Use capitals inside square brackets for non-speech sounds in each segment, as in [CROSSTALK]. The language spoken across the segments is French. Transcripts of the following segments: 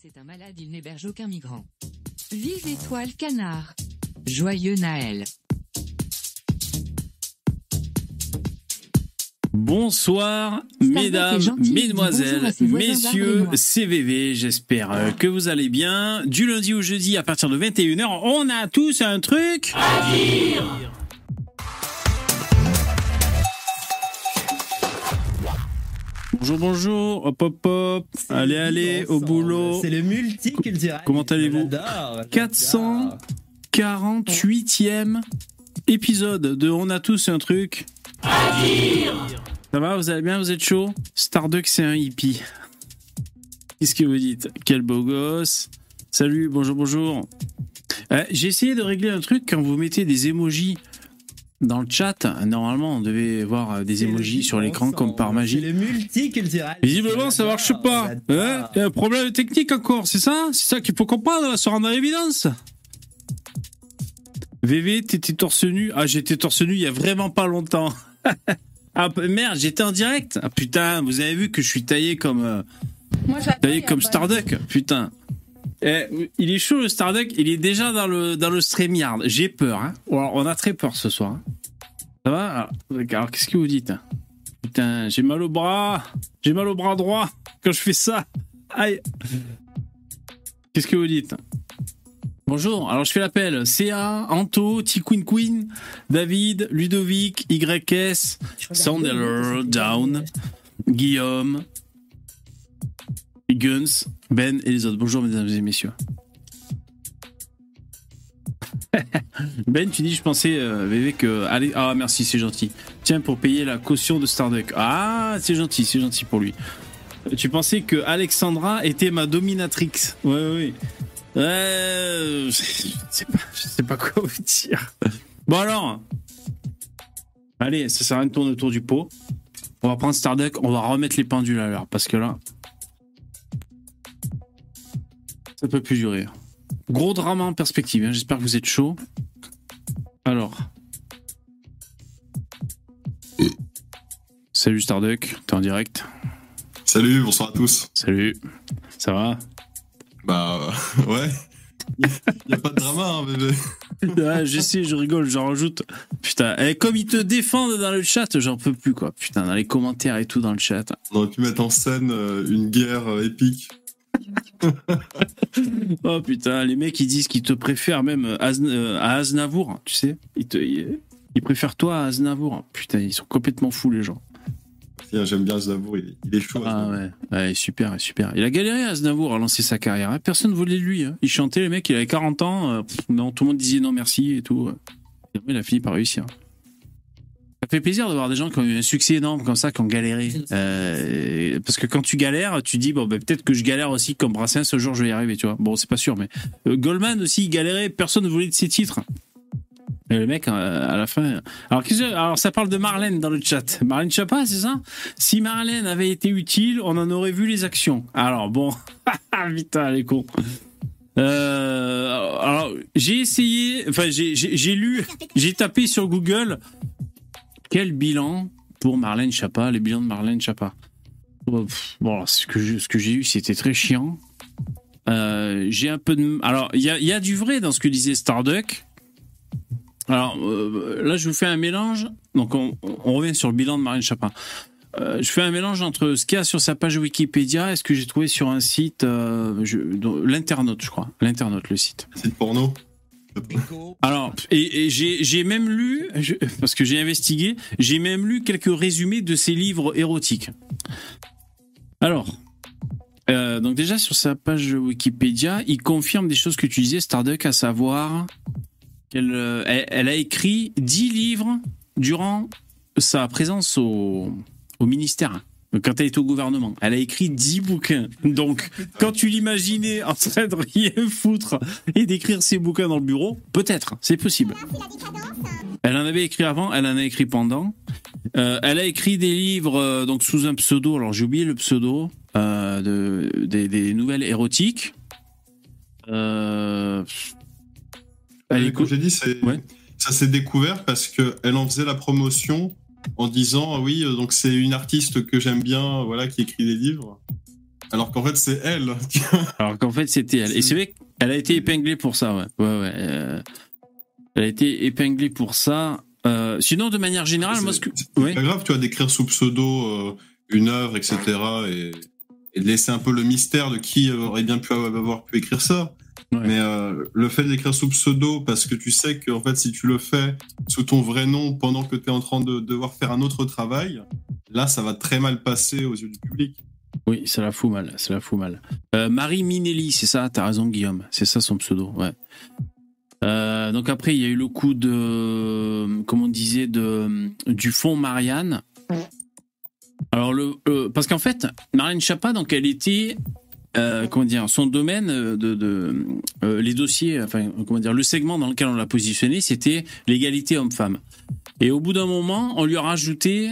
C'est un malade, il n'héberge aucun migrant. Vive étoile canard. Joyeux Naël. Bonsoir, mesdames, mesdemoiselles, messieurs. CVV, j'espère euh, que vous allez bien. Du lundi au jeudi à partir de 21h, on a tous un truc à dire Bonjour, bonjour, hop, hop, hop, allez, allez, au boulot. C'est le multiculturel. Comment allez-vous J'adore, 400. j'adore. 48e épisode de On a tous un truc à dire. Ça va, vous allez bien, vous êtes chaud? Starduck, c'est un hippie. Qu'est-ce que vous dites? Quel beau gosse. Salut, bonjour, bonjour. Euh, J'ai essayé de régler un truc quand vous mettez des emojis dans le chat. Normalement, on devait voir euh, des emojis sur l'écran comme par magie. le multiculturel. Visiblement, ça marche pas. Hein Il y a un problème technique encore, c'est ça? C'est ça qu'il faut comprendre, se rendre à l'évidence? VV, t'étais torse nu Ah, j'étais torse nu il y a vraiment pas longtemps. [LAUGHS] ah, merde, j'étais en direct. Ah, putain, vous avez vu que je suis taillé comme, euh, Moi, taillé comme Starduck. Putain. Eh, il est chaud le Starduck, il est déjà dans le, dans le StreamYard. J'ai peur, hein. On a très peur ce soir. hein. Ça va? Alors, alors, qu'est-ce que vous dites? Putain, j'ai mal au bras. J'ai mal au bras droit quand je fais ça. Aïe. Qu'est-ce que vous dites? Bonjour, alors je fais l'appel. CA, Anto, T-Queen Queen, David, Ludovic, YS, Sandeller, Down, Guillaume, Guns, Ben et les autres. Bonjour mesdames et messieurs. [LAUGHS] Ben, tu dis, je pensais, euh, VV, que. Allez, ah, merci, c'est gentil. Tiens, pour payer la caution de Starduck. Ah, c'est gentil, c'est gentil pour lui. Euh, Tu pensais que Alexandra était ma dominatrix. Ouais, ouais, ouais. Ouais, euh, [LAUGHS] je sais pas, je sais pas quoi vous dire. Bon alors. Allez, ça sert à rien de tourner autour du pot. On va prendre Starduck, on va remettre les pendules à l'heure, parce que là. Ça peut plus durer. Gros drama en perspective, hein, j'espère que vous êtes chaud. Alors. Salut Starduck, t'es en direct. Salut, bonsoir à tous. Salut. Ça va? Bah euh, [LAUGHS] ouais. Il a pas de drama, hein, bébé. Ouais, [LAUGHS] je sais, je rigole, j'en rajoute. Putain, et comme ils te défendent dans le chat, j'en peux plus, quoi. Putain, dans les commentaires et tout dans le chat. On aurait pu mettre en scène euh, une guerre euh, épique. [LAUGHS] Oh putain, les mecs, ils disent qu'ils te préfèrent même Azn- euh, à Aznavour, tu sais. Ils, te, ils, ils préfèrent toi à Aznavour. Putain, ils sont complètement fous, les gens. Tiens, J'aime bien Aznavour, il, il est chaud. Ah ouais, ouais, super, super. Il a galéré Aznavour à lancer sa carrière. hein. Personne ne voulait de lui. hein. Il chantait, le mec, il avait 40 ans. euh, non, tout le monde disait non merci et tout. Et après, il a fini par réussir. Ça fait plaisir de voir des gens qui ont eu un succès énorme comme ça, qui ont galéré. Euh, parce que quand tu galères, tu dis bon ben peut-être que je galère aussi comme Brassens ce jour je vais y arriver, tu vois. Bon c'est pas sûr, mais euh, Goldman aussi il galérait, personne ne voulait de ses titres. Et le mec, euh, à la fin. Alors, que- alors, ça parle de Marlène dans le chat. Marlène Chapa, c'est ça? Si Marlène avait été utile, on en aurait vu les actions. Alors, bon. [LAUGHS] Putain, les cons. Euh, alors, j'ai essayé. Enfin, j'ai lu. J'ai tapé sur Google. Quel bilan pour Marlène Chapa Les bilans de Marlène Chapa. Pff, Bon, ce que j'ai eu, c'était très chiant. Euh, j'ai un peu de. Alors, il y a, du vrai dans ce que disait Starduck. Alors euh, là, je vous fais un mélange. Donc, on, revient sur le bilan de Marine Chapin. Euh, je fais un mélange entre ce qu'il y a sur sa page Wikipédia et ce que j'ai trouvé sur un site, euh, l'internaute, je crois. L'internaute, le site. C'est de porno? Alors, j'ai même lu, parce que j'ai investigué, j'ai même lu quelques résumés de ses livres érotiques. Alors, euh, donc déjà sur sa page Wikipédia, il confirme des choses que tu disais, Starduck, à savoir qu'elle euh, a écrit 10 livres durant sa présence au ministère. Quand elle est au gouvernement, elle a écrit 10 bouquins. Donc, quand tu l'imaginais en train de rien foutre et d'écrire ses bouquins dans le bureau, peut-être, c'est possible. Elle en avait écrit avant, elle en a écrit pendant. Euh, elle a écrit des livres euh, donc sous un pseudo. Alors j'ai oublié le pseudo euh, de des, des nouvelles érotiques. Euh, elle Comme j'ai dit, Ouais. ça s'est découvert parce qu'elle en faisait la promotion en disant ah oui, euh, donc c'est une artiste que j'aime bien, voilà, qui écrit des livres. alors qu'en fait c'est elle. [LAUGHS] Alors qu'en fait, c'était elle. Et c'est vrai qu'elle a été épinglée pour ça, ouais. Ouais, ouais. euh, elle a été épinglée pour ça. Euh, sinon, de manière générale, moi, ce que. C'est Ouais. pas grave, tu vois, d'écrire sous pseudo euh, une œuvre, etc. Et, et de laisser un peu le mystère de qui aurait bien pu avoir pu écrire ça. Ouais. Mais euh, le fait d'écrire sous pseudo, parce que tu sais que en fait, si tu le fais sous ton vrai nom pendant que tu es en train de devoir faire un autre travail, là, ça va très mal passer aux yeux du public. Oui, ça la fout mal, ça la fout mal. Euh, Marie Minelli, c'est ça, t'as raison Guillaume, c'est ça son pseudo, ouais. Euh, donc après, il y a eu le coup de, comme on disait, de, du fond Marianne. Alors le, euh, parce qu'en fait, Marianne Chapa, donc elle était, euh, comment dire, son domaine euh, de, de euh, les dossiers, enfin comment dire, le segment dans lequel on l'a positionné, c'était l'égalité homme-femme. Et au bout d'un moment, on lui a rajouté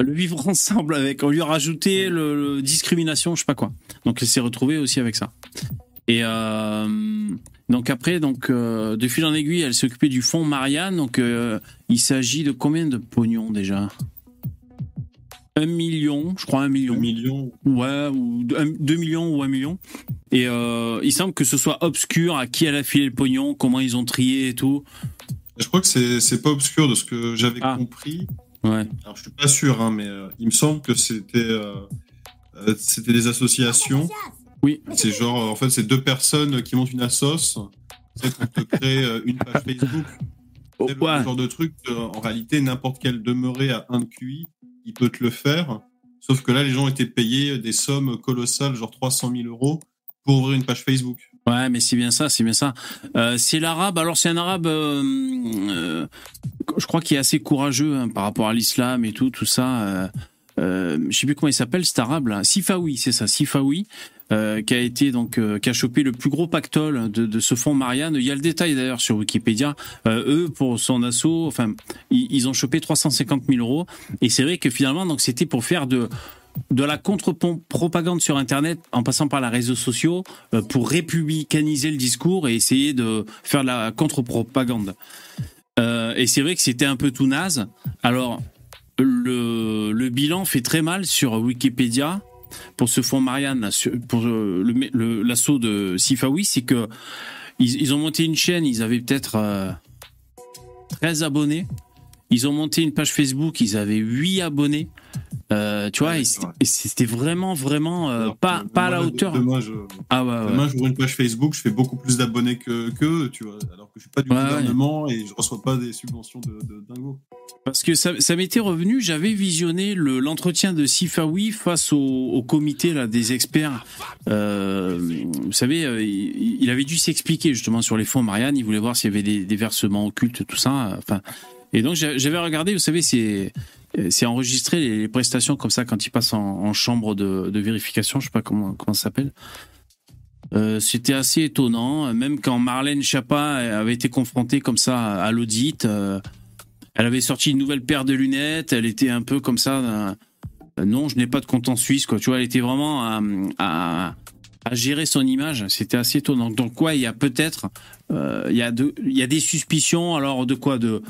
le vivre [LAUGHS] ensemble avec, on lui a rajouté le, le discrimination, je sais pas quoi. Donc elle s'est retrouvée aussi avec ça. Et euh, donc après, donc de fil en aiguille, elle occupée du fonds Marianne. Donc il s'agit de combien de pognon déjà? Un million, je crois un million. Un million. Ouais, ou deux, un- deux millions ou un million. Et euh, il semble que ce soit obscur à qui elle a filé le pognon, comment ils ont trié et tout. Je crois que c'est pas obscur de ce que j'avais Ah. compris. Ouais. Alors, je suis pas sûr, hein, mais euh, il me semble que c'était euh, c'était des associations. Oui. C'est genre, en fait, c'est deux personnes qui montent une assoce. C'est pour te créer une page Facebook. Oh, C'est le ouais. genre de truc, en réalité, n'importe quel demeuré à un QI, il peut te le faire. Sauf que là, les gens été payés des sommes colossales, genre 300 000 euros, pour ouvrir une page Facebook. Ouais, mais c'est bien ça, c'est bien ça. Euh, c'est l'arabe. Alors c'est un arabe, euh, euh, je crois qu'il est assez courageux hein, par rapport à l'islam et tout, tout ça. Je sais plus comment il s'appelle cet arabe là. Sifawi, c'est ça, Sifawi, euh, qui a été donc euh, qui a chopé le plus gros pactole de, ce fonds Marianne. Il y a le détail d'ailleurs sur Wikipédia. Euh, eux pour son assaut, enfin ils, ont chopé 350 000 euros. Et c'est vrai que finalement donc c'était pour faire de de la contre-propagande sur Internet en passant par les réseaux sociaux pour républicaniser le discours et essayer de faire de la contre-propagande. Et c'est vrai que c'était un peu tout naze. Alors, le, le bilan fait très mal sur Wikipédia pour ce fonds Marianne, pour euh, l'assaut de Sifawi, c'est que ils, ils ont monté une chaîne, ils avaient peut-être euh, 13 abonnés. Ils ont monté une page Facebook, ils avaient 8 abonnés. Euh, tu vois, Ouais, et c'est c'était vraiment, vraiment euh, Alors pas, que pas à la hauteur. Demain, je, Ah ouais, ouais. demain, j'ouvre une page Facebook, je fais beaucoup plus d'abonnés que qu'eux, tu vois. Alors que je suis pas du gouvernement et je reçois pas des subventions de, de dingo. Parce que ça, m'était revenu, j'avais visionné le- l'entretien de Sifawi face au, comité là, des experts. Euh, vous savez, euh, il, avait dû s'expliquer justement sur les fonds Marianne, il voulait voir s'il y avait des, versements occultes, tout ça. Enfin, et donc j'a- j'avais regardé, vous savez, c'est c'est enregistré les, prestations comme ça quand ils passent en, chambre de, vérification, je sais pas comment comment ça s'appelle. Euh, C'était assez étonnant, même quand Marlène Schiappa avait été confrontée comme ça à l'audit. Elle avait sorti une nouvelle paire de lunettes. Elle était un peu comme ça. euh, non, je n'ai pas de compte en Suisse, quoi. Tu vois, elle était vraiment à, à, à gérer son image. C'était assez étonnant. Donc, quoi, il y a peut-être, euh, il y a de, il y a des suspicions. Alors, de quoi, de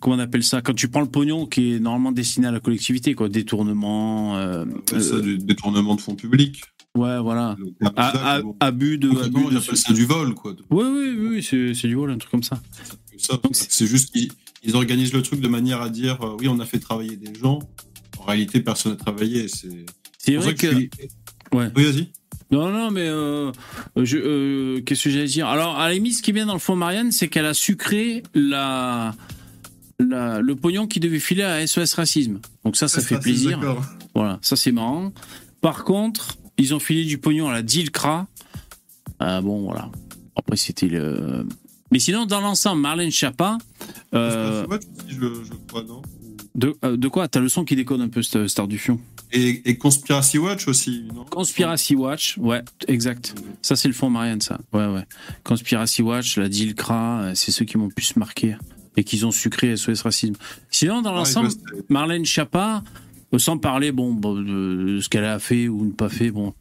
comment on appelle ça? Quand tu prends le pognon qui est normalement destiné à la collectivité, quoi, détournement. euh, ça, euh, du détournement de fonds publics. ouais, voilà. À- à- bon. abus de. Abus j'appelle ça du vol, quoi. Oui, oui, oui, c'est du vol, un truc comme ça. C'est- c'est juste qu'ils ils organisent le truc de manière à dire euh, oui, on a fait travailler des gens. En réalité, personne n'a travaillé. C'est vrai que. suis- Ouais. Oui, vas-y. Non, non, mais euh, je, euh, qu'est-ce que j'allais dire? Alors, à la limite, ce qui bien dans le fond Marianne, c'est qu'elle a sucré la, la, le pognon qui devait filer à SOS Racisme. Donc ça, ça fait plaisir. d'accord. Voilà, ça c'est marrant. Par contre, ils ont filé du pognon à la Dilcra. Ah bon, voilà. Après, c'était le. Mais sinon, dans l'ensemble, Marlène Schiappa. Euh, Je je, crois, non de, euh, de quoi? T'as le son qui déconne un peu, cette Star du Fion. et, et Conspiracy Watch aussi, non? Conspiracy Watch, ouais, exact. Ça, c'est le fond Marianne, ça. Ouais, ouais. Conspiracy Watch, la Dilcra, euh, c'est ceux qui m'ont plus marqué et qu'ils ont sucré SOS Racisme. Sinon, dans Ouais, l'ensemble. Marlène Schiappa, euh, sans parler bon, de, de ce qu'elle a fait ou ne pas fait, bon.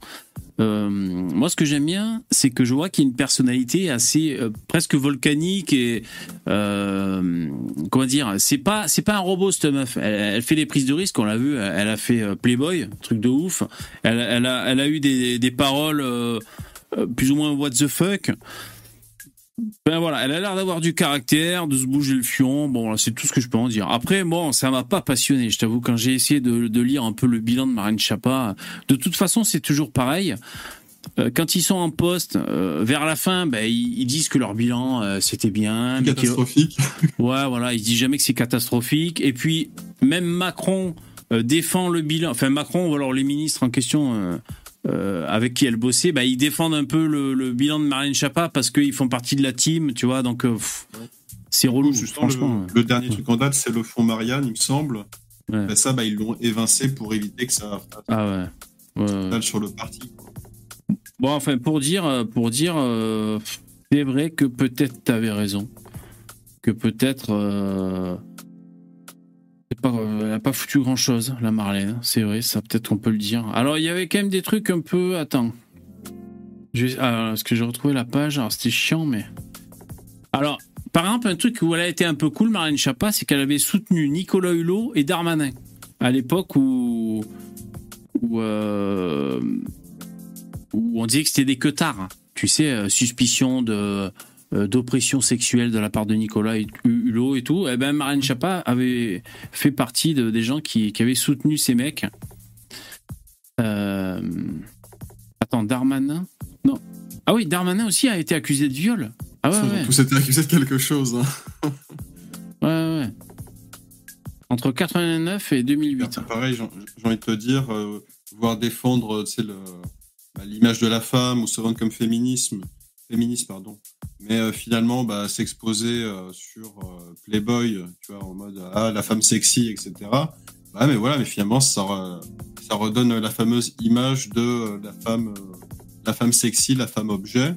Euh, moi, ce que j'aime bien, c'est que je vois qu'il y a une personnalité assez euh, presque volcanique et euh, comment dire, c'est pas c'est pas un robot cette meuf. Elle, elle fait des prises de risque, on l'a vu. Elle a fait euh, Playboy, truc de ouf. Elle, elle a elle a eu des, des paroles euh, euh, plus ou moins what the fuck. Ben voilà, elle a l'air d'avoir du caractère, de se bouger le fion. Bon, c'est tout ce que je peux en dire. Après, bon, ça m'a pas passionné. Je t'avoue, quand j'ai essayé de, de lire un peu le bilan de Marine Chapa, de toute façon, c'est toujours pareil. Euh, Quand ils sont en poste, euh, vers la fin, ben, ils, ils disent que leur bilan euh, c'était bien, mais Catastrophique. [LAUGHS] Ouais, voilà, il dit jamais que c'est catastrophique. Et puis, même Macron défend le bilan. Enfin, Macron, ou alors les ministres en question euh, avec qui elle bossait, bah, ils défendent un peu le, le bilan de Marine Chapa parce qu'ils font partie de la team, tu vois. Donc, euh, pff, c'est relou, Justement, franchement. le, le dernier truc en date, c'est le fond Marianne, il me semble. Ouais. Et ça, bah, ils l'ont évincé pour éviter que ça fasse Ah ouais. Ouais, sur le parti. Bon, enfin, pour dire, euh, pour dire, euh, c'est vrai que peut-être t'avais raison, que peut-être, euh, pas, euh, elle a pas foutu grand chose, la Marlène. C'est vrai, ça peut-être qu'on peut le dire. Alors, il y avait quand même des trucs un peu, attends, je vais- ah, parce que j'ai retrouvé la page. Alors, c'était chiant, mais alors, par exemple, un truc où elle a été un peu cool, Marlène Chapa, c'est qu'elle avait soutenu Nicolas Hulot et Darmanin à l'époque où, où euh, on disait que c'était des queutards. hein. Tu sais, euh, suspicion de d'oppression sexuelle de la part de Nicolas et- Hulot et tout. Eh ben, Marine Chapa avait fait partie de, des gens qui, qui avaient soutenu ces mecs. Euh, Attends, Darmanin? Non. Ah oui, Darmanin aussi a été accusé de viol. Ah ouais, ouais. tous été accusés de quelque chose. hein. [LAUGHS] ouais, ouais. Entre 89 et 2008. C'est pareil, j'ai envie de te dire, euh, voir défendre bah, l'image de la femme ou se vendre comme féminisme, féministe, pardon. Mais euh, finalement, bah, s'exposer euh, sur euh, Playboy, tu vois, en mode ah, la femme sexy, etc. Bah, mais voilà, mais finalement, ça, ça redonne la fameuse image de la femme, la femme sexy, la femme objet,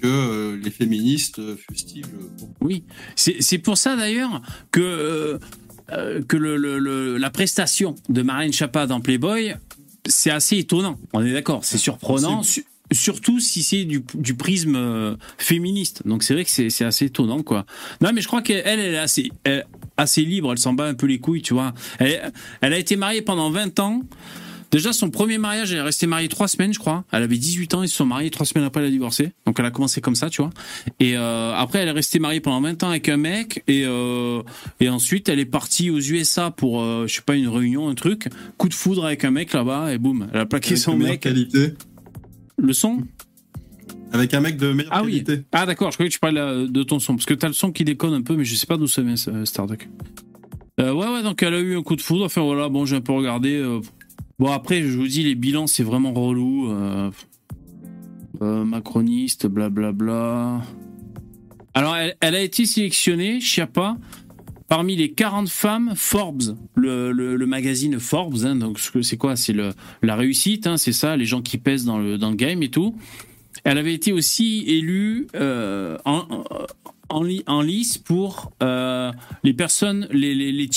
que les féministes fustigent. Oui, c'est c'est pour ça d'ailleurs que, que le, le- le- la prestation de Marine Chapa dans Playboy, c'est assez étonnant. On est d'accord, c'est surprenant. su- Surtout si c'est du, du prisme euh, féministe. Donc c'est vrai que c'est assez étonnant, quoi. Non, mais je crois qu'elle, elle, est assez, elle- assez libre. Elle s'en bat un peu les couilles, tu vois. Elle, elle a été mariée pendant 20 ans. Déjà, son premier mariage, elle est restée mariée trois semaines, je crois. Elle avait 18 ans, ils se sont mariés trois semaines après, elle a divorcé. Donc, elle a commencé comme ça, tu vois. Et euh, après, elle est restée mariée pendant 20 ans avec un mec. Et, euh, et ensuite, elle est partie aux USA pour, euh, je sais pas, une réunion, un truc. Coup de foudre avec un mec là-bas. Et boum, elle a plaqué Avec son mec. qualité. Le son Avec un mec de meilleure Ah oui. qualité. Ah d'accord, je croyais que tu parlais euh, de ton son. Parce que t'as le son qui déconne un peu, mais je sais pas d'où ça vient, ce Starduck. Euh, ouais, ouais, donc elle a eu un coup de foudre. Enfin voilà, bon, j'ai un peu regardé. euh, Bon, après, je vous dis, les bilans, c'est vraiment relou. euh, euh, macroniste, blablabla. Alors, elle, elle a été sélectionnée, Chiappa, parmi les 40 femmes Forbes, le, magazine Forbes. hein, donc, c'est quoi? C'est la réussite, hein, c'est ça, les gens qui pèsent dans le, game et tout. Elle avait été aussi élue euh, en, en, li- en lice pour euh, les personnes, les, les,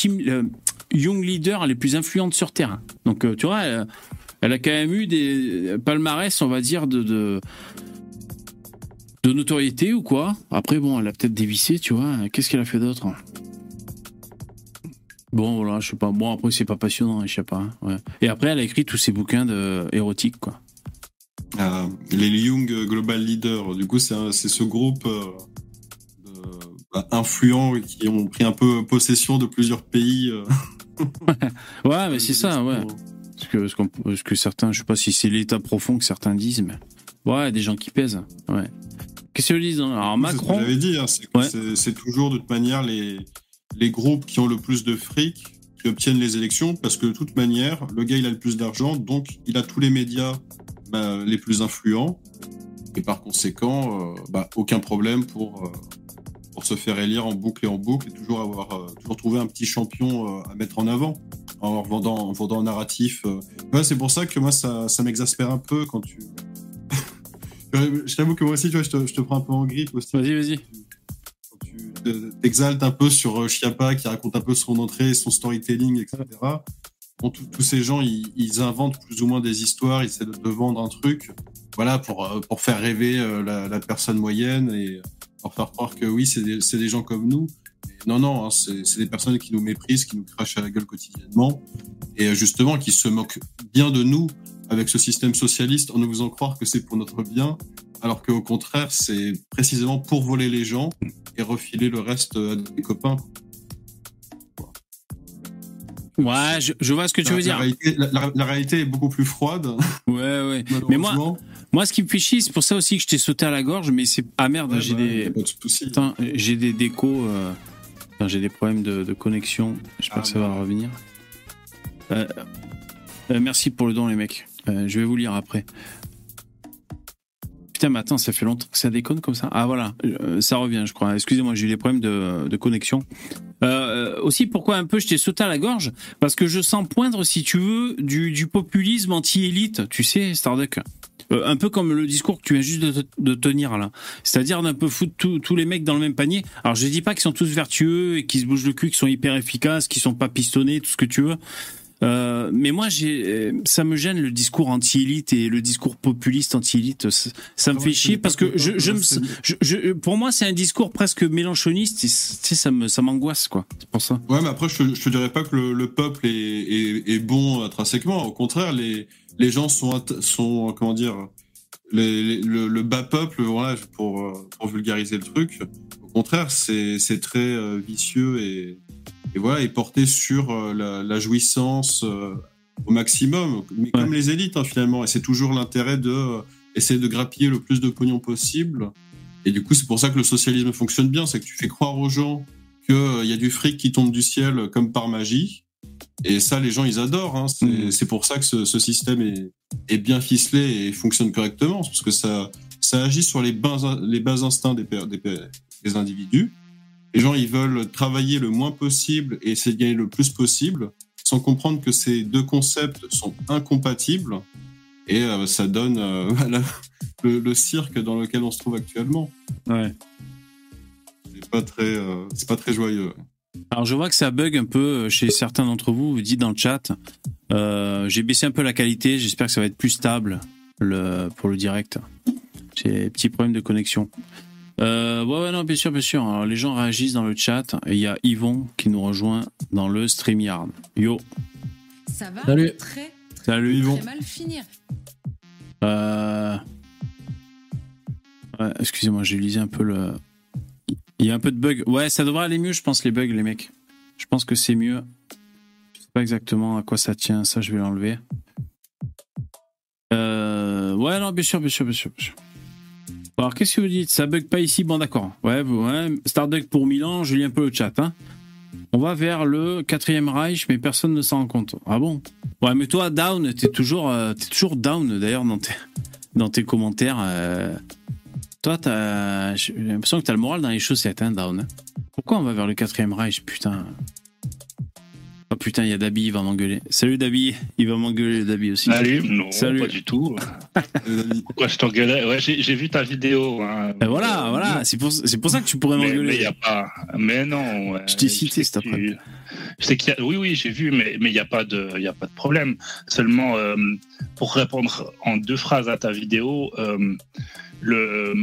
young leaders les plus influentes sur Terre. Donc, euh, tu vois, elle, a quand même eu des palmarès, on va dire, de, de, de notoriété ou quoi? Après, bon, elle a peut-être dévissé, tu vois. Qu'est-ce qu'elle a fait d'autre? Bon, voilà, je sais pas. Bon, après, c'est pas passionnant, je sais pas. hein, Ouais. Et après, elle a écrit tous ses bouquins de érotiques, quoi. Euh, les Young Global Leaders. Du coup, c'est ce groupe euh, bah, influents qui ont pris un peu possession de plusieurs pays. euh, [LAUGHS] Ouais, mais c'est ça, ouais. Parce que, parce, qu'on- parce que certains, je sais pas si c'est l'état profond que certains disent, mais ouais, des gens qui pèsent. Ouais. Qu'est-ce qu'ils disent hein? Alors C'est ce que Macron, J'avais dit, hein, c'est que Ouais. c'est- c'est toujours de toute manière les, les groupes qui ont le plus de fric qui obtiennent les élections parce que de toute manière, le gars il a le plus d'argent, donc il a tous les médias bah, les plus influents et par conséquent, euh, bah, aucun problème pour, euh, pour se faire élire en boucle et en boucle et toujours avoir euh, toujours trouver un petit champion à mettre en avant en vendant, en vendant un narratif. c'est pour ça que moi ça, ça m'exaspère un peu quand tu. [LAUGHS] je t'avoue que moi aussi, tu vois, je te, je te prends un peu en grippe aussi vas-y, vas-y. Quand tu te- t'exaltes un peu sur euh, Chiappa qui raconte un peu son entrée, son storytelling, etc. Tous ces gens, ils, ils inventent plus ou moins des histoires, ils essaient de vendre un truc. voilà, pour, euh, pour faire rêver euh, la, personne moyenne et leur faire croire que oui, c'est des, des gens comme nous. Non, non, hein, c'est des personnes qui nous méprisent, qui nous crachent à la gueule quotidiennement et justement qui se moquent bien de nous avec ce système socialiste en nous faisant croire que c'est pour notre bien, alors qu'au contraire, c'est précisément pour voler les gens et refiler le reste à des copains. Ouais, je, je vois ce que tu La- veux la dire. réalité- la, réalité est beaucoup plus froide. Ouais, ouais. Mais moi, moi, ce qui me fait chier, c'est pour ça aussi que je t'ai sauté à la gorge, mais c'est. Ah merde, Ouais, j'ai bah, des. Putain, j'ai des décos. euh, j'ai des problèmes de, de connexion. J'espère Ah, que ça va revenir. Euh, euh, merci pour le don, les mecs. Euh, je vais vous lire après. Putain, mais attends, ça fait longtemps que ça déconne comme ça. Ah voilà, euh, ça revient, je crois. Excusez-moi, j'ai eu des problèmes de, de connexion. Euh, aussi, pourquoi un peu je t'ai sauté à la gorge? Parce que je sens poindre, si tu veux, du, du populisme anti-élite. Tu sais, Starduck Euh, un peu comme le discours que tu viens juste de, de tenir là. C'est-à-dire d'un peu foutre tous les mecs dans le même panier. Alors je dis pas qu'ils sont tous vertueux et qu'ils se bougent le cul, qu'ils sont hyper efficaces, qu'ils sont pas pistonnés, tout ce que tu veux. Euh, mais moi, j'ai, euh, ça me gêne le discours anti-élite et le discours populiste anti-élite. Ça, ça me Ah fait chier parce que je, toi, je me, je, je- pour moi, c'est un discours presque mélanchoniste. Et, tu sais, ça me, ça m'angoisse quoi. C'est pour ça. Ouais, mais après, je, te- je te dirais pas que le, le peuple est, est, est bon intrinsèquement. Au contraire, les, les gens sont, comment dire, les, les- le, le bas peuple, voilà, pour, euh, pour vulgariser le truc. Au contraire, c'est c'est très euh, vicieux et, et voilà, et porté sur euh, la, la jouissance euh, au maximum, mais comme les élites hein, finalement. Et c'est toujours l'intérêt de euh, essayer de grappiller le plus de pognon possible. Et du coup, c'est pour ça que le socialisme fonctionne bien, c'est que tu fais croire aux gens qu'il y a du fric qui tombe du ciel comme par magie. Et ça, les gens, ils adorent. Hein. C'est Mhm. c'est pour ça que ce, ce système est, est bien ficelé et fonctionne correctement. Parce que ça, ça agit sur les bas, les bas instincts des, des individus. Les gens, ils veulent travailler le moins possible et essayer de gagner le plus possible, sans comprendre que ces deux concepts sont incompatibles. Et euh, ça donne euh, [LAUGHS] voilà, le, le cirque dans lequel on se trouve actuellement. Ouais. C'est pas très, euh, c'est pas très joyeux. Alors je vois que ça bug un peu chez certains d'entre vous. Vous dites dans le chat. J'ai baissé un peu la qualité. J'espère que ça va être plus stable le, pour le direct. J'ai des petits problèmes de connexion. Euh, ouais, ouais, non, bien sûr, bien sûr. Alors, les gens réagissent dans le chat. Et il y a Yvon qui nous rejoint dans le StreamYard. Yo, Ça va Salut. très, salut Yvon. très mal finir. Euh... Ouais, excusez-moi, j'ai lisé un peu le. Il y a un peu de bug. Ouais, ça devrait aller mieux, je pense, les bugs, les mecs. Je pense que c'est mieux. Je sais pas exactement à quoi ça tient, ça, je vais l'enlever. Euh... Ouais, non, bien sûr, bien sûr, bien sûr. bien sûr. Alors, qu'est-ce que vous dites? Ça bug pas ici? Bon, d'accord. Ouais, vous- ouais. Starduck pour Milan, je lis un peu le chat. Hein. On va vers le quatrième Reich, mais personne ne s'en rend compte. Ah bon? Ouais, mais toi, down, t'es toujours, euh, toujours down d'ailleurs dans tes, dans tes commentaires. euh. Toi, j'ai l'impression que t'as le moral dans les chaussettes, hein, down. hein. Pourquoi on va vers le quatrième Reich, putain Oh putain, il y a Dabi, il va m'engueuler. Salut Dabi, il va m'engueuler Dabi aussi. Salut, non, Salut. pas du tout. [LAUGHS] Pourquoi je t'engueulais? Ouais, j'ai j'ai vu ta vidéo. Hein. Ben voilà, voilà, c'est pour, c'est pour ça que tu pourrais Mais mais m'engueuler. y a pas. Mais non. ouais. Je t'ai cité cet après-midi. tu- Je sais qu'il y a. Oui, oui, j'ai vu, mais mais il y a pas de, y a pas de problème. Seulement euh, pour répondre en deux phrases à ta vidéo, euh, le.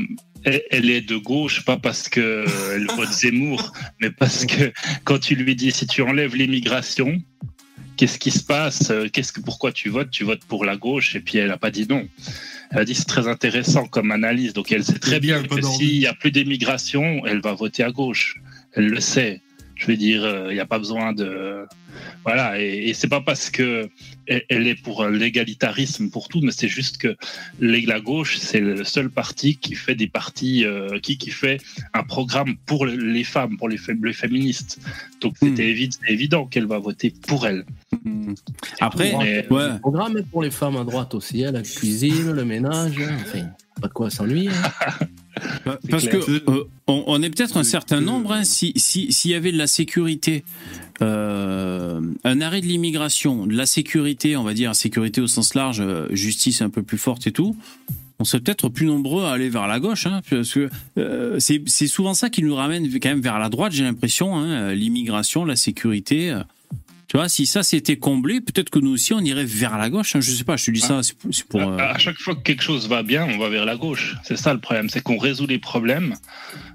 Elle est de gauche, pas parce que elle vote [LAUGHS] Zemmour, mais parce que quand tu lui dis si tu enlèves l'immigration, qu'est-ce qui se passe? Qu'est-ce que pourquoi tu votes? Tu votes pour la gauche et puis elle a pas dit non. Elle a dit c'est très intéressant comme analyse. Donc elle sait très bien pas que s'il y a plus d'immigration, elle va voter à gauche. Elle le sait. Je veux dire, euh, il n'y a pas besoin de voilà. Et, et c'est pas parce que elle, elle est pour l'égalitarisme pour tout, mais c'est juste que la gauche c'est le seul parti qui fait des partis euh, qui qui fait un programme pour les femmes, pour les, les féministes. Donc Hmm. c'était évi- c'est évident qu'elle va voter pour elle. Hmm. Après, Mais- ouais. Le programme est pour les femmes à droite aussi, hein, la cuisine, le ménage, hein, enfin, pas de quoi s'ennuyer. hein. [LAUGHS] Parce clair. que euh, on, on est peut-être un certain nombre. hein, si si- s'il y avait de la sécurité, euh, un arrêt de l'immigration, de la sécurité, on va dire sécurité au sens large, euh, justice un peu plus forte et tout. On serait peut-être plus nombreux à aller vers la gauche, hein, parce que euh, c'est souvent ça qui nous ramène quand même vers la droite. J'ai l'impression, hein, l'immigration, la sécurité. Tu vois, si ça c'était comblé, peut-être que nous aussi on irait vers la gauche. hein. Je sais pas, je te dis ça, c'est pour. euh, À, à chaque fois que quelque chose va bien, on va vers la gauche. C'est ça le problème, c'est qu'on résout les problèmes.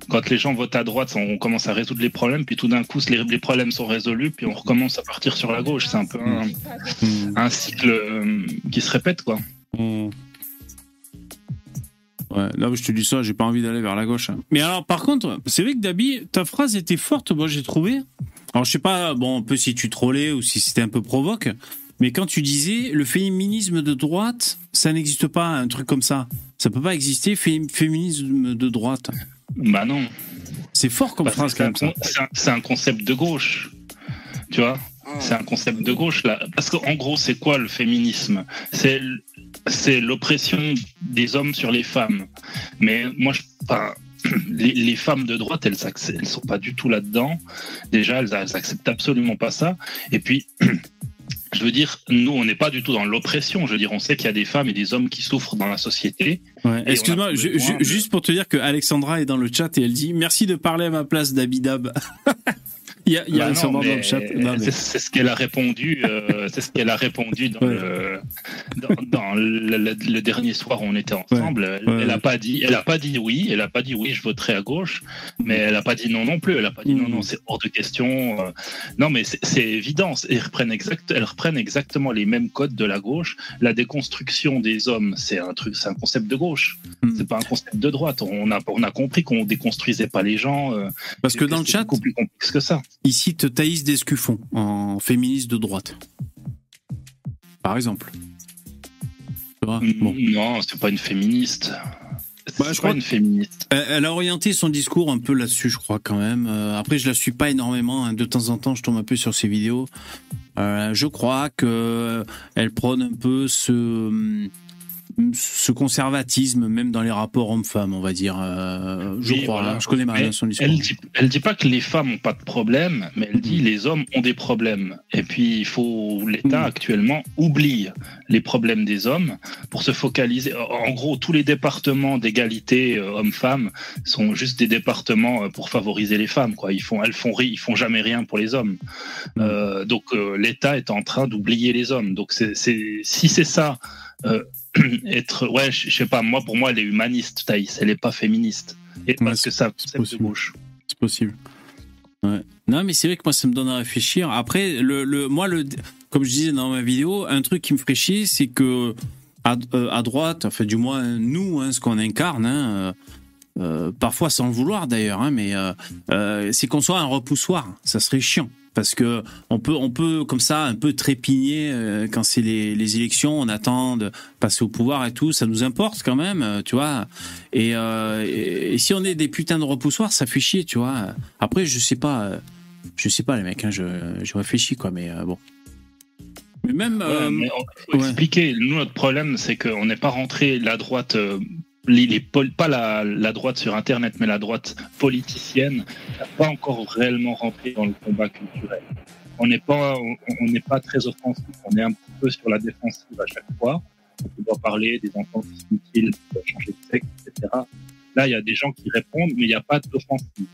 Quand les gens votent à droite, on commence à résoudre les problèmes, puis tout d'un coup, les, les problèmes sont résolus, puis on recommence à partir sur la gauche. C'est un peu un, hmm. un cycle euh, qui se répète, quoi. Hmm. Ouais, là je te dis ça, j'ai pas envie d'aller vers la gauche. hein. Mais alors, par contre, c'est vrai que Dabi, ta phrase était forte, moi j'ai trouvé. Alors je sais pas, bon, un peu si tu trollais ou si c'était un peu provoque, mais quand tu disais le féminisme de droite, ça n'existe pas, un truc comme ça. Ça peut pas exister, fé- féminisme de droite. Bah non. C'est fort comme phrase quand même c'est un ça. con- c'est un- concept de gauche. Tu vois? C'est un concept de gauche là. Parce qu'en gros, c'est quoi le féminisme? C'est l'oppression des hommes sur les femmes. Mais moi, je, enfin, les, les femmes de droite, elles, elles sont pas du tout là-dedans. Déjà, elles, elles acceptent absolument pas ça. Et puis. [CLEARS THROAT] Je veux dire, nous, on n'est pas du tout dans l'oppression. Je veux dire, on sait qu'il y a des femmes et des hommes qui souffrent dans la société. Ouais. Excuse-moi, ju- de- juste pour te dire que Alexandra est dans le chat et elle dit merci de parler à ma place Dabidab. [LAUGHS] il y a, y a Bah non, dans le chat. Mais- C'est ce qu'elle a répondu. euh, c'est ce qu'elle a répondu dans, Ouais. le, dans, dans le, le- le dernier soir où on était ensemble. Elle, Ouais, elle ouais. a pas dit. Elle a pas dit oui. Elle a pas dit oui. Je voterai à gauche. Mais elle a pas dit non non plus. Elle a pas dit non non. C'est hors de question. euh. Non mais c'est évident. Elles reprennent exact. Elles reprennent exactement les mêmes codes de la gauche. La déconstruction des hommes, c'est un truc. C'est un concept de gauche. Mhm. C'est pas un concept de droite. On a on a compris qu'on déconstruisait pas les gens. euh, Parce que dans le c'est chat, beaucoup plus complexe que ça. Il cite Thaïs Descuffon en féministe de droite. Par exemple. Vois Bon. Non, c'est pas une féministe. Bah, je pas crois une féministe. Elle, elle a orienté son discours un peu là-dessus, je crois quand même. Euh, après, je la suis pas énormément. hein. De temps en temps, je tombe un peu sur ses vidéos. Euh, je crois que elle prône un peu ce ce conservatisme, même dans les rapports hommes-femmes, on va dire. Euh, je Oui, crois. voilà. hein. Je connais mal son discours. Elle dit, elle dit pas que les femmes ont pas de problème, mais elle dit Mhm. les hommes ont des problèmes. Et puis il faut l'État Mhm. actuellement oublie les problèmes des hommes pour se focaliser. En gros, tous les départements d'égalité euh, hommes-femmes sont juste des départements euh, pour favoriser les femmes. Quoi. Ils font, elles font, ils font jamais rien pour les hommes. Euh, donc l'État est en train d'oublier les hommes. Donc c'est, c'est, si c'est ça. euh, [CLEARS THROAT] être ouais je sais pas moi pour moi elle est humaniste Thaïs elle est pas féministe et Ouais, parce que c'est- ça c'est de gauche C'est possible. Ouais. Non, mais c'est vrai que moi, ça me donne à réfléchir. Après, le, le, moi, le, comme je disais dans ma vidéo, un truc qui me ferait chier, c'est que à, euh, à droite, enfin, du moins, nous, hein, ce qu'on incarne, hein, euh, euh, parfois sans le vouloir d'ailleurs, hein, mais euh, euh, c'est qu'on soit un repoussoir. Ça serait chiant. Parce que on peut, on peut comme ça un peu trépigner euh, quand c'est les, les élections, on attend de passer au pouvoir et tout, ça nous importe quand même, euh, tu vois. Et, euh, et, et si on est des putains de repoussoirs, ça fait chier, tu vois. Après, je sais pas, je sais pas les mecs, hein, je, je réfléchis quoi, mais bon. Mais même, Ouais, mais on faut ouais. expliquer nous notre problème c'est qu'on n'est pas rentré la droite les, les pas la, la droite sur internet mais la droite politicienne n'a pas encore réellement rentré dans le combat culturel. On n'est pas on on pas très offensif. On est un petit peu sur la défensive à chaque fois. On doit parler des enfants qui qui doivent changer de sexe etc là il y a des gens qui répondent mais il n'y a pas d'offensive.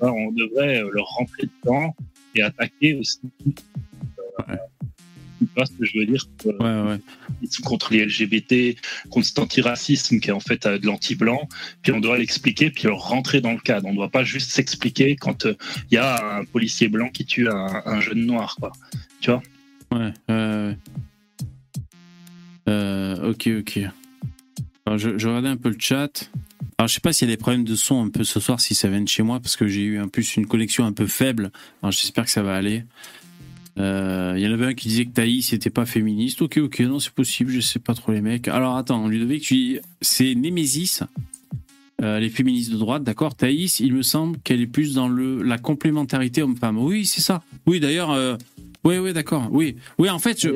On devrait euh, leur rentrer dedans et attaquer aussi. Euh, tu vois ce que je veux dire euh, ouais, ouais. ils sont contre les LGBT, contre cet antiracisme qui est en fait euh, de l'anti-blanc, puis on doit l'expliquer, puis leur rentrer dans le cadre. On ne doit pas juste s'expliquer quand euh, il y a un policier blanc qui tue un, un jeune noir, quoi. Tu vois? Ouais, euh, euh, ok, ok. Alors, je, je regardais un peu le chat. Alors, je sais pas s'il y a des problèmes de son un peu ce soir, si ça vient de chez moi, parce que j'ai eu en plus une connexion un peu faible. Alors, j'espère que ça va aller. Euh, Il y en avait un qui disait que Thaïs n'était pas féministe. Ok, ok, non, c'est possible, je sais pas trop les mecs. Alors, attends, Ludovic, tu dis, c'est Némésis, euh, les féministes de droite, d'accord Thaïs, il me semble qu'elle est plus dans le, la complémentarité homme-femme. Oui, c'est ça. Oui, d'ailleurs, euh, oui, oui, d'accord. Oui, oui, en fait, je,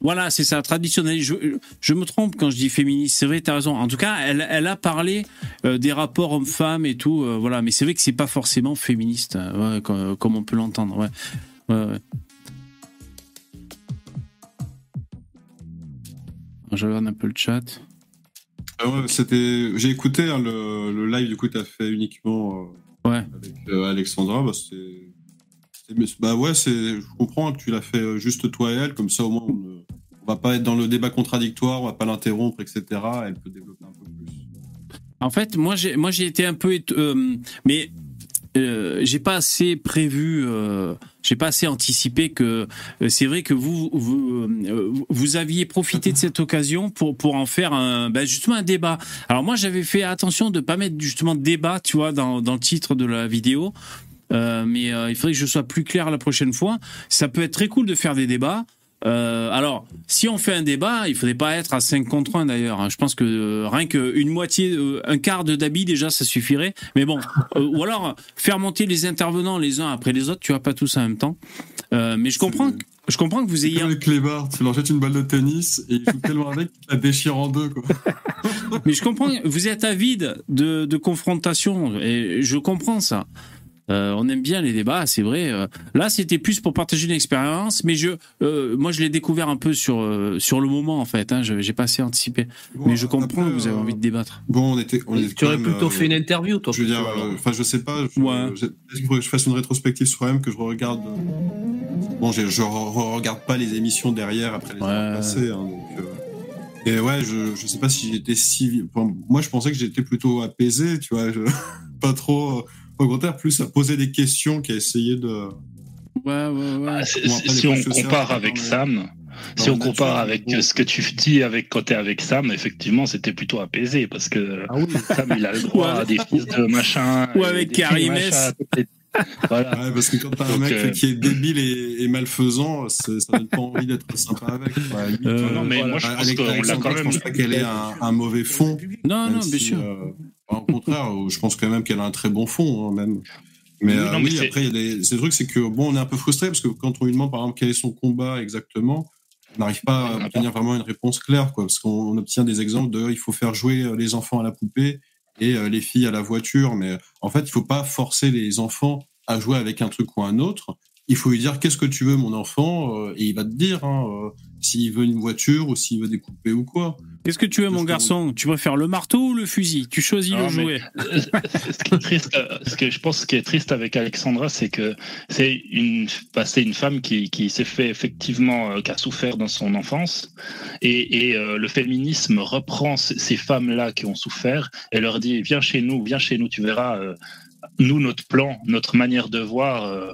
voilà, c'est ça, traditionnel. Je, je me trompe quand je dis féministe. C'est vrai, t'as raison. En tout cas, elle, elle a parlé euh, des rapports hommes-femmes et tout. euh, voilà, mais c'est vrai que c'est pas forcément féministe, ouais, comme, comme on peut l'entendre. Ouais. Ouais, ouais. Je regarde un peu le chat. Ah ouais, c'était. J'ai écouté hein, le, le live du coup que tu as fait uniquement euh, Ouais. avec euh, Alexandra. Bah, C'est- Bah ouais, c'est. Je comprends que tu l'as fait euh, juste toi et elle, comme ça au moins on, ne- on va pas être dans le débat contradictoire, on va pas l'interrompre, etc. Elle peut développer un peu plus. En fait, moi j'ai moi j'ai été un peu euh, mais euh, j'ai pas assez prévu euh, j'ai pas assez anticipé que euh, c'est vrai que vous vous, aviez profité de cette occasion pour pour en faire ben justement un débat. Alors moi j'avais fait attention de pas mettre justement débat, tu vois dans le titre de la vidéo. Mais il faudrait que je sois plus clair la prochaine fois. Ça peut être très cool de faire des débats. Euh, alors, si on fait un débat, il faudrait pas être à 5 contre 1 d'ailleurs. hein. Je pense que euh, rien qu'une moitié, euh, un quart de d'habits déjà, ça suffirait. Mais bon, [LAUGHS] euh, ou alors faire monter les intervenants les uns après les autres, tu vois, pas tous en même temps. Euh, mais je comprends, que- je comprends que vous ayez. comme les clébards, tu leur jettes une balle de tennis et ils jouent tellement avec qu'ils la déchirent en deux, quoi. [LAUGHS] Mais je comprends, vous êtes avide de, de confrontation et je comprends ça. Euh, on aime bien les débats, c'est vrai. Euh, Là, c'était plus pour partager une expérience, mais je, euh, moi, je l'ai découvert un peu sur euh, sur le moment en fait. Hein, je- j'ai pas assez anticipé, Bon, mais je comprends après, que vous avez envie de débattre. Bon, on était. On était Tu aurais même, plutôt euh, fait une interview, toi. Je veux dire, euh, enfin, je sais pas. Je, Ouais. je- Est-ce qu'il faudrait que je fasse une rétrospective sur elle, que je regarde. euh, Bon, je, je re- regarde pas les émissions derrière après les Ouais. avoir passées. hein, donc, euh, Et ouais, je, je sais pas si j'étais si. enfin, moi, je pensais que j'étais plutôt apaisé, tu vois. je- [LAUGHS] Pas trop. Au contraire, plus à poser des questions qu'à essayer de. Ouais, ouais, ouais. Ah, après, si on compare avec Sam, dans si on compare avec bon. ce que tu dis avec quand t'es avec Sam, effectivement, c'était plutôt apaisé parce que Ah oui. Sam, il a le [LAUGHS] droit à des fils de machin. Ou avec Karim. Voilà. Ouais, parce que quand t'as un mec euh, qui est débile et, et malfaisant, c'est- ça donne pas envie d'être sympa avec. Ouais, Euh, non, mais voilà. moi, je pense qu'on l'a quand Je même. pense pas qu'elle ait un, un mauvais fond. Non, non, bien si, sûr. euh, au contraire, je pense quand même qu'elle a un très bon fond, hein, même. Mais, Oui, euh, non, mais oui, après, y a des, c'est que bon, on est un peu frustré parce que quand on lui demande, par exemple, quel est son combat exactement, on n'arrive pas à obtenir vraiment une réponse claire, quoi, parce qu'on on obtient des exemples de, il faut faire jouer euh, les enfants à la poupée et euh, les filles à la voiture, mais en fait, il faut pas forcer les enfants à jouer avec un truc ou un autre. Il faut lui dire qu'est-ce que tu veux, mon enfant, euh, et il va te dire hein, euh, s'il veut une voiture ou s'il veut des poupées ou quoi. Qu'est-ce que tu veux, mon que garçon? Tu préfères le marteau ou le fusil? Tu choisis Non, le jouet. ce qui est triste, euh, ce que je pense qui est triste avec Alexandra, c'est que c'est une, bah, c'est une femme qui, qui s'est fait effectivement, euh, qui a souffert dans son enfance, et, et euh, le féminisme reprend ces femmes-là qui ont souffert et leur dit viens chez nous, viens chez nous, tu verras, euh, nous notre plan, notre manière de voir. euh,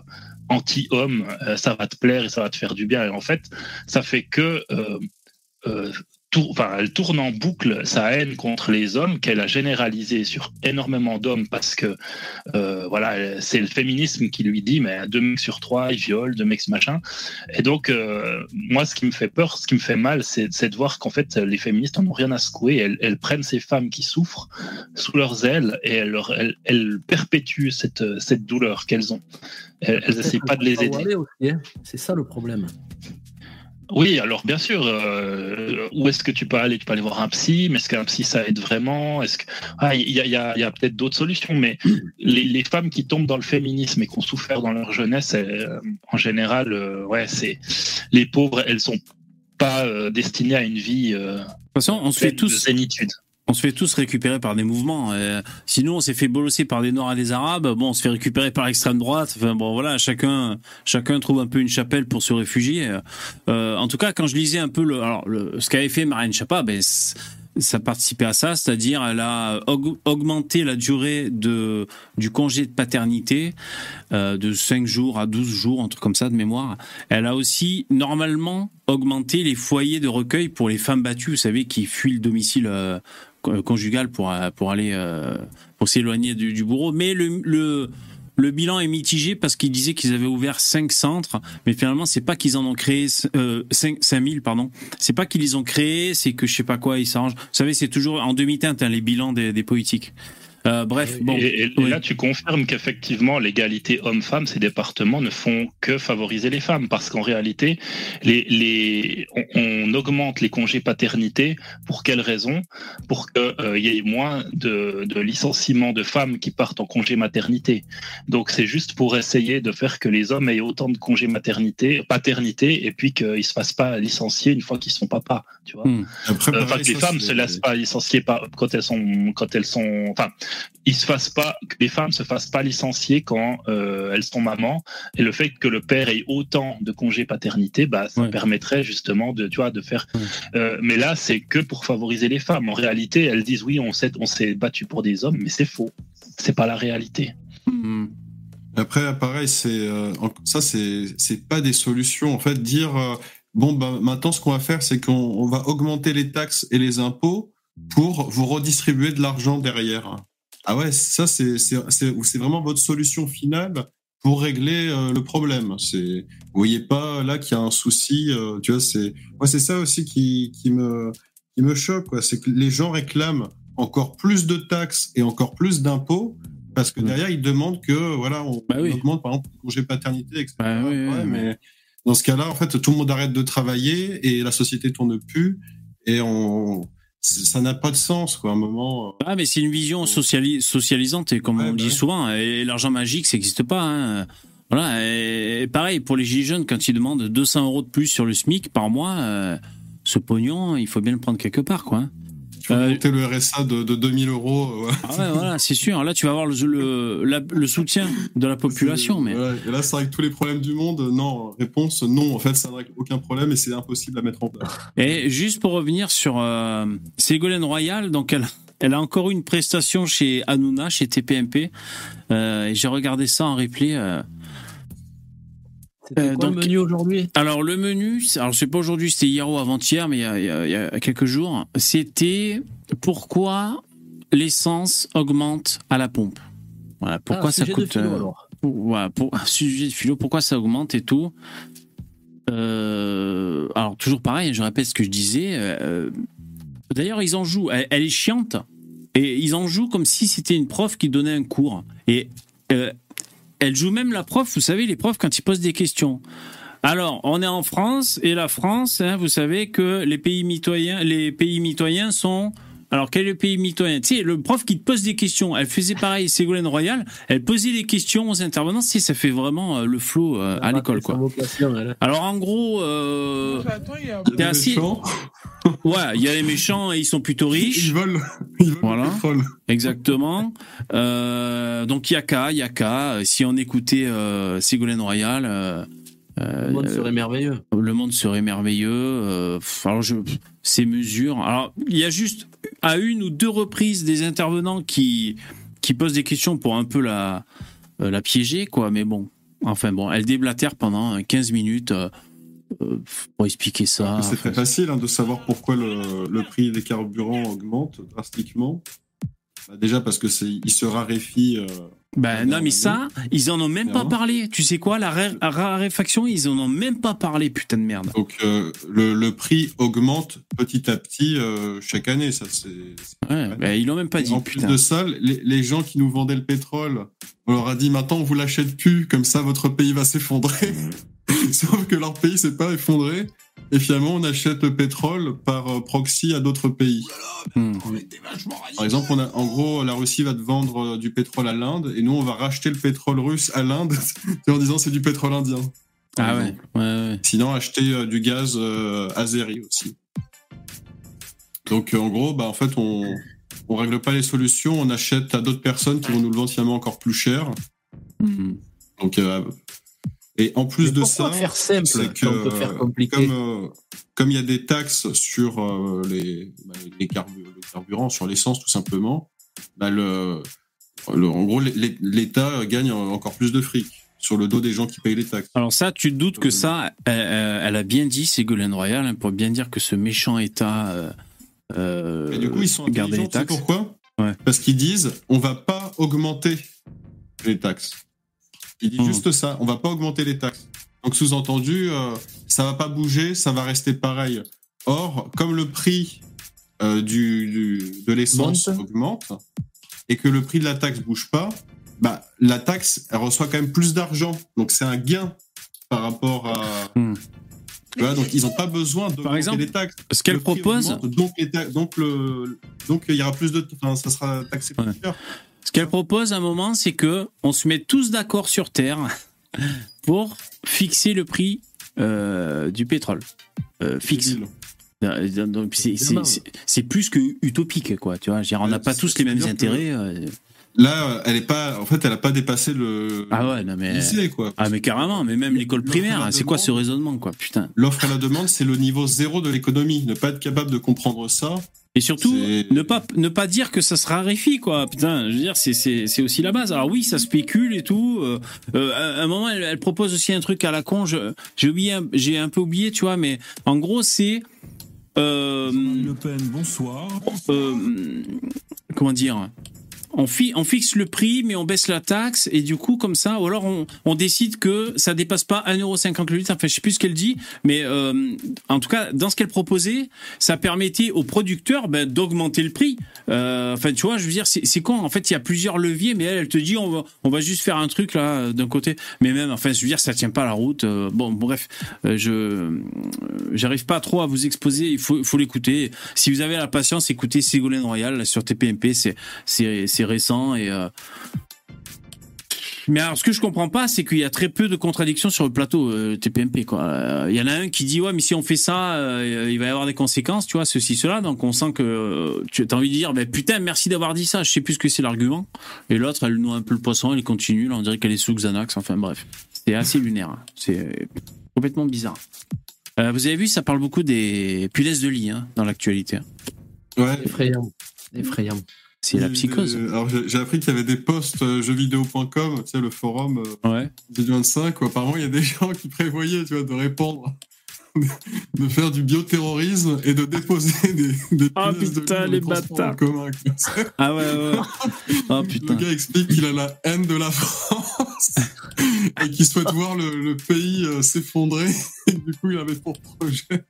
anti-homme, euh, ça va te plaire et ça va te faire du bien. Et en fait, ça fait que euh, euh, tour- enfin, elle tourne en boucle sa haine contre les hommes qu'elle a généralisé sur énormément d'hommes parce que euh, voilà, c'est le féminisme qui lui dit mais deux mecs sur trois ils violent, deux mecs machin. Et donc euh, moi ce qui me fait peur, ce qui me fait mal, c'est de voir qu'en fait les féministes en ont rien à secouer. Elles, elles prennent ces femmes qui souffrent sous leurs ailes et elles, leur- elles, elles perpétuent cette, cette douleur qu'elles ont. Elles, essaient pas de les aider. hein. C'est ça le problème. Oui, alors bien sûr, euh, où est-ce que tu peux aller? Tu peux aller voir un psy, mais est-ce qu'un psy ça aide vraiment? Est-ce que ah, il y a, y a- y a peut-être d'autres solutions, mais les, les femmes qui tombent dans le féminisme et qui ont souffert dans leur jeunesse, euh, en général, euh, ouais, c'est les pauvres, elles sont pas euh, destinées à une vie euh, De toute façon, on se fait pleine de zénitude. On se fait tous récupérer par des mouvements. Euh, sinon, on s'est fait bolosser par des Noirs et des Arabes. Bon, on se fait récupérer par l'extrême droite. Enfin, bon, voilà, chacun, chacun trouve un peu une chapelle pour se réfugier. Euh, en tout cas, quand je lisais un peu le, alors, le, ce qu'avait fait Marine Chapa, ben, ça participait à ça, c'est-à-dire elle a aug- augmenté la durée de du congé de paternité euh, de 5 jours à 12 jours, un truc comme ça de mémoire. Elle a aussi normalement augmenté les foyers de recueil pour les femmes battues, vous savez, qui fuient le domicile euh, co- conjugal pour euh, pour aller euh, pour s'éloigner du, bourreau. Mais le, le le bilan est mitigé parce qu'ils disaient qu'ils avaient ouvert cinq centres, mais finalement c'est pas qu'ils en ont créé euh, 5 5000 pardon. C'est pas qu'ils les ont créés, c'est que je sais pas quoi ils s'arrangent. Vous savez, c'est toujours en demi-teinte hein, les bilans des politiques. Euh, bref, bon. et, et- et oui. là, tu confirmes qu'effectivement, l'égalité homme-femme, ces départements ne font que favoriser les femmes, parce qu'en réalité, les, les, on, on augmente les congés paternité. Pour quelle raison? Pour qu'il y ait moins de, de licenciements de femmes qui partent en congé maternité. Donc, c'est juste pour essayer de faire que les hommes aient autant de congés maternité, paternité, et puis qu'ils ne se fassent pas licencier une fois qu'ils sont papas. Tu vois Hmm. Après, Euh, Enfin, que les femmes se laissent pas licencier par, quand elles sont, quand elles sont, enfin, ils se fassent pas, que les femmes se fassent pas licencier quand euh, elles sont mamans. Et le fait que le père ait autant de congés paternité, bah, ça Ouais. permettrait justement de, tu vois, de faire. Ouais. Euh, mais là, c'est que pour favoriser les femmes. En réalité, elles disent oui, on s'est, on s'est battu pour des hommes, mais c'est faux. C'est pas la réalité. Hmm. Après, pareil, c'est euh, ça, c'est c'est pas des solutions. En fait, dire euh, bon, bah, maintenant, ce qu'on va faire, c'est qu'on on va augmenter les taxes et les impôts pour vous redistribuer de l'argent derrière. Ah ouais, ça, c'est c'est c'est c'est vraiment votre solution finale pour régler euh, le problème. C'est vous voyez pas là qu'il y a un souci. euh, tu vois, c'est moi, c'est ça aussi qui qui me qui me choque. quoi. C'est que les gens réclament encore plus de taxes et encore plus d'impôts parce que Ouais. derrière ils demandent que voilà on, Bah oui. on augmente par exemple le congé paternité etc. Bah oui, Ouais, oui, mais dans ce cas-là en fait tout le monde arrête de travailler et la société tourne plus et on ça n'a pas de sens quoi à un moment euh, Ah, mais c'est une vision sociali- socialisante, et comme Ouais, on le bah dit ouais. souvent, et l'argent magique, ça n'existe pas. Hein. Voilà, et pareil, pour les gilets jaunes, quand ils demandent 200 euros de plus sur le SMIC par mois, euh, ce pognon, il faut bien le prendre quelque part, quoi. Il faut Euh, monter le RSA de, de 2000 euros euh, ouais. Ah ouais, voilà, c'est sûr. Là, tu vas avoir le, le, la- le soutien de la population, mais. Ouais, et là ça règle tous les problèmes du monde non réponse non en fait ça règle aucun problème et c'est impossible à mettre en place Et juste pour revenir sur euh, Ségolène Royal, donc elle, elle a encore eu une prestation chez Hanouna, chez TPMP. Euh, et j'ai regardé ça en replay. euh. C'était Euh, quoi donc- le menu aujourd'hui? Alors le menu, alors c'est pas aujourd'hui, c'était hier ou avant-hier, mais il y, a, il y a- il y a quelques jours, c'était pourquoi l'essence augmente à la pompe? Voilà, pourquoi Ah, ça coûte. philo, euh, alors. pour- voilà, pour [LAUGHS] sujet de philo, pourquoi ça augmente et tout? Euh, alors toujours pareil, je répète ce que je disais. euh, D'ailleurs, ils en jouent. Elle, elle est chiante et ils en jouent comme si c'était une prof qui donnait un cours. Et euh, elle joue même la prof. Vous savez, les profs quand ils posent des questions. Alors, on est en France et la France, hein, vous savez que les pays mitoyens, les pays mitoyens sont. Alors, quel est le pays mitoyen? Tu sais, le prof qui te pose des questions, elle faisait pareil, Ségolène Royal, elle posait des questions aux intervenants, tu sais, ça fait vraiment euh, le flow euh, à l'école, quoi. Elle. Alors, en gros, euh, t'es assis. méchants, [LAUGHS] Ouais, il y a les méchants et ils sont plutôt riches. ils veulent ils veulent Voilà. Exactement. Euh, donc, Yaka, Yaka, si on écoutait euh, Ségolène Royal, euh, Le monde serait merveilleux. le monde serait merveilleux. euh, alors, je, ces mesures. Alors, il y a juste à une ou deux reprises des intervenants qui, qui posent des questions pour un peu la, euh, la piéger, quoi. Mais bon, enfin bon, elle déblatère pendant 15 minutes euh, euh, pour expliquer ça. c'est très facile hein, de savoir pourquoi le, le prix des carburants augmente drastiquement Bah, déjà parce que c'est il se raréfie euh, Ben non, mais ça, ils en ont même pas parlé. Tu sais quoi, la raréfaction, ils en ont même pas parlé, putain de merde. donc euh, le, le prix augmente petit à petit euh, chaque année ça c'est Ouais, ben, ils l'ont même pas dit, en plus de ça, les, les gens qui nous vendaient le pétrole, on leur a dit maintenant on vous l'achète plus, comme ça votre pays va s'effondrer. [LAUGHS] Sauf que leur pays s'est pas effondré. Et finalement, on achète le pétrole par euh, proxy à d'autres pays. Hmm. Par exemple, on a, en gros, la Russie va te vendre euh, du pétrole à l'Inde, et nous, on va racheter le pétrole russe à l'Inde [LAUGHS] en disant c'est du pétrole indien. Ah ouais, exemple. ouais, ouais. Sinon, acheter euh, du gaz euh, azéri aussi. Donc, euh, en gros, bah, en fait, on on règle pas les solutions, on achète à d'autres personnes qui vont nous le vendre finalement encore plus cher. Hmm. Donc, euh, et en plus Mais de ça, faire simple c'est que quand on peut faire compliqué comme euh, comme il y a des taxes sur euh, les bah, les, carbu- le carburant, sur l'essence tout simplement, bah, le, le- en gros l'É- l'État gagne encore plus de fric sur le dos des gens qui payent les taxes. Alors ça, tu te doutes que ça, elle, a bien dit, Ségolène Royal, hein, pour bien dire que ce méchant État euh, euh, Et du coup, ils sont garde les taxes. pourquoi? Ouais. Parce qu'ils disent on va pas augmenter les taxes. Ils disent Hmm. juste ça, on va pas augmenter les taxes. Donc sous-entendu, euh, ça va pas bouger, ça va rester pareil. Or, comme le prix euh, du, du- de l'essence augmente et que le prix de la taxe bouge pas, bah la taxe elle reçoit quand même plus d'argent. Donc c'est un gain par rapport à. Hmm. Donc ils n'ont pas besoin d'augmenter exemple, les taxes. Ce qu'elle propose, augmente, donc, les ta- donc, le, donc il y aura plus de, enfin, ça sera taxé plus Ouais. cher. Ce qu'elle propose à un moment, c'est que on se met tous d'accord sur Terre pour fixer le prix euh, du pétrole. Euh, fixe. Euh, donc, c'est- plus que utopique, quoi. Tu vois, dire, on n'a Ouais, pas tous les mêmes intérêts. euh. Là, elle est pas. En fait, elle a pas dépassé le Ah ouais, non mais. lycée, quoi. Ah mais carrément, mais même l'école primaire, la c'est quoi ce raisonnement, quoi, putain. L'offre et la demande, c'est le niveau zéro de l'économie. Ne pas être capable de comprendre ça. Et surtout, ne pas, ne pas dire que ça se raréfie, quoi. Putain, je veux dire, c'est, c'est, c'est aussi la base. Alors oui, ça spécule et tout. Euh, euh, à un moment, elle, elle propose aussi un truc à la con. j'ai oublié, un- j'ai un peu oublié, tu vois, mais en gros, c'est. Euh, Le Pen, bonsoir. euh, comment dire? On, fi- on fixe le prix, mais on baisse la taxe, et du coup, comme ça, ou alors on, décide que ça dépasse pas 1,50€ le litre. Enfin, je sais plus ce qu'elle dit, mais euh, en tout cas, dans ce qu'elle proposait, ça permettait aux producteurs ben, d'augmenter le prix. Euh, enfin, tu vois, je veux dire, c'est con. En fait, il y a plusieurs leviers, mais elle, elle te dit, on va, on va juste faire un truc là d'un côté. Mais même, enfin, je veux dire, ça tient pas la route. Euh, bon, bref, je j'arrive pas trop à vous exposer. Il faut, faut l'écouter. Si vous avez la patience, écoutez Ségolène Royal sur TPMP. C'est, récent et. euh, mais alors, ce que je comprends pas, c'est qu'il y a très peu de contradictions sur le plateau euh, TPMP. Quoi. Euh, Il y en a un qui dit ouais, mais si on fait ça, euh, il va y avoir des conséquences, tu vois, ceci, cela. Donc on sent que euh, tu as envie de dire, ben putain, merci d'avoir dit ça. Je sais plus ce que c'est l'argument. Et l'autre, elle noie un peu le poisson, elle continue. Là, on dirait qu'elle est sous Xanax. Enfin bref, c'est assez lunaire. hein. C'est complètement bizarre. Euh, vous avez vu, ça parle beaucoup des punaises de lit hein, dans l'actualité. Ouais. Effrayant. Effrayant. C'est la psychose. euh, alors, j'ai appris qu'il y avait des posts euh, jeuxvideo.com, tu sais, le forum euh, Ouais. du 25, où apparemment il y a des [LAUGHS] gens qui prévoyaient, tu vois, de répondre, [LAUGHS] de faire du bioterrorisme et de déposer des, des Ah, de lit putain, dans les bâtards. en commun. quoi. Ah ouais, ouais. [LAUGHS] oh Le putain. gars explique qu'il a la haine de la France et qu'il souhaite voir le, le pays euh, s'effondrer. Et du coup, il avait pour projet.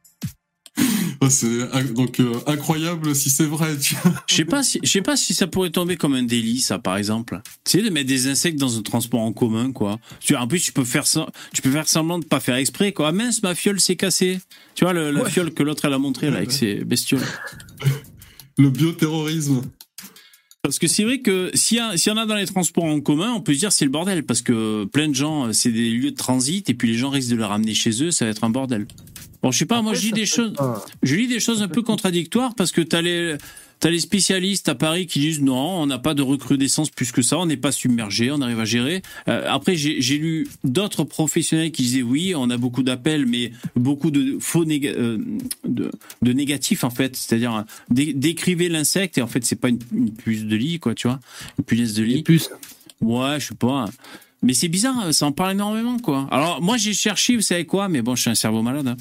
Oh, c'est donc euh, incroyable si c'est vrai. Je sais pas si je sais pas si ça pourrait tomber comme un délit ça par exemple. Tu sais de mettre des insectes dans un transport en commun quoi. Tu en plus tu peux faire ça tu peux faire semblant de pas faire exprès quoi. Ah, mince ma fiole s'est cassée. Tu vois le, la Ouais. fiole que l'autre elle a montré là avec ses bestioles. [LAUGHS] Le bioterrorisme. Parce que c'est vrai que s'il y, a- s'il y en a dans les transports en commun, on peut se dire c'est le bordel parce que plein de gens, euh, c'est des lieux de transit et puis les gens risquent de les ramener chez eux, ça va être un bordel. Bon, je sais pas, moi je lis des choses, je lis des choses un peu contradictoires parce que t'as les T'as les spécialistes à Paris qui disent non, on n'a pas de recrudescence plus que ça, on n'est pas submergé, on arrive à gérer. Euh, après, j'ai lu d'autres professionnels qui disaient oui, on a beaucoup d'appels, mais beaucoup de faux néga- euh, de, de négatifs en fait. C'est-à-dire dé- décrivez l'insecte et en fait c'est pas une, une puce de lit quoi, tu vois, une punaise de lit. plus, Ouais, je sais pas. Mais c'est bizarre, ça en parle énormément, quoi. Alors, moi, j'ai cherché, vous savez quoi, mais bon, je suis un cerveau malade. hein.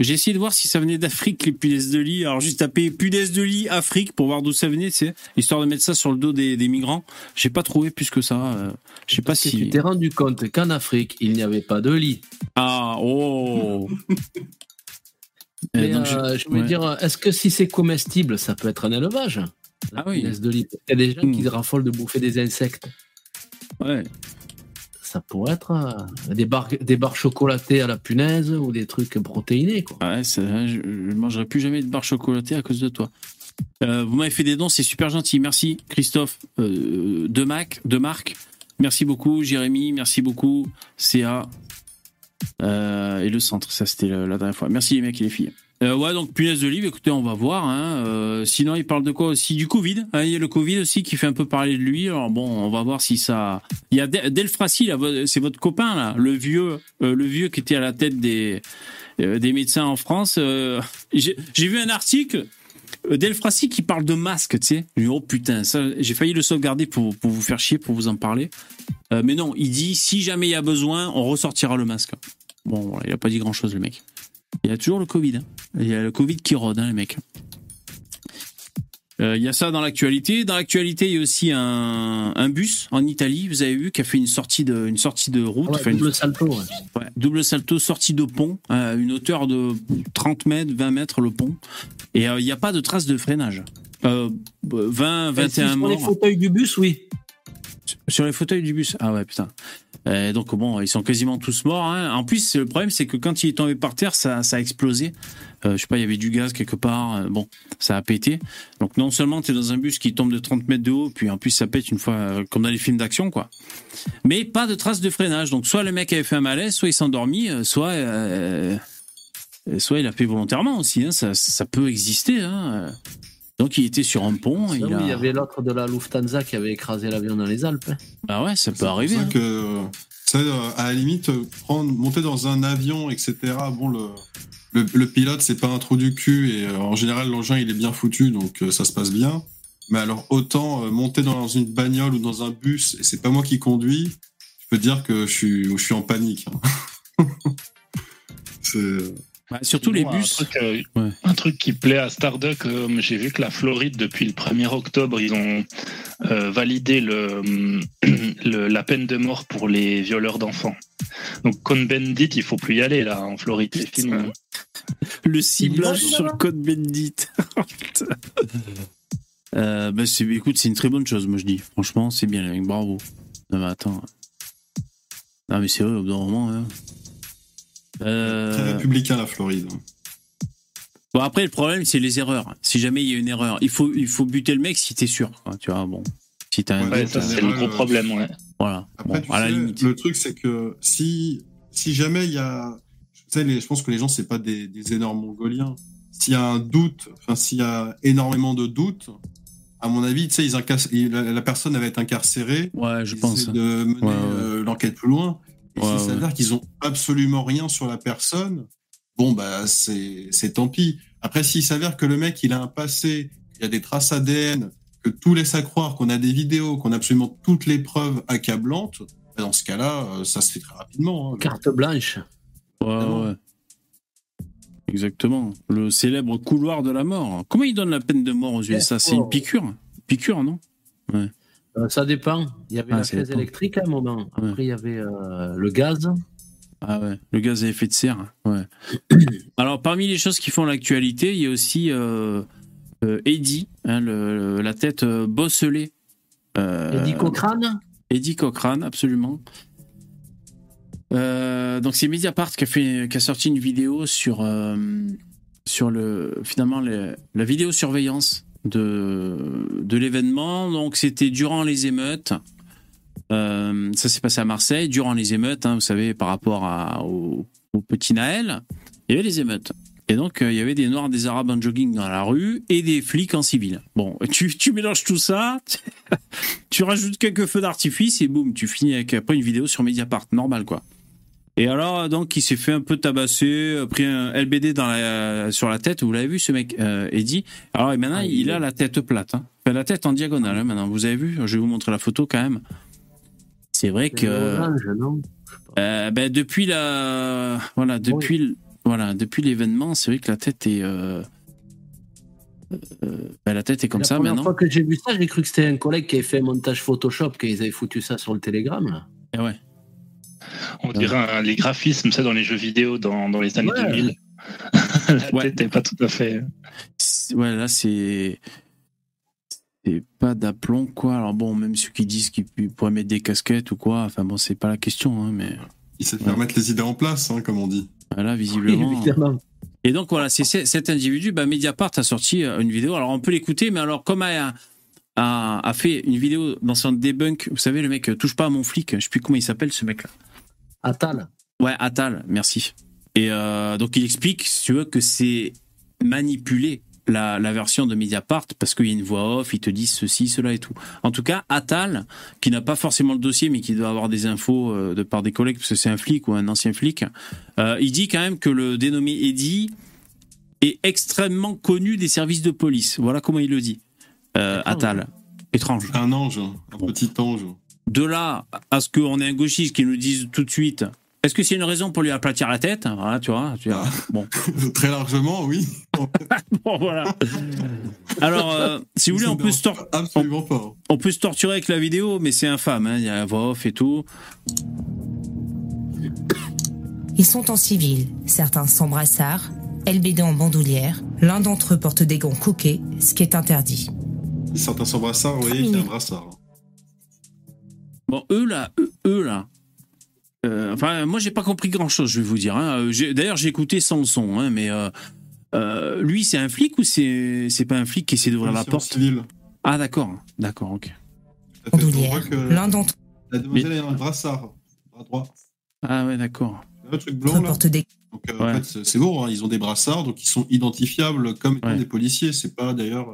J'ai essayé de voir si ça venait d'Afrique, les punaises de lit. Alors, juste tapé punaises de lit Afrique pour voir d'où ça venait, tu sais, histoire de mettre ça sur le dos des, des migrants. J'ai pas trouvé plus que ça. euh, Je sais pas si tu t'es rendu compte qu'en Afrique, il n'y avait pas de lit. Ah, oh [LAUGHS] Euh, Mais donc, euh, je veux ouais. dire, est-ce que si c'est comestible, ça peut être un élevage La Ah oui. punaise de lit? Il y a des gens Hmm. qui raffolent de bouffer des insectes. Ouais. Ça pourrait être euh, des barres, des barres chocolatées à la punaise ou des trucs protéinés. Quoi. Ouais, je, je mangerai plus jamais de barre chocolatée à cause de toi. Euh, vous m'avez fait des dons, c'est super gentil. Merci Christophe euh, de Mac, de Marc. Merci beaucoup Jérémy, merci beaucoup CA et le centre. Ça c'était la dernière fois. Merci les mecs et les filles. Euh, ouais, donc punaise de livre, écoutez, on va voir. Hein. Euh, sinon, il parle de quoi aussi? Du Covid. hein, il y a le Covid aussi qui fait un peu parler de lui. Alors bon, on va voir si ça. Il y a Del- Delfrassi, là, vo- c'est votre copain là, le vieux, euh, le vieux qui était à la tête des des médecins en France. J'ai vu un article. Delfrassi qui parle de masque, tu sais. Oh putain, j'ai failli le sauvegarder pour, pour vous faire chier, pour vous en parler. Mais non, il dit si jamais il y a besoin, on ressortira le masque. Bon, il a pas dit grand chose, le mec. Il y a toujours le Covid. hein. Il y a le Covid qui rôde, hein, les mecs. Euh, Il y a ça dans l'actualité. Dans l'actualité, il y a aussi un, un bus en Italie, vous avez vu, qui a fait une sortie de, une sortie de route. Ouais, enfin, une- double salto. ouais. Ouais, double salto, sortie de pont, à une hauteur de 30 mètres, 20 mètres le pont. Et euh, il n'y a pas de traces de freinage. Euh, 20, Et si 21 sur morts les fauteuils du bus, oui. sur les fauteuils du bus. Ah ouais, putain. Euh, donc bon, ils sont quasiment tous morts. hein. En plus, le problème, c'est que quand il est tombé par terre, ça, a explosé. Euh, je sais pas, il y avait du gaz quelque part. euh, bon, ça a pété. Donc non seulement tu es dans un bus qui tombe de 30 mètres de haut, puis en plus ça pète une fois, euh, comme dans les films d'action, quoi. Mais pas de traces de freinage. Donc soit le mec avait fait un malaise, soit il s'est endormi, soit... soit il a fait volontairement aussi, hein, ça, ça peut exister. Hein. Donc il était sur un pont. Et il oui, a... Il y avait l'autre de la Lufthansa qui avait écrasé l'avion dans les Alpes. hein. Ah ouais, ça peut C'est pour arriver. ça hein. que, ça, euh, à la limite, prendre, monter dans un avion, etc. Bon, le, le, le pilote, c'est pas un trou du cul et euh, en général, l'engin, il est bien foutu, donc euh, ça se passe bien. Mais alors, autant euh, monter dans une bagnole ou dans un bus et c'est pas moi qui conduis, je peux dire que je suis, je suis en panique. hein. [LAUGHS] c'est, Bah, surtout les bus. Un truc, euh, Ouais. un truc qui plaît à Starduck, euh, j'ai vu que la Floride, depuis le 1er octobre, ils ont euh, validé le, [CLEARS THROAT] le- la peine de mort pour les violeurs d'enfants. Donc, Con Bendit, il faut plus y aller là en Floride, c'est fini. hein. Le ciblage sur le code Bendit. [LAUGHS] Euh, bah, c'est, écoute, c'est une très bonne chose, moi je dis. Franchement, c'est bien, les mecs, bravo. Non, mais attends. Non, mais c'est vrai, au bout d'un moment. hein. Très Euh, républicain, la Floride. Bon, après, le problème, c'est les erreurs. Si jamais il y a une erreur, il faut, il faut buter le mec si t'es sûr. quoi, tu vois, bon. Si t'as un Ouais, ça, euh, c'est le gros problème. Ouais. voilà. Après, Bon, la sais, limite. le truc, c'est que si, si jamais il y a. Tu sais, les- je pense que les gens, c'est pas des, des énormes mongoliens. S'il y a un doute, enfin, s'il y a énormément de doutes, à mon avis, tu sais, ils la, la personne elle va être incarcérée. Ouais, je pense. de mener Ouais, ouais. euh, l'enquête plus loin. Et Ouais, s'il ouais. s'avère qu'ils ont absolument rien sur la personne, bon, bah, c'est c'est tant pis. Après, s'il s'avère que le mec, il a un passé, il y a des traces ADN, que tout laisse à croire qu'on a des vidéos, qu'on a absolument toutes les preuves accablantes, bah, dans ce cas-là, euh, ça se fait très rapidement. hein. Carte blanche. Ouais, ouais. Exactement. Le célèbre couloir de la mort. Comment ils donnent la peine de mort aux USA? C'est une piqûre? Piqûre, non? Euh, ça dépend. Il y avait Ah, la chaise électrique à un moment. Après, Ouais. il y avait euh, le gaz. Ah ouais, le gaz à effet de serre. Ouais. [COUGHS] Alors, parmi les choses qui font l'actualité, il y a aussi euh, Eddie, hein, le- le- la tête bosselée. Eddie Cochrane. Eddie Cochrane, absolument. Donc c'est Mediapart qui a fait, qui a sorti une vidéo sur sur le finalement le- la vidéosurveillance de de l'événement. Donc c'était durant les émeutes. Euh, ça s'est passé à Marseille durant les émeutes. hein, vous savez par rapport au, au petit Naël, il y avait les émeutes. Et donc, euh, il y avait des Noirs, des Arabes en jogging dans la rue et des flics en civil. Bon, [LAUGHS] tu, tu mélanges tout ça, [LAUGHS] tu rajoutes quelques feux d'artifice et boum, tu finis avec après une vidéo sur Mediapart, normal quoi. Et alors, donc, il s'est fait un peu tabasser, a pris un LBD dans la, sur la tête. Vous l'avez vu, ce mec, euh, Eddie. Alors, et maintenant, Ah, il il a la tête plate. Hein. Enfin, la tête en diagonale, hein, maintenant. Vous avez vu Je vais vous montrer la photo quand même. C'est vrai que. Euh, ben, depuis la voilà depuis le- voilà depuis l'événement c'est vrai que la tête est euh, euh, ben, la tête est comme la ça première maintenant fois que j'ai vu ça, j'ai cru que c'était un collègue qui avait fait un montage Photoshop, qu'ils avaient foutu ça sur le Telegram. Là. Eh ouais On dirait un- les graphismes, ça, dans les jeux vidéo dans, dans les années Ouais. 2000. [LAUGHS] La Ouais. tête n'est pas tout à fait. C'est- ouais là c'est c'est pas d'aplomb quoi alors bon même ceux qui disent qu'ils pourraient mettre des casquettes ou quoi enfin bon c'est pas la question hein, mais Il sait faire mettre les idées en place, hein, comme on dit. là Oui, visiblement évidemment. Et donc voilà, c'est c'est- cet individu, bah, Mediapart a sorti euh, une vidéo. Alors on peut l'écouter, mais alors comme a, a, a fait une vidéo dans son debunk, vous savez le mec euh, touche pas à mon flic, je sais plus comment il s'appelle ce mec-là. Atal. Ouais, Atal, merci. Et euh, donc il explique, si tu veux, que c'est manipulé la, la version de Mediapart parce qu'il y a une voix off, ils te disent ceci, cela et tout. En tout cas, Atal, qui n'a pas forcément le dossier, mais qui doit avoir des infos euh, de par des collègues, parce que c'est un flic ou un ancien flic, euh, il dit quand même que le dénommé Eddie est extrêmement connu des services de police. Voilà comment il le dit. Euh, Étrange. Atal. Étrange. Un ange, un Bon. petit ange. De là à ce qu'on ait un gauchiste qui nous dise tout de suite est-ce que c'est une raison pour lui aplatir la tête? Voilà, tu vois. tu vois. Ah. Bon. [LAUGHS] Très largement, oui. [LAUGHS] Bon, voilà. Alors, euh, si vous voulez, on peut, se dérange tor- Absolument pas. on peut se torturer avec la vidéo, mais c'est infâme. hein. Il y a la voix off et tout. Ils sont en civil, certains sans brassard, LBD en bandoulière, l'un d'entre eux porte des gants coquets, ce qui est interdit. Certains sans brassard, vous voyez, il y a un brassard. Bon, eux là, eux, eux, là. euh, enfin, moi, j'ai pas compris grand-chose, je vais vous dire. hein. Euh, j'ai- D'ailleurs, j'ai écouté sans le son, hein, mais euh, euh, lui, c'est un flic ou c'est c'est pas un flic qui essaie d'ouvrir la porte? civil. Ah, d'accord, d'accord, ok. L'un d'entre la demoiselle a un brassard. Bras droit. Ah ouais, d'accord. Le truc blanc, là. porte des Donc, euh, Ouais. en fait, c'est- c'est bon, hein, ils ont des brassards, donc ils sont identifiables comme étant Ouais. des policiers. C'est pas d'ailleurs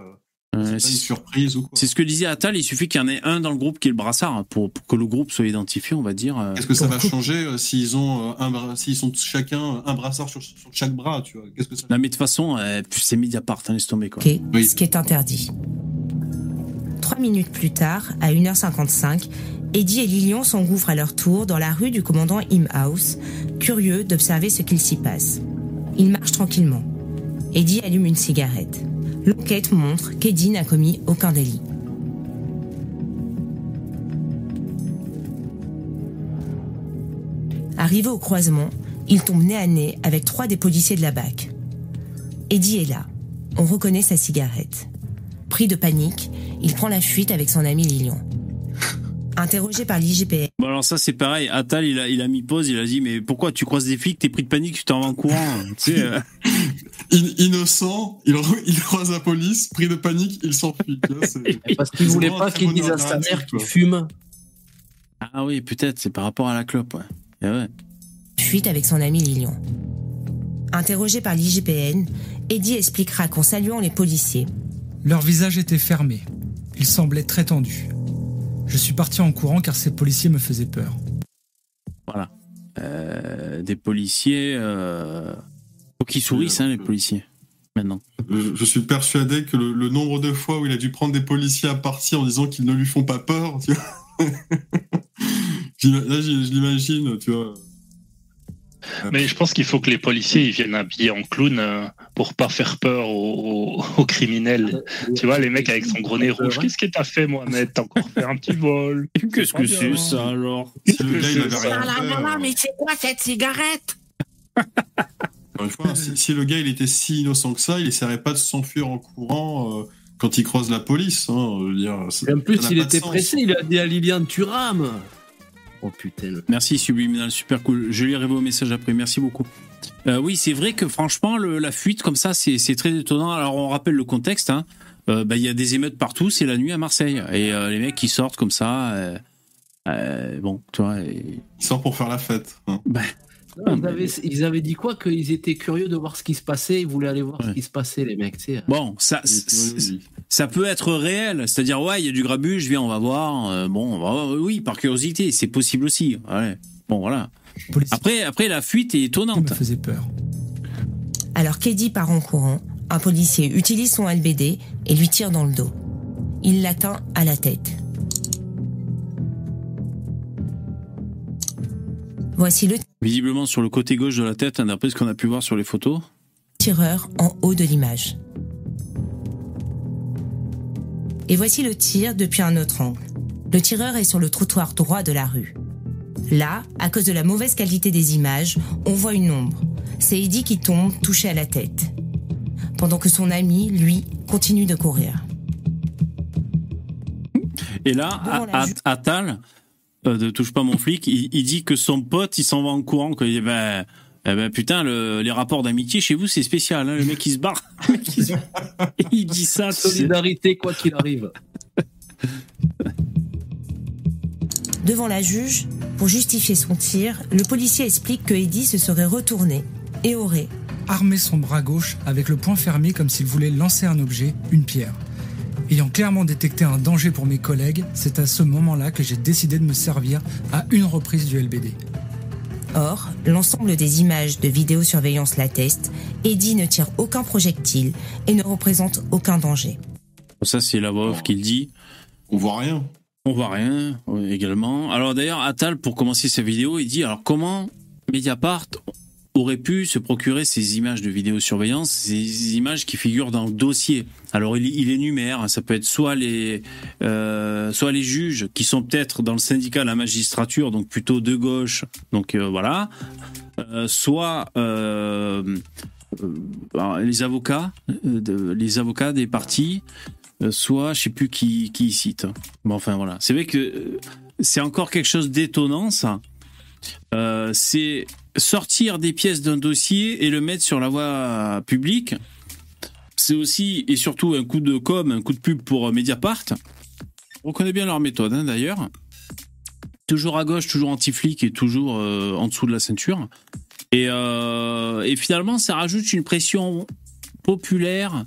c'est une c'est surprise ou quoi. c'est ce que disait Attal, il suffit qu'il y en ait un dans le groupe qui est le brassard hein, pour, pour que le groupe soit identifié, on va dire. euh. Qu'est-ce que ça va changer euh, s'ils ont euh, un s'ils sont chacun un brassard sur, sur chaque bras, tu vois? Qu'est-ce que ça Non, mais de toute façon, euh, c'est Mediapart, hein, laisse tomber quoi. Ok, Oui. ce qui est interdit. Trois minutes plus tard, à 1h55, Eddie et Lilian s'engouffrent à leur tour dans la rue du commandant Imhouse, curieux d'observer ce qu'il s'y passe. Ils marchent tranquillement. Eddie allume une cigarette. L'enquête montre qu'Eddie n'a commis aucun délit. Arrivé au croisement, il tombe nez à nez avec trois des policiers de la BAC. Eddie est là. On reconnaît sa cigarette. Pris de panique, il prend la fuite avec son ami Lilian. Interrogé par l'IGPN, Bon alors ça c'est pareil, Attal il a, il a mis pause, il a dit mais pourquoi tu croises des flics, t'es pris de panique, tu t'en vas en courant tu sais, euh, [LAUGHS] In- Innocent, il, il croise la police, pris de panique, il s'enfuit. [LAUGHS] Parce qu'il voulait pas qu'il dise à sa mère qu'il fume. Ah oui peut-être, c'est par rapport à la clope ouais. Eh ouais. fuite avec son ami Lilian. Interrogé par l'IGPN, Eddie expliquera qu'en saluant les policiers, Leur visage était fermé. Ils semblaient très tendus. Je suis parti en courant car ces policiers me faisaient peur. Voilà. Euh, des policiers. Euh... Faut qu'ils sourissent, hein, les policiers. Maintenant. Je, je suis persuadé que le, le nombre de fois où il a dû prendre des policiers à partie en disant qu'ils ne lui font pas peur, tu vois. [LAUGHS] Là, je je l'imagine, tu vois. Mais je pense qu'il faut que les policiers ils viennent habillés en clown euh, pour pas faire peur aux, aux- aux criminels. Tu vois, les mecs avec son gros nez rouge. Qu'est-ce que t'as fait, Mohamed? T'as encore fait un petit vol. [LAUGHS] Qu'est-ce que c'est ça alors? Si le gars, il avait c'est rien ça. fait, euh, c'est quoi cette cigarette? Encore une fois, si, si le gars il était si innocent que ça, il essaierait pas de s'enfuir en courant euh, quand il croise la police. Hein, je veux dire, c'est- Et en plus, il était pressé, il a dit à Liliane, tu rames. Oh putain. le- Merci Subliminal, super cool. Je lirai vos messages après, merci beaucoup. Euh, oui, c'est vrai que franchement, le- la fuite comme ça, c'est très étonnant. Alors on rappelle le contexte. hein. Euh, bah, Il y a des émeutes partout, c'est la nuit à Marseille. Et euh, les mecs qui sortent comme ça, euh, euh, bon, tu vois. et- Il sort pour faire la fête. hein. Non, ils, avaient, ils avaient dit quoi Qu'ils étaient curieux de voir ce qui se passait, ils voulaient aller voir Ouais. ce qui se passait, les mecs, tu sais. Bon, ça, ça peut être réel. C'est-à-dire, ouais, il y a du grabuge, viens, on va voir. Euh, bon, on va voir. oui, par curiosité, c'est possible aussi. Ouais. Bon, voilà. Après, après, la fuite est me étonnante. faisaient peur. Alors qu'Eddie part en courant, un policier utilise son LBD et lui tire dans le dos. Il l'atteint à la tête. Voici le Visiblement sur le côté gauche de la tête, hein, d'après ce qu'on a pu voir sur les photos. tireur en haut de l'image. Et voici le tir depuis un autre angle. Le tireur est sur le trottoir droit de la rue. Là, à cause de la mauvaise qualité des images, on voit une ombre. C'est Eddie qui tombe, touché à la tête. Pendant que son ami, lui, continue de courir. Et là, ju- Attal, de touche pas mon flic, il, il dit que son pote, il s'en va en courant. Dit, ben, eh ben, putain, le- les rapports d'amitié chez vous, c'est spécial. Hein, le mec, il se barre. [LAUGHS] Il, se- il dit ça. Solidarité, quoi qu'il arrive. Devant la juge, pour justifier son tir, le policier explique que Eddie se serait retourné et aurait, Armé son bras gauche avec le poing fermé comme s'il voulait lancer un objet, une pierre. Ayant clairement détecté un danger pour mes collègues, c'est à ce moment-là que j'ai décidé de me servir à une reprise du LBD. Or, l'ensemble des images de vidéosurveillance l'atteste, Eddie ne tire aucun projectile et ne représente aucun danger. Ça, c'est la voix off qui le dit. On voit rien. On voit rien euh, également. Alors d'ailleurs, Attal, pour commencer sa vidéo, il dit alors comment Mediapart aurait pu se procurer ces images de vidéosurveillance, ces images qui figurent dans le dossier. Alors il, énumère, ça peut être soit les, euh, soit les juges qui sont peut-être dans le syndicat de la magistrature, donc plutôt de gauche, donc euh, voilà, Euh, soit les avocats, les avocats des partis, soit je sais plus qui qui il cite. Bon enfin voilà, c'est vrai que c'est encore quelque chose d'étonnant ça. C'est sortir des pièces d'un dossier et le mettre sur la voie publique. C'est aussi et surtout un coup de com, un coup de pub pour Mediapart. On connaît bien leur méthode hein, d'ailleurs. Toujours à gauche, toujours anti-flic et toujours euh, en dessous de la ceinture. Et, euh, et finalement, ça rajoute une pression populaire.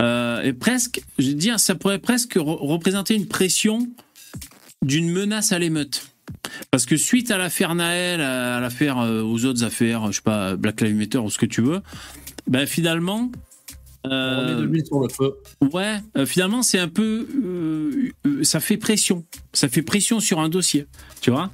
euh, et presque, je veux dire, ça pourrait presque re- représenter une pression d'une menace à l'émeute. Parce que suite à l'affaire Naël, à l'affaire, euh, aux autres affaires, je sais pas, Black Lives Matter ou ce que tu veux, ben finalement, On met de euh, l'huile sur le feu. Ouais, euh, finalement, c'est un peu. euh, ça fait pression. Ça fait pression sur un dossier. Tu vois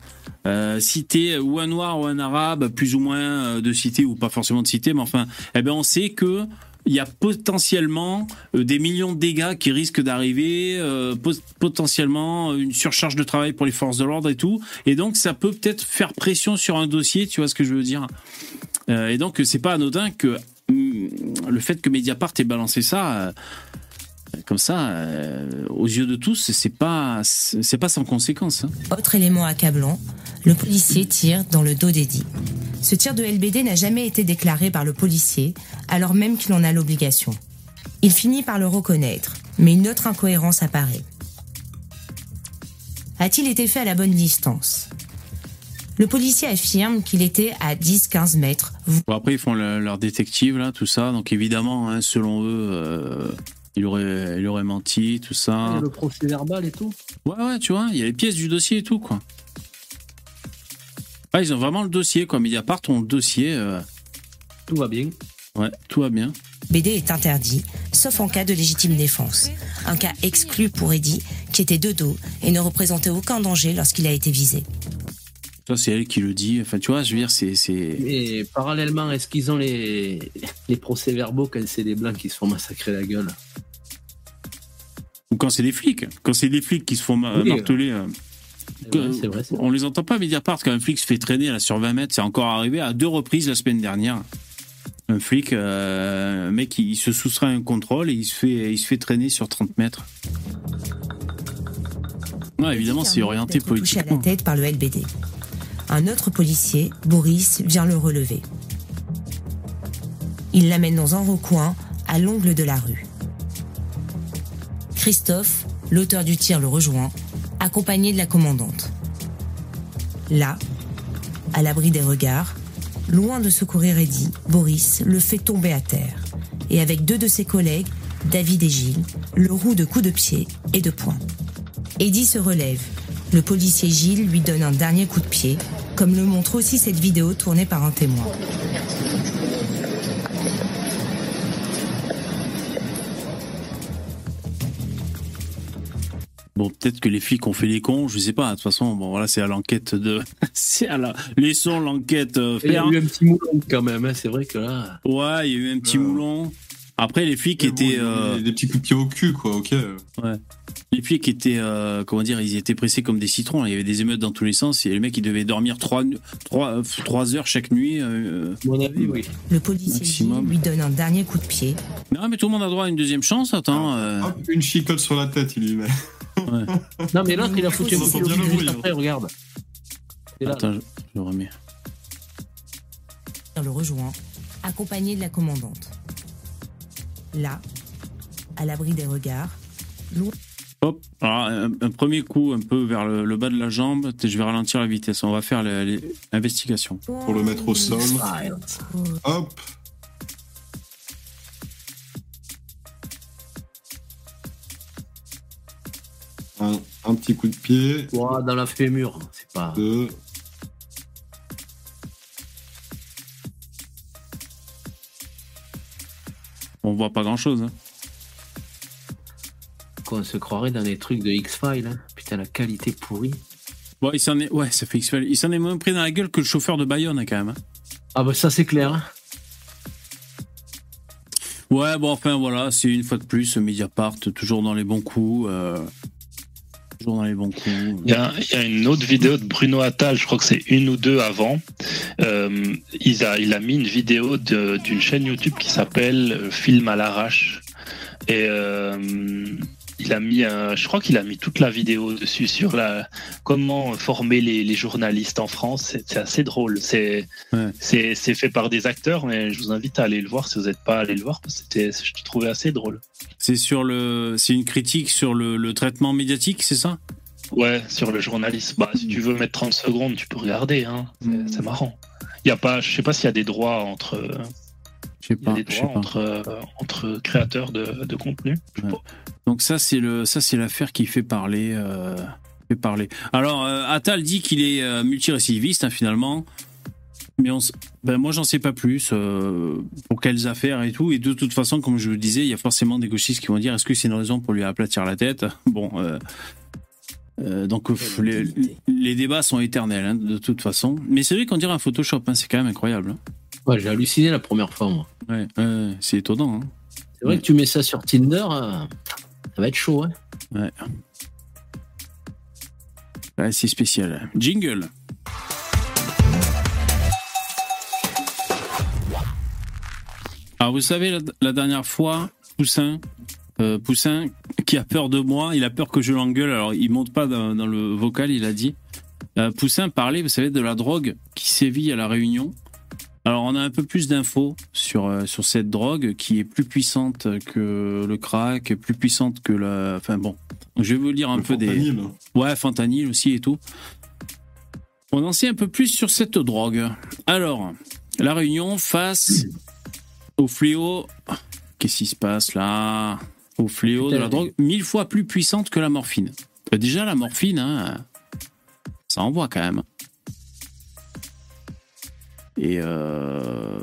Si t'es ou un noir ou un arabe, plus ou moins de cité ou pas forcément de cité, mais enfin, eh ben, on sait que. Il y a potentiellement euh, des millions de dégâts qui risquent d'arriver, euh, pot- potentiellement une surcharge de travail pour les forces de l'ordre et tout. Et donc, ça peut peut-être faire pression sur un dossier, tu vois ce que je veux dire? Euh, Et donc, c'est pas anodin que hum, le fait que Mediapart ait balancé ça, euh, comme ça, euh, aux yeux de tous, c'est pas, c'est pas sans conséquence. hein. Autre élément accablant, le policier tire dans le dos d'Eddie. Ce tir de LBD n'a jamais été déclaré par le policier, alors même qu'il en a l'obligation. Il finit par le reconnaître, mais une autre incohérence apparaît. A-t-il été fait à la bonne distance? Le policier affirme qu'il était à 10-15 mètres, Bon, après, ils font le- leur détective, là, tout ça. Donc, évidemment, hein, selon eux, euh, il, aurait, il aurait menti, tout Il y ça. a le procès verbal et tout. Ouais, ouais, tu vois, il y a les pièces du dossier et tout, quoi. Ah, ils ont vraiment le dossier, quoi. Mediapart ont le dossier. euh, Tout va bien. ouais, tout va bien. BD est interdit, sauf en cas de légitime défense. Un cas exclu pour Eddie, qui était de dos et ne représentait aucun danger lorsqu'il a été visé. Ça, c'est elle qui le dit. Enfin, tu vois, je veux dire, c'est. c'est- Et parallèlement, est-ce qu'ils ont les, les procès-verbaux quand c'est des blancs qui se font massacrer la gueule? Ou quand c'est des flics. Quand c'est des flics qui se font Oui, marteler. euh, vrai, vrai. On les entend pas Mediapart quand un flic se fait traîner là sur 20 mètres. C'est encore arrivé à deux reprises la semaine dernière. Un flic, euh, un mec, il se soustrait à un contrôle et il se fait, il se fait traîner sur 30 mètres. Ouais, évidemment, c'est orienté D'être touché à la politiquement. tête par le LBD. Un autre policier, Boris, vient le relever. Il l'amène dans un recoin, à l'angle de la rue. Christophe, l'auteur du tir, le rejoint, accompagné de la commandante. Là, à l'abri des regards, loin de secourir Eddie, Boris le fait tomber à terre. Et avec deux de ses collègues, David et Gilles, le roue de coups de pied et de poing. Eddie se relève. Le policier Gilles lui donne un dernier coup de pied, comme le montre aussi cette vidéo tournée par un témoin. Bon, peut-être que les flics ont fait les cons, je sais pas. De toute façon, bon, voilà, c'est à l'enquête de. [LAUGHS] c'est à la. Laissons l'enquête euh, Il y a faire. eu un petit moulon quand même, hein, c'est vrai que là. Ouais, il y a eu un petit Ouais. moulon. Après, les flics étaient. des- euh, Des petits coups de pied au cul, quoi, ok. Les flics étaient, euh, comment dire, ils étaient pressés comme des citrons. Il y avait des émeutes dans tous les sens et les mecs, ils devaient dormir trois, nu- trois, euh, trois heures chaque nuit. euh. À mon avis, oui. Le policier Maximum. Lui donne un dernier coup de pied. Non, mais tout le monde a droit à une deuxième chance. Attends. euh, Hop, une chicotte sur la tête, il lui met. Non, mais l'autre, il a foutu un juste après, regarde. Là, Attends, je, je le remets. le rejoint, accompagné de la commandante. Là, à l'abri des regards, loin Hop. Alors, un, un premier coup un peu vers le, le bas de la jambe. Je vais ralentir la vitesse. On va faire l'investigation. Pour le mettre au sol. Hop. Un, un petit coup de pied. ouah, dans la fémur, c'est pas. Deux. On voit pas grand chose. On se croirait dans des trucs de X-Files. Hein. Putain, la qualité pourrie. Bon, il s'en est, ouais, ça fait X-Files. Il s'en est moins pris dans la gueule que le chauffeur de Bayonne, hein, quand même. hein. Ah, bah ça, c'est clair. hein. Ouais, bon, enfin, voilà, c'est une fois de plus Mediapart, toujours dans les bons coups. euh, dans les. Il y, a, une autre vidéo de Bruno Attal, je crois que c'est une ou deux avant. Euh, il, a, il a mis une vidéo d'une chaîne YouTube qui s'appelle euh, Film à l'arrache. Et euh, il a mis, un- je crois qu'il a mis toute la vidéo dessus sur la comment former les, les journalistes en France. C'est assez drôle. C'est Ouais. c'est c'est fait par des acteurs, mais je vous invite à aller le voir si vous n'êtes pas allé le voir. parce que C'était, je trouvais assez drôle. C'est sur le, c'est une critique sur le, le traitement médiatique, c'est ça? Ouais, sur le journalisme. Bah, si tu veux mettre 30 secondes, tu peux regarder. Hein. C'est- C'est marrant. Il y a pas, je sais pas s'il y a des droits entre, Je sais il y a pas. des je sais droits pas. entre, euh, entre créateurs de, de contenu. Ouais. Donc ça c'est le ça c'est l'affaire qui fait parler euh, fait parler. Alors euh, Attal dit qu'il est euh, multirécidiviste hein, finalement. Mais on, ben moi j'en sais pas plus euh, pour quelles affaires et tout et de toute façon comme je le disais il y a forcément des gauchistes qui vont dire est-ce que c'est une raison pour lui aplatir la tête? [LAUGHS] Bon euh, euh, donc pff, les, les débats sont éternels hein, de toute façon mais c'est vrai qu'on dirait un Photoshop hein, c'est quand même incroyable hein. Ouais, j'ai halluciné la première fois, moi. ouais, ouais, c'est étonnant hein. C'est vrai que tu mets ça sur Tinder, euh, ça va être chaud, hein. Ouais, c'est spécial jingle Alors vous savez, la, la dernière fois, Poussin, euh, Poussin, qui a peur de moi, il a peur que je l'engueule, alors il monte pas dans, dans le vocal, il a dit. Euh, Poussin parlait, vous savez, de la drogue qui sévit à la Réunion. Alors on a un peu plus d'infos sur, euh, sur cette drogue qui est plus puissante que le crack, plus puissante que la... Enfin bon, je vais vous lire un Le peu des... fentanyl. Ouais, fentanyl aussi et tout. On en sait un peu plus sur cette drogue. Alors, la Réunion face au fléau. Qu'est-ce qui se passe là? Au fléau de la drogue, mille fois plus puissante que la morphine. Euh, Déjà, la morphine, hein, ça envoie quand même. Et euh...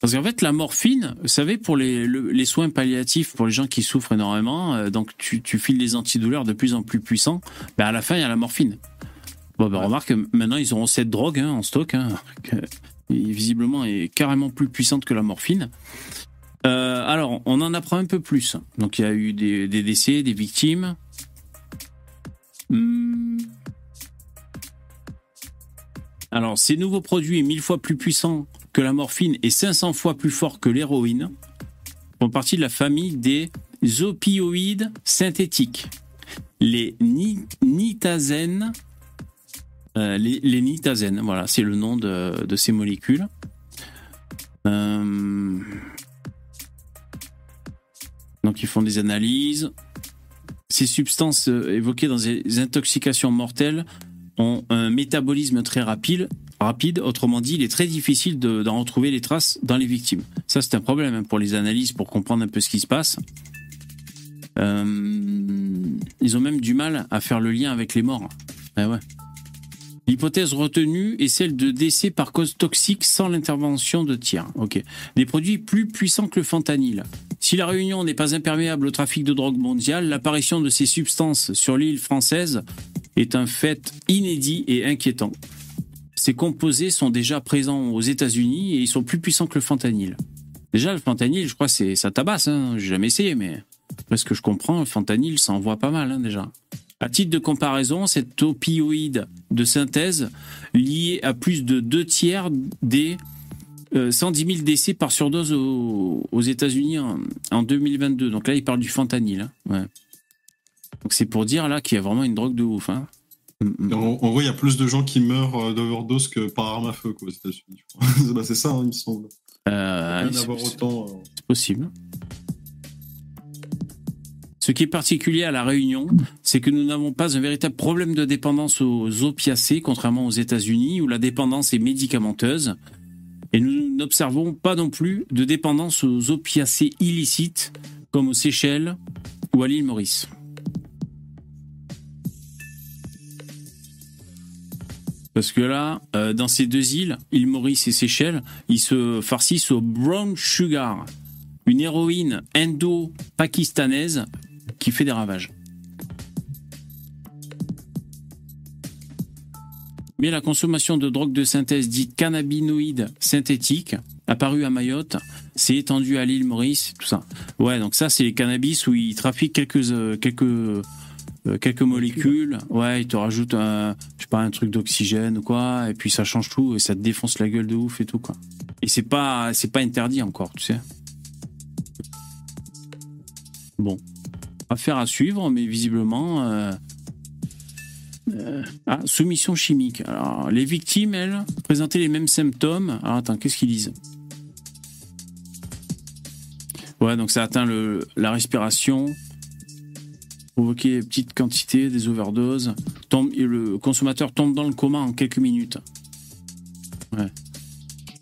parce qu'en fait, la morphine, vous savez, pour les, le- les soins palliatifs, pour les gens qui souffrent énormément, euh, donc tu, tu files des antidouleurs de plus en plus puissants, ben à la fin, il y a la morphine. Bon, ben remarque, maintenant, ils auront cette drogue hein, en stock, hein, [LAUGHS] que, qui, visiblement est carrément plus puissante que la morphine. Euh, alors, on en apprend un peu plus. Donc, il y a eu des, des décès, des victimes. Hmm. Alors, ces nouveaux produits, mille fois plus puissants que la morphine et 500 fois plus forts que l'héroïne, font partie de la famille des opioïdes synthétiques. Les ni- nitazènes, euh, les, voilà, c'est le nom de, ces molécules. Euh, donc, ils font des analyses. Ces substances euh, évoquées dans les intoxications mortelles ont un métabolisme très rapide. Autrement dit, il est très difficile de- d'en retrouver les traces dans les victimes. Ça, c'est un problème hein, pour les analyses, pour comprendre un peu ce qui se passe. Euh, ils ont même du mal à faire le lien avec les morts. Ah ouais. L'hypothèse retenue est celle de décès par cause toxique sans l'intervention de tiers. Ok. Des produits plus puissants que le fentanyl. Si la Réunion n'est pas imperméable au trafic de drogue mondial, l'apparition de ces substances sur l'île française est un fait inédit et inquiétant. Ces composés sont déjà présents aux États-Unis et ils sont plus puissants que le fentanyl. Déjà, le fentanyl, je crois, c'est ça tabasse. Hein. J'ai jamais essayé, mais après ce que je comprends, le fentanyl, ça envoie pas mal hein, déjà. À titre de comparaison, cet opioïde de synthèse lié à plus de deux tiers des euh, 110 000 décès par surdose aux, aux États-Unis en, en 2022. Donc là, il parle du fentanyl. hein. Ouais. Donc c'est pour dire là qu'il y a vraiment une drogue de ouf. Hein. En, en gros, il y a plus de gens qui meurent euh, d'overdose que par arme à feu, quoi, aux États-Unis. [LAUGHS] Bah, c'est ça, hein, il me semble. Euh, c'est- autant. euh, C'est possible. Ce qui est particulier à La Réunion, c'est que nous n'avons pas un véritable problème de dépendance aux opiacés, contrairement aux États-Unis, où la dépendance est médicamenteuse. Et nous n'observons pas non plus de dépendance aux opiacés illicites, comme aux Seychelles ou à l'île Maurice. Parce que là, euh, dans ces deux îles, île Maurice et Seychelles, ils se farcissent au brown sugar, une héroïne indo-pakistanaise qui fait des ravages. Mais la consommation de drogues de synthèse dites cannabinoïdes synthétiques, apparue à Mayotte, s'est étendue à l'île Maurice, tout ça. Ouais, donc ça, c'est les cannabis où ils trafiquent quelques, euh, quelques, euh, quelques molécules. Ouais, ils te rajoutent un, je sais pas, un truc d'oxygène ou quoi, et puis ça change tout, et ça te défonce la gueule de ouf et tout, quoi. Et c'est pas, pas interdit encore, tu sais. Bon. Affaire à suivre, mais visiblement. euh, euh, ah, soumission chimique. Alors, les victimes, elles, présentaient les mêmes symptômes. Alors, attends, qu'est-ce qu'ils disent? Ouais, donc ça atteint le, la respiration, provoquer petite quantité, des overdoses. Tombe, et le consommateur tombe dans le coma en quelques minutes. Ouais.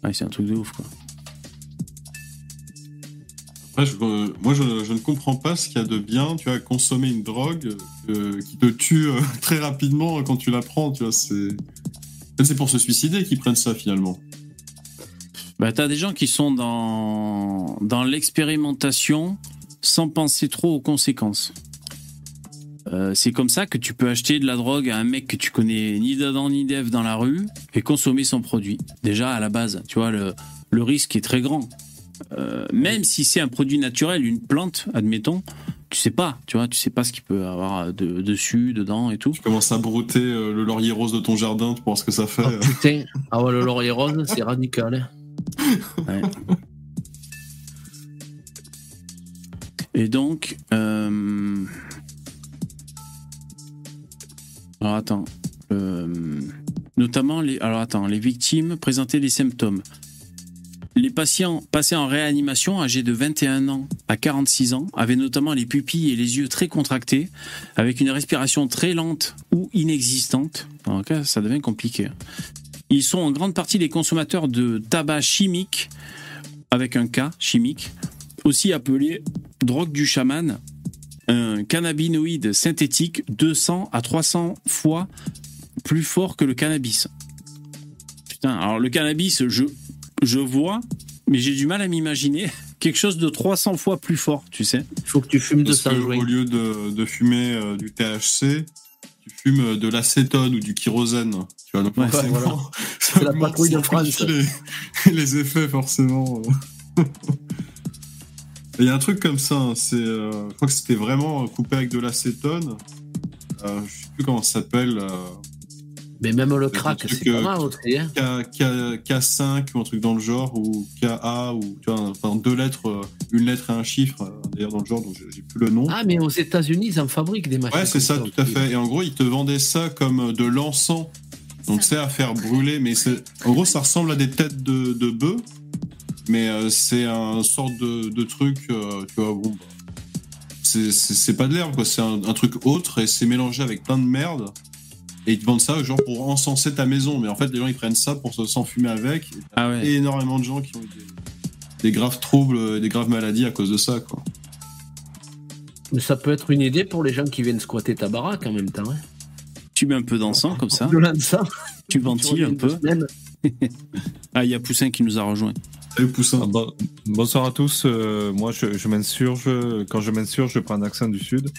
Ouais, c'est un truc de ouf, quoi. Moi, je, ne comprends pas ce qu'il y a de bien, tu vois, consommer une drogue euh, qui te tue euh, [LAUGHS] très rapidement quand tu la prends, tu vois. C'est c'est pour se suicider qu'ils prennent ça finalement. Bah, t'as des gens qui sont dans, dans l'expérimentation sans penser trop aux conséquences. Euh, c'est comme ça que tu peux acheter de la drogue à un mec que tu connais ni d'Adam ni d'Ève dans la rue et consommer son produit. Déjà, à la base, tu vois, le, le risque est très grand. Euh, même si c'est un produit naturel, une plante, admettons, tu sais pas, tu vois, tu sais pas ce qu'il peut avoir de- dessus, dedans et tout. Tu commences à brouter euh, le laurier rose de ton jardin, tu penses ce que ça fait. Oh euh. putain, ah ouais, le laurier rose, c'est radical. hein. Ouais. Et donc, euh... alors attends, Euh, notamment les, alors attends, les victimes présentaient des symptômes. Les patients passés en réanimation, âgés de 21 ans à 46 ans, avaient notamment les pupilles et les yeux très contractés, avec une respiration très lente ou inexistante. Donc là, ça devient compliqué. Ils sont en grande partie des consommateurs de tabac chimique avec un K chimique, aussi appelé drogue du chaman, un cannabinoïde synthétique 200 à 300 fois plus fort que le cannabis. Putain, alors le cannabis, je, je vois, mais j'ai du mal à m'imaginer [LAUGHS] quelque chose de 300 fois plus fort, tu sais. Il faut que tu fumes Parce 200 que, joints. au lieu de, de fumer euh, du THC, tu fumes euh, de l'acétone ou du kyrosène. Tu vois, donc Ouais, forcément, voilà. [LAUGHS] ça C'est la patrouille de ça France. Les, [LAUGHS] les effets, forcément. Il y a un truc comme ça, hein, c'est, euh, je crois que c'était vraiment coupé avec de l'acétone. Euh, je sais plus comment ça s'appelle. Mais même le crack, c'est pas euh, mal aussi. Hein. K, K, K5 ou un truc dans le genre, ou KA, ou tu vois, enfin, deux lettres, euh, une lettre et un chiffre, euh, d'ailleurs dans le genre, donc j'ai plus le nom. Ah, mais aux États-Unis, ils en fabriquent des machines. Ouais, c'est ça, tout à fait. Et en gros, ils te vendaient ça comme de l'encens. Donc c'est à faire brûler, mais en gros ça ressemble à des têtes de, de bœuf, mais euh, c'est un sorte de, de truc, euh, tu vois, bon, bah, c'est- pas de l'herbe, quoi, c'est un, un truc autre et c'est mélangé avec plein de merde. Et ils te vendent ça genre pour encenser ta maison, mais en fait les gens ils prennent ça pour se- s'enfumer avec. Et Ah ouais. énormément de gens qui ont eu des, des graves troubles, des graves maladies à cause de ça, quoi. Mais ça peut être une idée pour les gens qui viennent squatter ta baraque en même temps. Hein. Tu mets un peu d'encens comme ça, De ça, tu ventiles un peu. [LAUGHS] Ah, il y a Poussin qui nous a rejoint. Salut Poussin. Ah, bon- bonsoir à tous. Euh, moi, je, je m'insurge. Quand je m'insurge, je prends un accent du sud.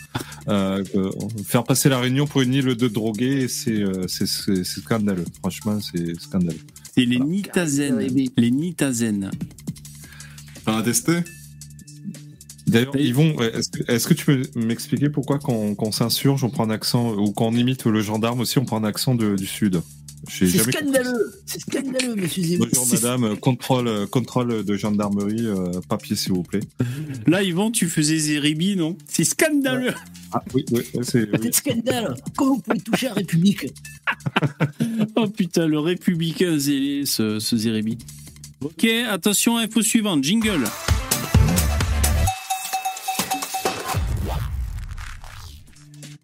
Euh, euh, faire passer la Réunion pour une île de drogués, c'est euh, scandaleux. Franchement, c'est scandaleux. C'est les Nitazen. Les Nitazen. T'en as testé? D'ailleurs, Yvon, est-ce que, tu peux m'expliquer pourquoi quand, quand on s'insurge, on prend un accent, ou quand on imite le gendarme aussi, on prend un accent de- du sud? C'est scandaleux, c'est scandaleux, monsieur Zemmour. Bonjour madame, contrôle, euh, contrôle de gendarmerie, euh, papier s'il vous plaît. Là, Yvon, tu faisais Zeribi, non? C'est scandaleux. Ah oui, oui, c'est... oui. C'est scandale. Comment vous pouvez toucher à République [LAUGHS] Oh putain, le républicain zélé, ce, ce Zeribi. Ok, attention, info suivante, jingle.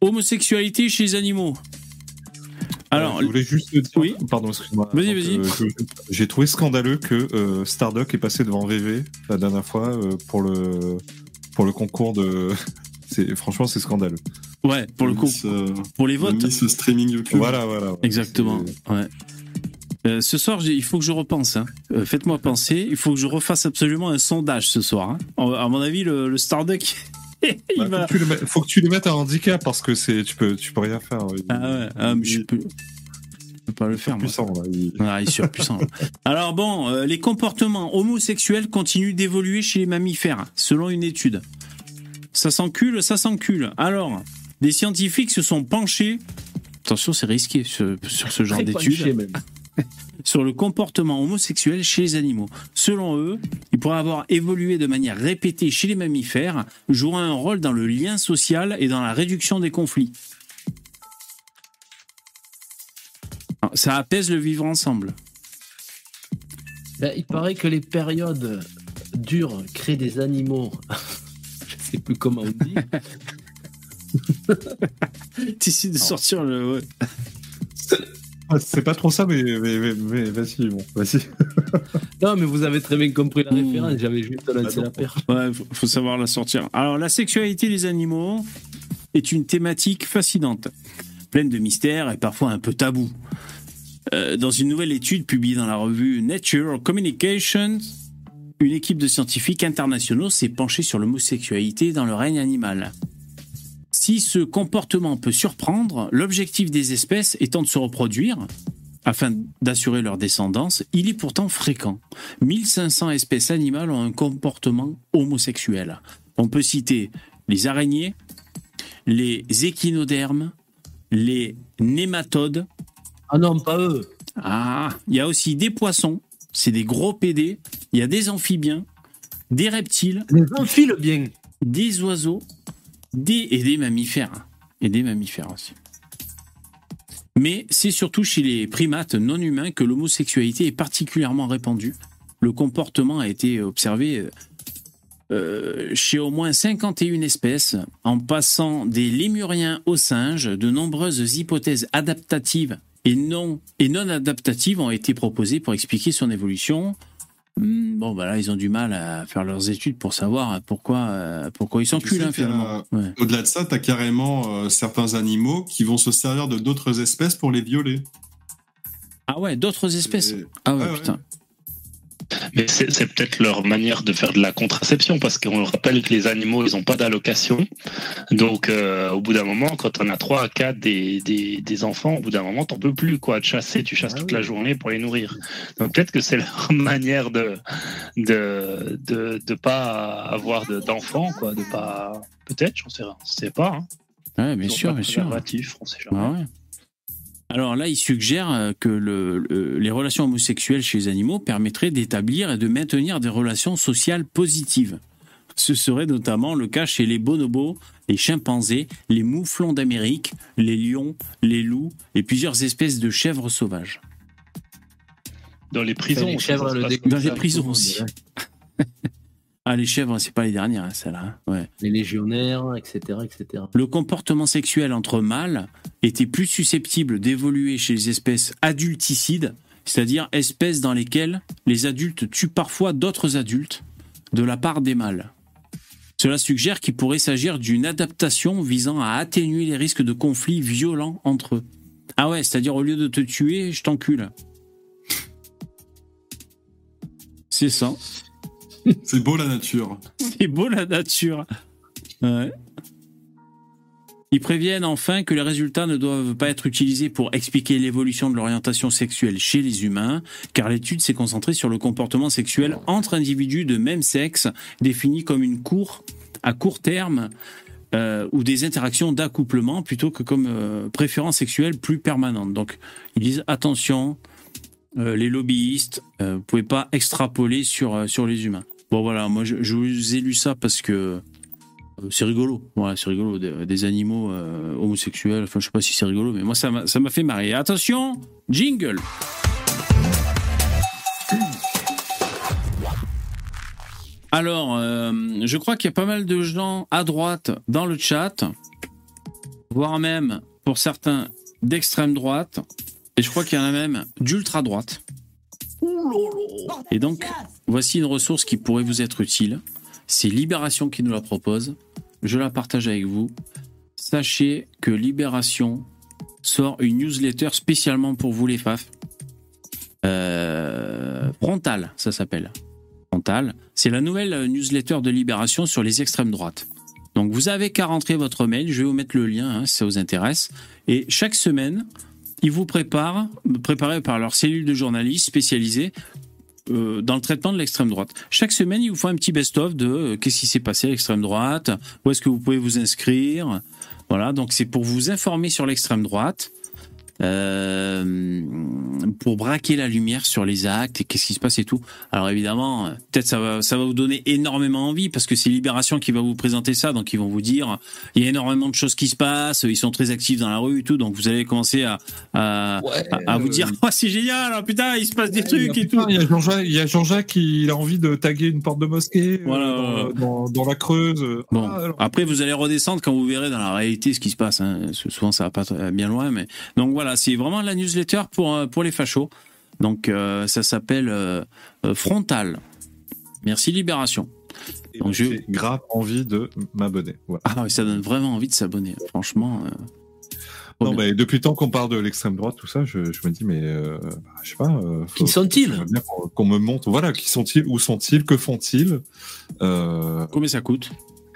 Homosexualité chez les animaux. Alors, Euh, je voulais juste te dire, oui. pardon, excuse-moi. Vas-y, vas-y. euh, J'ai trouvé scandaleux que euh, Stardock est passé devant VV la dernière fois euh, pour le pour le concours de. [LAUGHS] C'est franchement c'est scandaleux. ouais, pour le coup, Miss, euh, pour les votes. Miss streaming YouTube. Voilà, voilà. voilà. Exactement. Ouais. Euh, ce soir, il faut que je repense. hein. Euh, Faites-moi penser. Il faut que je refasse absolument un sondage ce soir. hein. À mon avis, le, le Starduck, il Bah, va. faut, que tu le mettes, faut que tu le mettes à handicap parce que c'est tu peux tu peux rien faire. Il- Ah ouais, ah, mais je peux, pas le faire. il est Moi. puissant là. Il- Ah, il est surpuissant. [LAUGHS] Alors bon, euh, les comportements homosexuels continuent d'évoluer chez les mammifères, selon une étude. Ça s'encule, ça s'encule. Alors, des scientifiques se sont penchés. Attention, c'est risqué ce- sur ce genre d'études. [LAUGHS] sur le comportement homosexuel chez les animaux. Selon eux, il pourrait avoir évolué de manière répétée chez les mammifères, jouant un rôle dans le lien social et dans la réduction des conflits. Ça apaise le vivre ensemble. Ben, il paraît que les périodes dures créent des animaux. [LAUGHS] Je sais plus comment on dit. [LAUGHS] T'essaies de sortir le. Ah, C'est pas trop ça, mais, mais, mais- mais vas-y, bon, vas-y. [LAUGHS] Non, mais vous avez très bien compris la référence. J'avais juste lancé la perche. Ouais, faut, faut savoir la sortir. Alors, la sexualité des animaux est une thématique fascinante, pleine de mystères et parfois un peu tabou. Euh, dans une nouvelle étude publiée dans la revue Nature Communications, une équipe de scientifiques internationaux s'est penchée sur l'homosexualité dans le règne animal. Si ce comportement peut surprendre, l'objectif des espèces étant de se reproduire, afin d'assurer leur descendance, il est pourtant fréquent. 1500 espèces animales ont un comportement homosexuel. On peut citer les araignées, les échinodermes, les nématodes. Ah non, pas eux. Ah, il y a aussi des poissons, c'est des gros pédés. Il y a des amphibiens, des reptiles, Les amphiles bien. des oiseaux, des et des mammifères et des mammifères aussi. Mais c'est surtout chez les primates non humains que l'homosexualité est particulièrement répandue. Le comportement a été observé euh, euh, chez au moins 51 espèces, en passant des lémuriens aux singes, de nombreuses hypothèses adaptatives et non, et non adaptatives ont été proposées pour expliquer son évolution. Hmm, Bon, bah là, ils ont du mal à faire leurs études pour savoir pourquoi, euh, pourquoi ils s'enculent, hein, finalement. Ouais. Au-delà de ça, tu as carrément euh, certains animaux qui vont se servir de d'autres espèces pour les violer. Ah ouais, d'autres espèces. Ah ouais. putain. Mais c'est peut-être leur manière de faire de la contraception, parce qu'on rappelle que les animaux, ils n'ont pas d'allocation. Donc, euh, au bout d'un moment, quand on a trois à quatre des, des, des enfants, au bout d'un moment, t'en peux plus, quoi, de chasser. Tu chasses Ah toute oui. la journée pour les nourrir. Donc, peut-être que c'est [LAUGHS] leur manière de de, de, de pas avoir de- d'enfants, quoi, de pas. Peut-être, j'en sais sais pas. Hein. Ouais, bien sûr, bien sûr. on sait jamais. Ah ouais. Alors là, il suggère euh, que le- le- les relations homosexuelles chez les animaux permettraient d'établir et de maintenir des relations sociales positives. Ce serait notamment le cas chez les bonobos, les chimpanzés, les mouflons d'Amérique, les lions, les loups et plusieurs espèces de chèvres sauvages. Dans les prisons, les chèvres, le Dans les prisons aussi. [LAUGHS] hein. Ah, les chèvres, c'est pas les dernières, hein, celles-là. hein. Ouais. Les légionnaires, etc., etc. Le comportement sexuel entre mâles était plus susceptible d'évoluer chez les espèces adulticides, c'est-à-dire espèces dans lesquelles les adultes tuent parfois d'autres adultes de la part des mâles. Cela suggère qu'il pourrait s'agir d'une adaptation visant à atténuer les risques de conflits violents entre eux. Ah ouais, c'est-à-dire au lieu de te tuer, je t'encule. C'est ça. C'est beau la nature. C'est beau la nature. Ils préviennent enfin que les résultats ne doivent pas être utilisés pour expliquer l'évolution de l'orientation sexuelle chez les humains, car l'étude s'est concentrée sur le comportement sexuel entre individus de même sexe, définis comme une cour à court terme euh, ou des interactions d'accouplement plutôt que comme euh, préférence sexuelle plus permanente. Donc ils disent attention, euh, les lobbyistes, vous pouvez pas extrapoler sur, sur les humains. Bon voilà, moi je, vous ai lu ça parce que euh, c'est rigolo. Voilà, c'est rigolo des, animaux euh, homosexuels. Enfin, je sais pas si c'est rigolo, mais moi ça m'a ça m'a fait marrer. Attention, jingle. Alors, euh, je crois qu'il y a pas mal de gens à droite dans le chat, voire même pour certains d'extrême droite, et je crois qu'il y en a même d'ultra droite. Et donc, voici une ressource qui pourrait vous être utile. C'est Libération qui nous la propose. Je la partage avec vous. Sachez que Libération sort une newsletter spécialement pour vous les FAF. Euh, Frontal, ça s'appelle. Frontal. C'est la nouvelle newsletter de Libération sur les extrêmes droites. Donc vous avez qu'à rentrer votre mail, je vais vous mettre le lien hein, si ça vous intéresse. Et chaque semaine, ils vous préparent, préparés par leur cellule de journalistes spécialisée, euh, dans le traitement de l'extrême droite. Chaque semaine, ils vous font un petit best-of de euh, qu'est-ce qui s'est passé à l'extrême droite, où est-ce que vous pouvez vous inscrire. Voilà, donc c'est pour vous informer sur l'extrême droite, pour braquer la lumière sur les actes et qu'est-ce qui se passe et tout. Alors évidemment, euh, peut-être ça va, ça va vous donner énormément envie parce que c'est Libération qui va vous présenter ça, donc ils vont vous dire il y a énormément de choses qui se passent, ils sont très actifs dans la rue et tout, donc vous allez commencer à, à, à- à vous dire [LAUGHS] oh, c'est génial, oh, putain il se passe des trucs et tout. Il y a Jean-Jacques, qui il a envie de taguer une porte de mosquée euh, Voilà. dans, dans- dans la Creuse. Bon, Ah, alors- après vous allez redescendre quand vous verrez dans la réalité ce qui se passe. hein. Souvent ça va pas bien loin, mais donc voilà, c'est vraiment la newsletter pour euh, pour les fachos. Donc euh, ça s'appelle euh, euh, Frontal. Merci Libération. Donc, je- j'ai grave envie de m'abonner. Voilà. Ah oui, ça donne vraiment envie de s'abonner. Franchement. euh, Non, bien. mais depuis le temps qu'on parle de l'extrême droite, tout ça, je, je me dis, mais euh, bah, je sais pas. euh, faut- Qui sont-ils j'aimerais bien qu'on me montre. Voilà, qui sont-ils Où sont-ils Que font-ils euh, Combien ça coûte?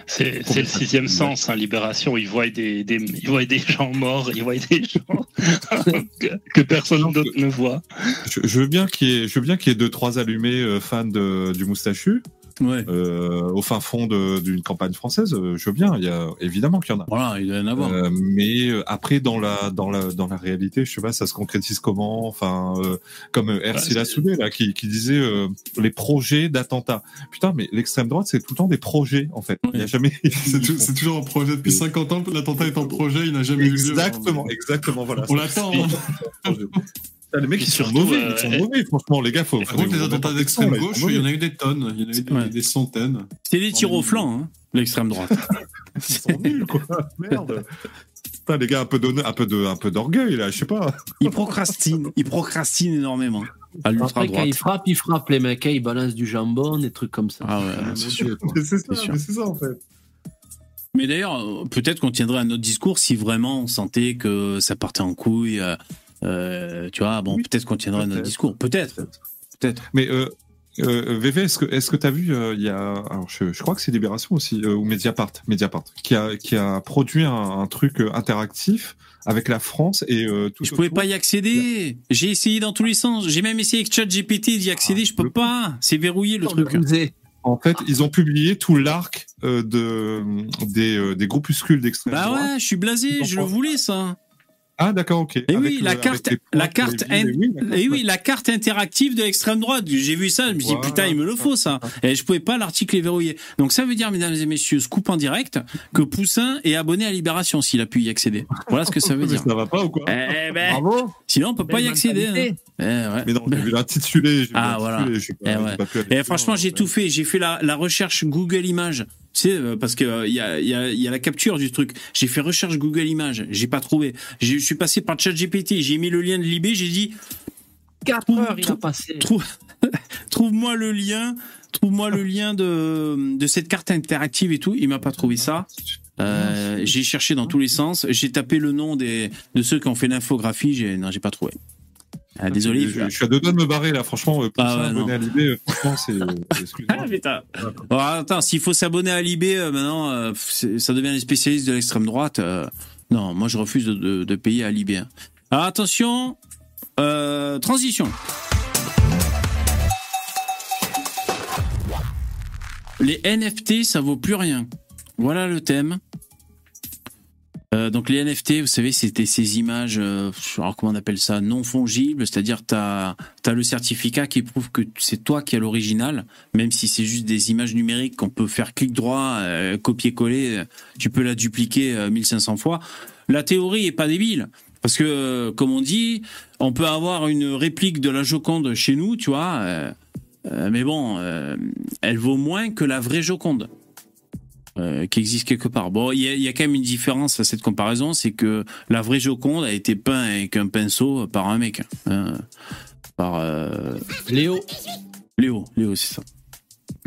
C'est c'est le sixième sens, hein, Libération. Ils voient des, des, ils voient des gens morts, ils voient des gens [LAUGHS] que, que personne d'autre ne voit. je, je veux bien qu'il y ait, je veux bien qu'il y ait deux trois allumés euh, fans de, du moustachu Ouais. euh, au fin fond d'une campagne française. euh, Je veux bien. Il y a évidemment qu'il y en a. Voilà, il y en avoir. Euh, mais euh, après dans la dans la dans la réalité, je sais pas, ça se concrétise comment Enfin, euh, comme Ersi Ouais, Lassoulé là, qui, qui disait euh, les projets d'attentat. Putain, mais l'extrême droite, c'est tout le temps des projets en fait. Il y a jamais. [LAUGHS] C'est tou- c'est toujours en projet depuis 50 ans. L'attentat est en projet, il n'a jamais eu lieu. exactement, exactement, voilà. On l'attend. hein. [LAUGHS] Les mecs, ils sont mauvais, euh, ils sont mauvais. Franchement, les gars, faut. Par faut contre, les attentats d'extrême gauche, il y en a eu des tonnes. Il y en a eu des, Ouais. des centaines. C'est des tirs au flanc, hein, l'extrême droite. [LAUGHS] Ils sont nuls, quoi. Merde. Putain, les gars, un peu d'honneur- un peu de, un peu d'orgueil là, je sais pas. Ils procrastinent, ils procrastinent énormément. À Après, quand ils frappent, ils frappent les mecs, hein, ils balancent du jambon, des trucs comme ça. Ah ouais, c'est sûr. [LAUGHS] c'est ça, C'est sûr. mais c'est ça en fait. Mais d'ailleurs, euh, peut-être qu'on tiendrait un autre discours si vraiment on sentait que ça partait en couille. Euh, tu vois, bon, Oui, peut-être qu'on autre peut-être. discours. Peut-être. Peut-être. Mais euh, euh, VV, est-ce que est-ce que t'as vu euh, il y a alors je, je crois que c'est Libération aussi euh, ou Mediapart Mediapart qui a qui a produit un, un truc interactif avec la France et euh, tout Je pouvais pas y accéder. J'ai essayé dans tous les sens. J'ai même essayé avec ChatGPT d'y accéder. Je peux pas. C'est verrouillé le truc. En fait, ils ont publié tout l'arc euh, de des euh, des groupuscules d'extrême Bah droite. ouais, je suis blasé. Je le voulais ça. Ah d'accord, ok. Et Avec oui, le- la avec carte, la carte, et oui, d'accord, et oui, la carte interactive de l'extrême droite. J'ai vu ça, je me suis dit Voilà. putain, il me le faut ça. Et je pouvais pas, l'article est verrouillé. Donc ça veut dire, mesdames et messieurs, scoop en direct, que Poussin est abonné à Libération s'il a pu y accéder. Voilà ce que ça [LAUGHS] veut dire. ça va pas ou quoi Eh ben, Bravo sinon on peut pas y accéder. hein. Eh ouais. Mais non, j'ai vu l'intitulé. j'ai vu Ah, voilà. Eh Et plus franchement, j'ai ouais. tout fait. J'ai fait la, la recherche Google Images. Tu sais, euh, parce que euh, il y, a, il y, a, il y a la capture du truc. J'ai fait recherche Google Images. J'ai pas trouvé. Je suis passé par ChatGPT. J'ai mis le lien de Libé. J'ai dit 4 Trouve- heures, il a trouve- passé. trouve, [LAUGHS] trouve-moi le lien. Trouve-moi le lien de, de cette carte interactive et tout. Il m'a pas trouvé ça. Euh, j'ai cherché dans tous les sens. J'ai tapé le nom des, de ceux qui ont fait l'infographie. J'ai, non, j'ai pas trouvé. Ah, désolé. Je, je suis à deux doigts de me barrer là, franchement. euh, Pour Ah ouais, abonné non. à l'idée, euh, franchement, c'est. [LAUGHS] euh. Ah, putain. Bon, attends, s'il faut s'abonner à Libé euh, maintenant, euh, ça devient les spécialistes de l'extrême droite. euh, non, moi je refuse de, de- de payer à Libé. hein. Alors attention, euh, transition. Les NFT, ça vaut plus rien. Voilà le thème. Euh, donc les NFT, vous savez, c'était ces images, euh, alors comment on appelle ça, non fongibles, c'est-à-dire tu as, le certificat qui prouve que c'est toi qui as l'original, même si c'est juste des images numériques qu'on peut faire clic droit, euh, copier-coller, euh, tu peux la dupliquer euh, 1500 fois. La théorie est pas débile. Parce que, euh, comme on dit, on peut avoir une réplique de la Joconde chez nous, tu vois, euh, euh, mais bon, euh, elle vaut moins que la vraie Joconde euh, qui existe quelque part. Bon, il y, a- il y a quand même une différence à cette comparaison, c'est que la vraie Joconde a été peinte avec un pinceau par un mec, hein, par euh, Léo, Léo, Léo, c'est ça.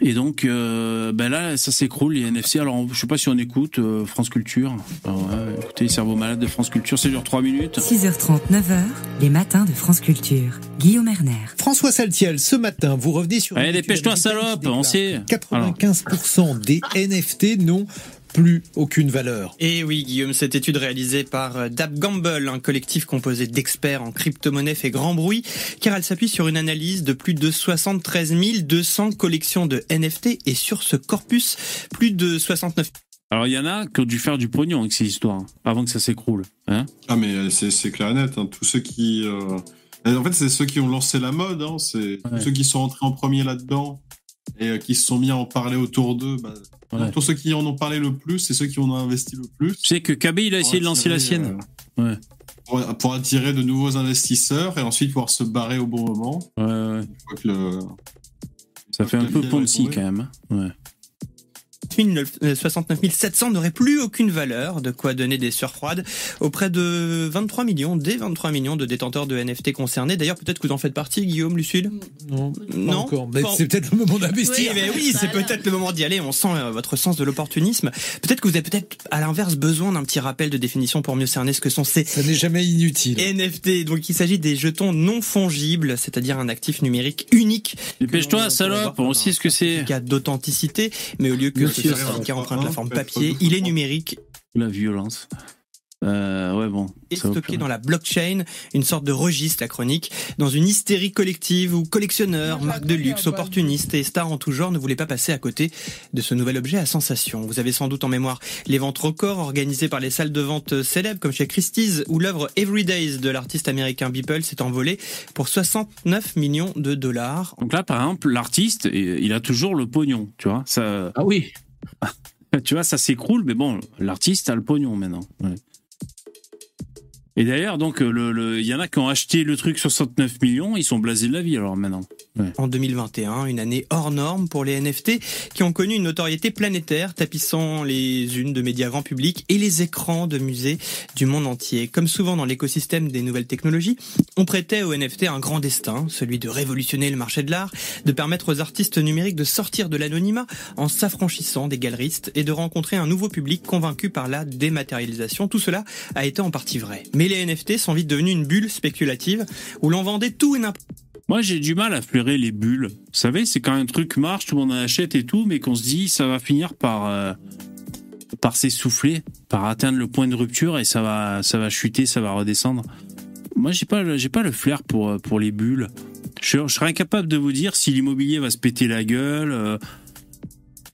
Et donc, euh, ben là, ça s'écroule les NFC. Alors, on- je sais pas si on écoute euh, France Culture. Ouais, écoutez, Cerveau Malade de France Culture, ça dure 3 minutes. 6h30, 9h, les matins de France Culture. Guillaume Erner. François Saltiel, ce matin, vous revenez sur. Allez, dépêche-toi, salope, on sait. que 95% des NFT n'ont plus aucune valeur. Et oui, Guillaume, cette étude réalisée par euh, Dab Gamble, un collectif composé d'experts en crypto-monnaie fait grand bruit, car elle s'appuie sur une analyse de plus de 73 200 collections de NFT et sur ce corpus, plus de 69 Alors, il y en a qui ont dû faire du pognon avec ces histoires, hein, avant que ça s'écroule. Hein Ah, mais euh, c'est c'est clair et net. hein. Tous ceux qui. euh, En fait, c'est ceux qui ont lancé la mode. hein. C'est Ouais. ceux qui sont entrés en premier là-dedans et euh, qui se sont mis à en parler autour d'eux. Bah, Ouais. Tous ceux qui en ont parlé le plus, c'est ceux qui en ont investi le plus. Tu sais que KB, il a essayé de lancer la sienne. euh, Ouais. Pour, pour attirer de nouveaux investisseurs et ensuite pouvoir se barrer au bon moment. Ouais, ouais. Que le- Ça fait un peu Ponzi quand même. hein. Ouais. 000, 69 700 n'auraient plus aucune valeur, de quoi donner des sueurs froides auprès de 23 millions, des 23 millions de détenteurs de NFT concernés. D'ailleurs, peut-être que vous en faites partie, Guillaume, Lucille Non, pas Non encore. C'est peut-être le moment Oui, d'investir. mais oui, c'est peut-être le moment d'y aller. On sent euh, votre sens de l'opportunisme. Peut-être que vous avez peut-être, à l'inverse, besoin d'un petit rappel de définition pour mieux cerner ce que sont ces Ça n'est jamais inutile. NFT. Donc, il s'agit des jetons non fongibles, c'est-à-dire un actif numérique unique. Dépêche-toi, salope, on sait ce que c'est. certificat d'authenticité, mais au lieu que ce Monsieur, certificat emprunte la forme papier, il est numérique La violence. Euh, ouais, bon. va stocké dans la blockchain, une sorte de registre, la chronique, dans une hystérie collective où collectionneurs, marques de luxe, opportunistes et stars en tout genre ne voulaient pas passer à côté de ce nouvel objet à sensation. Vous avez sans doute en mémoire les ventes records organisées par les salles de vente célèbres comme chez Christie's où l'œuvre Everydays de l'artiste américain Beeple s'est envolée pour 69 millions de dollars. Donc là, par exemple, l'artiste, il a toujours le pognon, tu vois. Ça, Ah oui. [LAUGHS] tu vois, ça s'écroule, mais bon, l'artiste a le pognon maintenant. Et d'ailleurs, donc, il y en a qui ont acheté le truc 69 millions, ils sont blasés de la vie alors maintenant. En 2021, une année hors norme pour les NFT qui ont connu une notoriété planétaire, tapissant les unes de médias grand public et les écrans de musées du monde entier. Comme souvent dans l'écosystème des nouvelles technologies, on prêtait aux NFT un grand destin, celui de révolutionner le marché de l'art, de permettre aux artistes numériques de sortir de l'anonymat en s'affranchissant des galeristes et de rencontrer un nouveau public convaincu par la dématérialisation. Tout cela a été en partie vrai. Mais les NFT sont vite devenus une bulle spéculative où l'on vendait tout et n'importe Moi, j'ai du mal à flairer les bulles. Vous savez, c'est quand un truc marche, tout le monde en achète et tout, mais qu'on se dit, ça va finir par, euh, par s'essouffler, par atteindre le point de rupture et ça va, ça va chuter, ça va redescendre. Moi, j'ai pas, j'ai pas le flair pour, euh, pour les bulles. Je, je serais incapable de vous dire si l'immobilier va se péter la gueule, euh,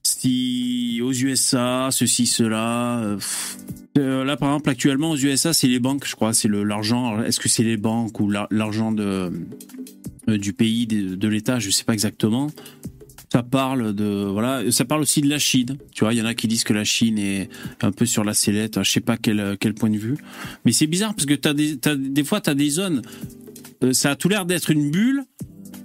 si aux USA, ceci, cela. là, par exemple, actuellement, aux USA, c'est les banques, je crois. C'est l'argent. Est-ce que c'est les banques ou la- l'argent de, du pays, de, l'État Je sais pas exactement. Ça parle de voilà, ça parle aussi de la Chine. Tu vois, il y en a qui disent que la Chine est un peu sur la sellette. Je sais pas quel quel point de vue, mais c'est bizarre parce que t'as des t'as, des fois t'as des zones. euh, ça a tout l'air d'être une bulle,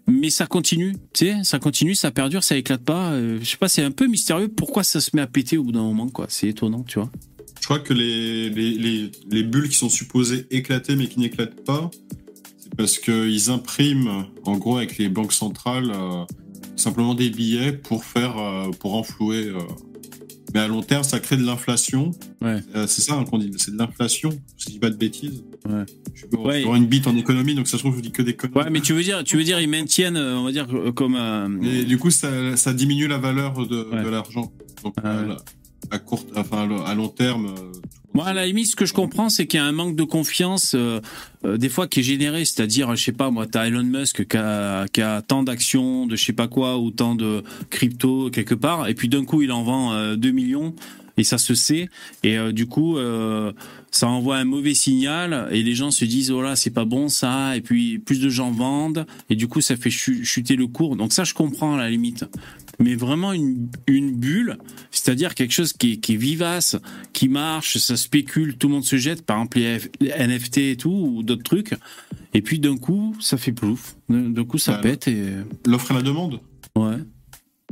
mais ça continue. Tu sais, ça continue, ça perdure, ça éclate pas. Euh, je sais pas, c'est un peu mystérieux. Pourquoi ça se met à péter au bout d'un moment quoi C'est étonnant, tu vois. Je crois que les, les, les, les bulles qui sont supposées éclater mais qui n'éclatent pas, parce qu'ils impriment, en gros, avec les banques centrales, euh, simplement des billets pour faire, euh, pour renflouer. euh. Mais à long terme, ça crée de l'inflation. Ouais. C'est ça hein, qu'on dit, c'est de l'inflation. Si je dis pas de bêtises. Ouais. Je suis Ouais. une bite en économie, donc ça se trouve, je vous dis que des conneries. Ouais, mais tu veux dire, tu veux dire, ils maintiennent, on va dire, comme. Et du coup, ça, ça diminue la valeur de, l'argent. Donc, Ah ouais. à court, enfin, à long terme. Moi, à la limite, ce que je comprends, c'est qu'il y a un manque de confiance, euh, euh, des fois, qui est généré. C'est-à-dire, je sais pas, moi, t'as Elon Musk qui a, qui a tant d'actions, de je sais pas quoi, ou tant de crypto quelque part, et puis d'un coup, il en vend euh, 2 millions, et ça se sait. Et euh, du coup, euh, ça envoie un mauvais signal, et les gens se disent, oh là, c'est pas bon ça, et puis plus de gens vendent, et du coup, ça fait chu- chuter le cours. Donc ça, je comprends à la limite. Mais vraiment une, une bulle, c'est-à-dire quelque chose qui est, qui est vivace, qui marche, ça spécule, tout le monde se jette, par exemple les, F- les NFT et tout, ou d'autres trucs. Et puis d'un coup, ça fait plouf. D'un coup, ça Bah, pète et. L'offre et la demande? Ouais.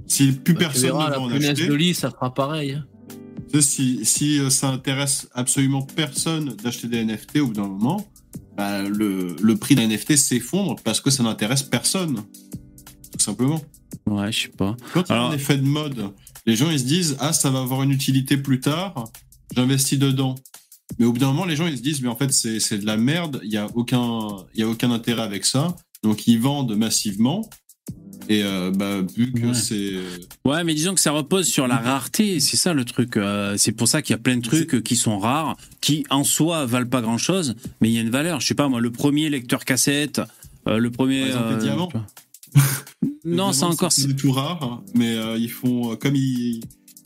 Si plus Bah, personne verras, ne la veut en acheter, de lit, ça fera pareil. hein. si, si euh, ça intéresse absolument personne d'acheter des NFT au bout d'un moment, bah, le, le prix d'un NFT s'effondre parce que ça n'intéresse personne. Tout simplement. Ouais, je sais pas. Quand il y a un effet de mode, les gens ils se disent Ah, ça va avoir une utilité plus tard, j'investis dedans. Mais au bout d'un moment, les gens ils se disent Mais en fait, c'est de la merde, il n'y a, aucun- y a aucun intérêt avec ça. Donc ils vendent massivement. Et euh, bah, vu que Ouais. c'est. Ouais, mais disons que ça repose sur la rareté, c'est ça le truc. Euh, c'est pour ça qu'il y a plein de trucs qui sont rares, qui en soi valent pas grand chose, mais il y a une valeur. Je sais pas moi, le premier lecteur cassette, euh, le premier. Par exemple, les diamants. Non, c'est encore. C'est du tout rare, mais euh, ils font. euh, Comme ils,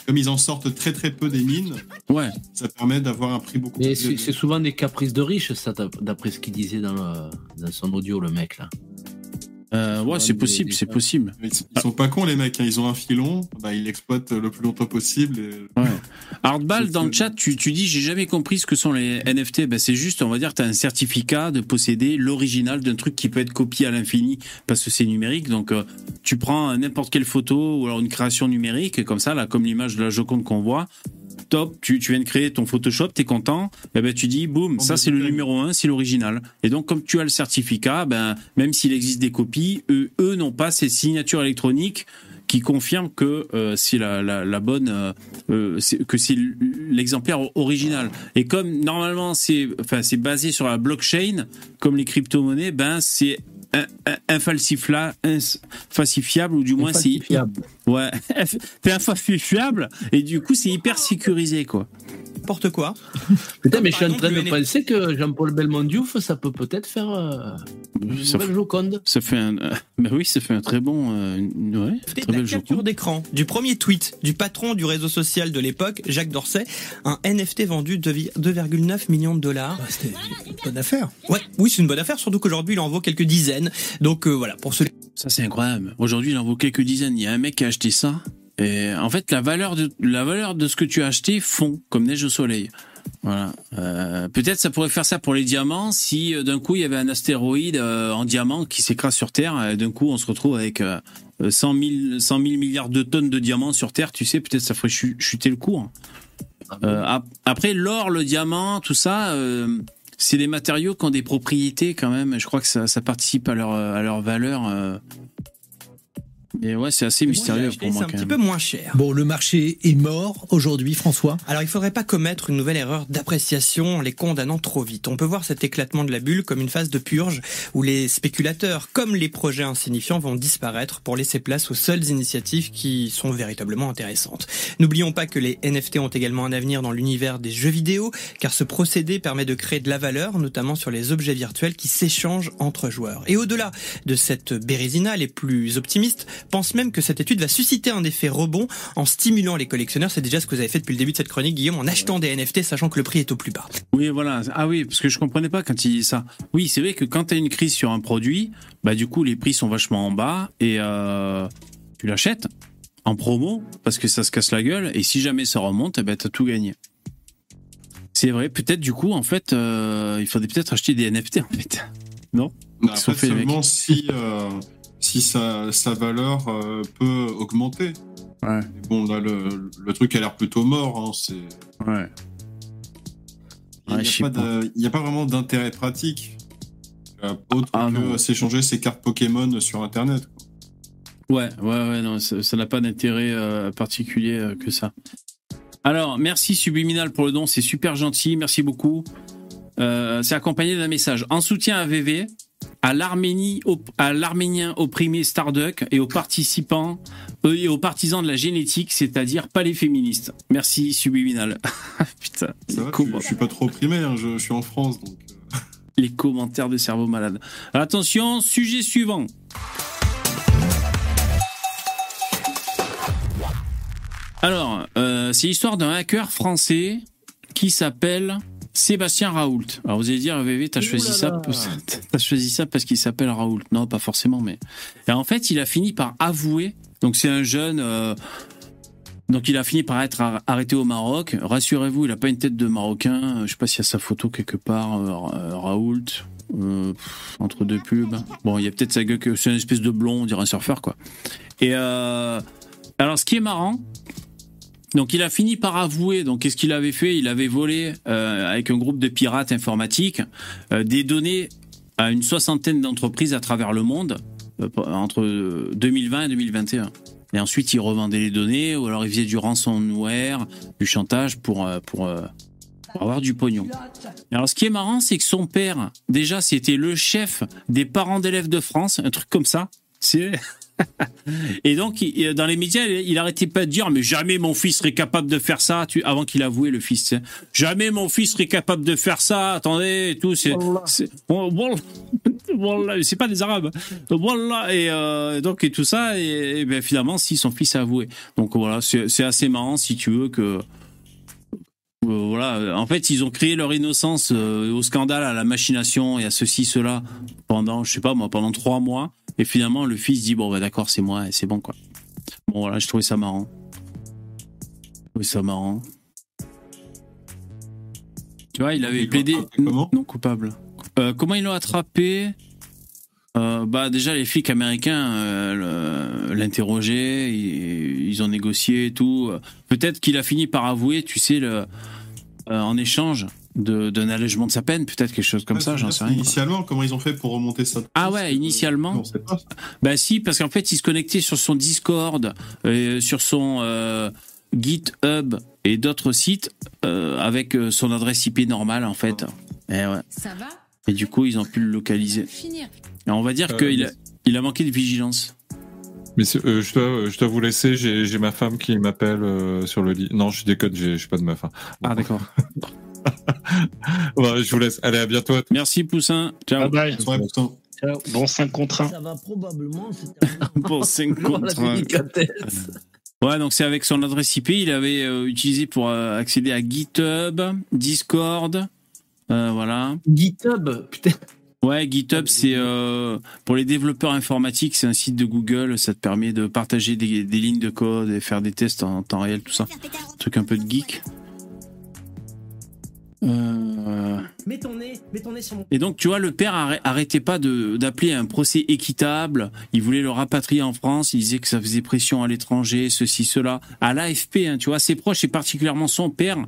comme ils en sortent très très peu des mines, Ouais. ça permet d'avoir un prix beaucoup Mais plus c'est élevé. c'est souvent des caprices de riches, ça, d'ap- d'après ce qu'il disait dans, le- dans son audio, le mec, là. Euh, ouais, c'est possible, c'est possible. Ils, ils sont pas cons les mecs, hein. ils ont un filon, bah, ils l'exploitent le plus longtemps possible. et- Ouais. [LAUGHS] Hardball, dans le chat, tu, tu dis j'ai jamais compris ce que sont les NFT. Ben, c'est juste, on va dire, tu as un certificat de posséder l'original d'un truc qui peut être copié à l'infini parce que c'est numérique. Donc, euh, tu prends n'importe quelle photo ou alors une création numérique, comme ça, là, comme l'image de la Joconde qu'on voit. Top, tu, tu viens de créer ton Photoshop, t'es content, et ben tu dis boum, ça c'est le numéro un, c'est l'original. Et donc comme tu as le certificat, ben même s'il existe des copies, eux, eux n'ont pas ces signatures électroniques qui confirment que euh, c'est la, la, la bonne, euh, euh, que c'est l'exemplaire original. Et comme normalement c'est, enfin c'est basé sur la blockchain, comme les crypto-monnaies, ben c'est in- in- infalsifla- ins- falsifiable ou du moins c'est. Ouais, [LAUGHS] c'est infalsifiable et du coup c'est hyper sécurisé quoi. N'importe quoi. Putain, mais je suis en train de penser que Jean-Paul Belmondo, ça peut peut-être faire euh, une Ça, nouvelle Joconde. ça fait un, euh, ben oui, ça fait un très bon, euh, une- ouais, très de la belle capture d'écran du premier tweet du patron du réseau social de l'époque, Jacques Dorsey, un NFT vendu de 2,9 millions de dollars. Bah, C'était une bonne affaire. Ouais, oui, c'est une bonne affaire, surtout qu'aujourd'hui il en vaut quelques dizaines. Donc euh, voilà, pour ceux Ça, c'est incroyable. Aujourd'hui, il en vaut quelques dizaines. Il y a un mec qui a acheté ça. Et en fait, la valeur de, la valeur de ce que tu as acheté fond comme neige au soleil. Voilà. Euh, Peut-être ça pourrait faire ça pour les diamants si euh, d'un coup il y avait un astéroïde euh, en diamant qui s'écrase sur Terre. Et d'un coup, on se retrouve avec euh, 100, 000, 100 000 milliards de tonnes de diamants sur Terre. Tu sais, peut-être ça ferait chu- chuter le cours. Ap- après, l'or, le diamant, tout ça, c'est des matériaux qui ont des propriétés quand même. Je crois que ça, ça participe à leur, à leur valeur. Et ouais, c'est assez mystérieux pour moi c'est un quand petit même. peu moins cher. Bon, le marché est mort aujourd'hui, François. Alors il faudrait pas commettre une nouvelle erreur d'appréciation en les condamnant trop vite. On peut voir cet éclatement de la bulle comme une phase de purge où les spéculateurs, comme les projets insignifiants, vont disparaître pour laisser place aux seules initiatives qui sont véritablement intéressantes. N'oublions pas que les NFT ont également un avenir dans l'univers des jeux vidéo, car ce procédé permet de créer de la valeur, notamment sur les objets virtuels qui s'échangent entre joueurs. Et au-delà de cette bérésina, les plus optimistes pensent même que cette étude va susciter un effet rebond en stimulant les collectionneurs. C'est déjà ce que vous avez fait depuis le début de cette chronique, Guillaume, en achetant des NFT, sachant que le prix est au plus bas. Oui, voilà. Ah oui, parce que je comprenais pas quand il dit ça. Oui, c'est vrai que quand tu as une crise sur un produit, bah du coup les prix sont vachement en bas et euh, tu l'achètes en promo parce que ça se casse la gueule et si jamais ça remonte, eh ben t'as tout gagné. C'est vrai, peut-être du coup en fait, euh, il faudrait peut-être acheter des NFT en fait. Non? Après, les mecs? seulement si, euh, si sa, sa valeur euh, peut augmenter. Ouais. Bon, là, le, le truc a l'air plutôt mort. Hein, c'est... Ouais. Il n'y Ouais, a, pas de- a vraiment d'intérêt pratique. euh, autre Ah, que non. s'échanger ses cartes Pokémon sur Internet. quoi. Ouais, ouais, ouais, non, ça ça n'a pas d'intérêt euh, particulier euh, que ça. Alors, merci Subliminal pour le don, c'est super gentil, merci beaucoup. Euh, c'est accompagné d'un message en soutien à VV, à l'Arménie, à l'Arménien opprimé Starduck et aux participants euh, et aux partisans de la génétique, c'est-à-dire pas les féministes. Merci Subliminal. [LAUGHS] Putain, Ça va, je, suis pas trop opprimé, hein, je, je suis en France. Donc, euh, [LAUGHS] les commentaires de cerveau malade. Attention, sujet suivant. Alors, euh, c'est l'histoire d'un hacker français qui s'appelle Sébastien Raoult. Alors vous allez dire, VV, t'as choisi ça, choisi ça parce qu'il s'appelle Raoult. Non, pas forcément, mais. Et en fait, il a fini par avouer. Donc c'est un jeune. euh, donc il a fini par être ar- arrêté au Maroc. Rassurez-vous, il a pas une tête de Marocain. Je sais pas s'il y a sa photo quelque part. euh, euh, Raoult. euh, pff, entre deux pubs. Bon, il y a peut-être sa gueule que c'est une espèce de blond, on dirait un surfeur, quoi. Et alors, ce qui est marrant, donc il a fini par avouer. Donc qu'est-ce qu'il avait fait? Il avait volé euh, avec un groupe de pirates informatiques euh, des données à une soixantaine d'entreprises à travers le monde euh, entre 2020 et 2021. Et ensuite, il revendait les données, ou alors il faisait du ransomware, du chantage pour, pour, avoir du pognon. Alors, ce qui est marrant, c'est que son père, déjà, c'était le chef des parents d'élèves de France, un truc comme ça. C'est. Et donc, il- dans les médias, il il arrêtait pas de dire, mais jamais mon fils serait capable de faire ça, tu, avant qu'il avouait le fils. sais. Jamais mon fils serait capable de faire ça, attendez, et tout. C'est, [LAUGHS] c'est, pas des Arabes. Wallah, et euh, donc, et tout ça, et, et ben, finalement, si son fils a avoué. Donc voilà, c'est, c'est assez marrant, si tu veux, que. euh, voilà, en fait, ils ont créé leur innocence euh, au scandale, à la machination et à ceci, cela pendant, je sais pas moi, pendant trois mois. Et finalement, le fils dit bon bah d'accord, c'est moi, et c'est bon quoi. Bon voilà, je trouvais ça marrant. Je trouvais ça marrant. Tu vois, il avait plaidé non coupable. Euh, comment ils l'ont attrapé? Euh, Bah déjà les flics américains euh, l'interrogeaient, ils, ils ont négocié et tout. Peut-être qu'il a fini par avouer, tu sais, le, en échange d'un allègement de sa peine, peut-être quelque chose comme Ouais, ça, j'en sais rien. quoi. Initialement, comment ils ont fait pour remonter ça Ah ouais, initialement. Non, c'est pas. Bah si, parce qu'en fait, il se connectait sur son Discord, euh, sur son euh, GitHub et d'autres sites euh, avec euh, son adresse IP normale en fait. Et, ouais. Ça va et du coup, ils ont pu le localiser. Et on va dire Euh, qu'il mais- a, il a manqué de vigilance. Mais euh, je, dois, je dois vous laisser, j'ai j'ai ma femme qui m'appelle euh, sur le lit. Non, je déconne, j'ai j'ai pas de meuf. hein. Ah d'accord. [LAUGHS] [LAUGHS] Je vous laisse. Allez, à bientôt. Merci Poussin. Ciao. Bye putain. Ciao. Bon 5 contre 1. Ça va probablement Pour 5 en- la contre un. délicatesse. [LAUGHS] Ouais, donc c'est avec son adresse IP, il avait euh, utilisé pour euh, accéder à GitHub, Discord, euh, voilà. GitHub, putain. Ouais, GitHub, c'est euh, pour les développeurs informatiques, c'est un site de Google. Ça te permet de partager des, des lignes de code et faire des tests en temps réel, tout ça. Un truc un peu de geek. Euh, Mets ton nez, mets ton nez sur mon. Et donc, tu vois, le père arrê- arrêtait pas de- d'appeler un procès équitable. Il voulait le rapatrier en France. Il disait que ça faisait pression à l'étranger, ceci, cela. À l'AFP, hein, tu vois, ses proches et particulièrement son père,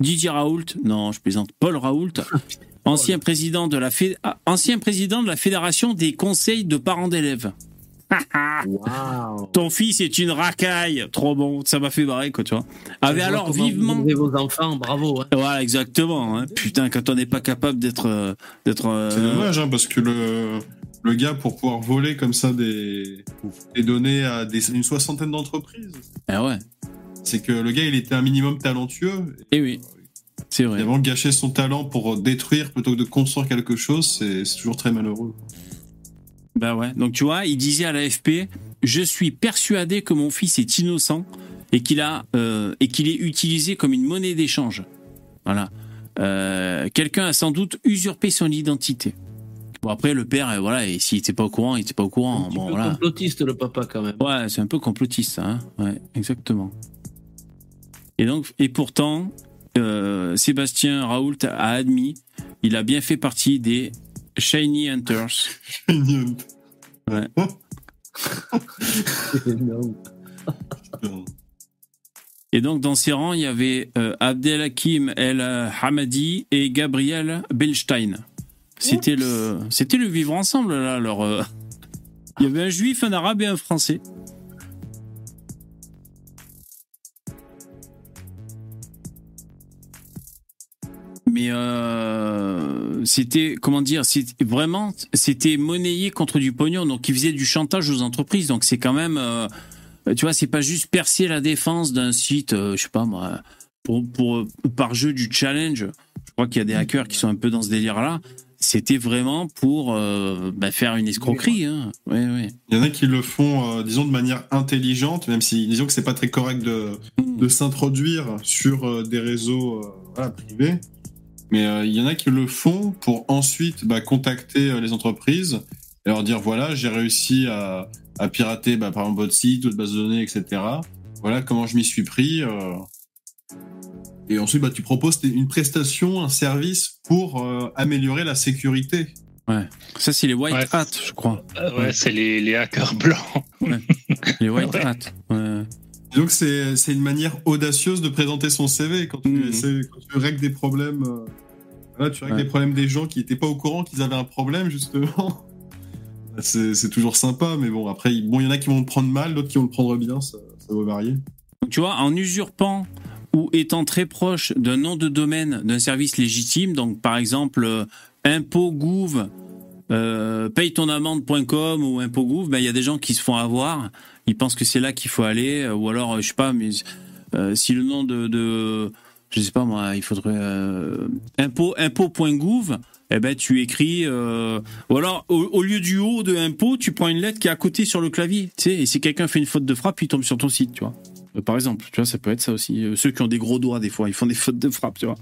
Didier Raoult. Non, je plaisante. Paul Raoult. [LAUGHS] Ancien président de la fé- ah, ancien président de la fédération des conseils de parents d'élèves. Waouh. Ton fils est une racaille. Trop bon. Ça m'a fait barrer, quoi, tu vois. Vois alors vous vivement. élevez vos enfants, bravo. hein. Voilà, exactement. hein. Putain, quand on n'est pas capable d'être, euh, d'être. euh, C'est dommage, hein, parce que le, le gars, pour pouvoir voler comme ça des, des données à des, une soixantaine d'entreprises, Ah ouais. c'est que le gars, il était un minimum talentueux. Eh oui. C'est vrai. Évidemment, gâcher son talent pour détruire plutôt que de construire quelque chose, c'est toujours très malheureux. Bah ouais. Donc tu vois, il disait à l'AFP Je suis persuadé que mon fils est innocent et qu'il a euh, et qu'il est utilisé comme une monnaie d'échange. Voilà. Euh, Quelqu'un a sans doute usurpé son identité. Bon après le père, euh, voilà, et s'il était pas au courant, il était pas au courant. Un petit Bon peu voilà. complotiste le papa quand même. Ouais, c'est un peu complotiste, ça, hein ouais, exactement. Et donc, et pourtant, Sébastien Raoult a admis, il a bien fait partie des Shiny Hunters. Ouais. C'est [LAUGHS] énorme. Et donc, dans ses rangs, il y avait euh, Abdelhakim El Hamadi et Gabriel Belstein. C'était le, c'était le vivre ensemble, là. Leur, euh, Il y avait un juif, un arabe et un français. Mais euh, c'était, comment dire, c'était vraiment, c'était monnayé contre du pognon. Donc, ils faisaient du chantage aux entreprises. Donc, c'est quand même. euh, tu vois, c'est pas juste percer la défense d'un site, euh, je sais pas moi, pour, pour, par jeu du challenge. Je crois qu'il y a des hackers qui sont un peu dans ce délire-là. C'était vraiment pour euh, bah, faire une escroquerie. Hein. Ouais, ouais. Il y en a qui le font, euh, disons, de manière intelligente, même si, disons que c'est pas très correct de, de s'introduire sur euh, des réseaux euh, voilà, privés. Mais euh, il y en a qui le font pour ensuite bah, contacter euh, les entreprises et leur dire voilà, j'ai réussi à, à pirater bah, par exemple votre site, votre base de données, etc. Voilà comment je m'y suis pris. euh. Et ensuite, bah, tu proposes une prestation, un service pour euh, améliorer la sécurité. Ouais. Ça, c'est les white Ouais. hats, je crois. Euh, ouais, c'est les, les hackers blancs. Les white [LAUGHS] Ouais. hats. Donc c'est une manière audacieuse de présenter son CV quand tu, Mhm. essaies- quand tu règles des problèmes. euh, voilà, tu règles Ouais. des problèmes des gens qui n'étaient pas au courant qu'ils avaient un problème justement. [LAUGHS] C'est toujours sympa, mais bon après, il- bon, il y en a qui vont le prendre mal, d'autres qui vont le prendre bien, ça, ça va varier. Tu vois, en usurpant ou étant très proche d'un nom de domaine d'un service légitime, donc par exemple euh, impôt.gouv, euh, paye-ton-amende.com ou impôt.gouv, ben il y a des gens qui se font avoir, ils pensent que c'est là qu'il faut aller, euh, ou alors, euh, je sais pas, mais euh, si le nom de, je sais pas moi, il faudrait euh, impôt impôt.gouv, eh ben tu écris ou alors au, lieu du haut de impôt, tu prends une lettre qui est à côté sur le clavier, tu sais, et si quelqu'un fait une faute de frappe, il tombe sur ton site, tu vois. Par exemple, tu vois, ça peut être ça aussi. Ceux qui ont des gros doigts, des fois, ils font des [LAUGHS] fautes de frappe, tu vois.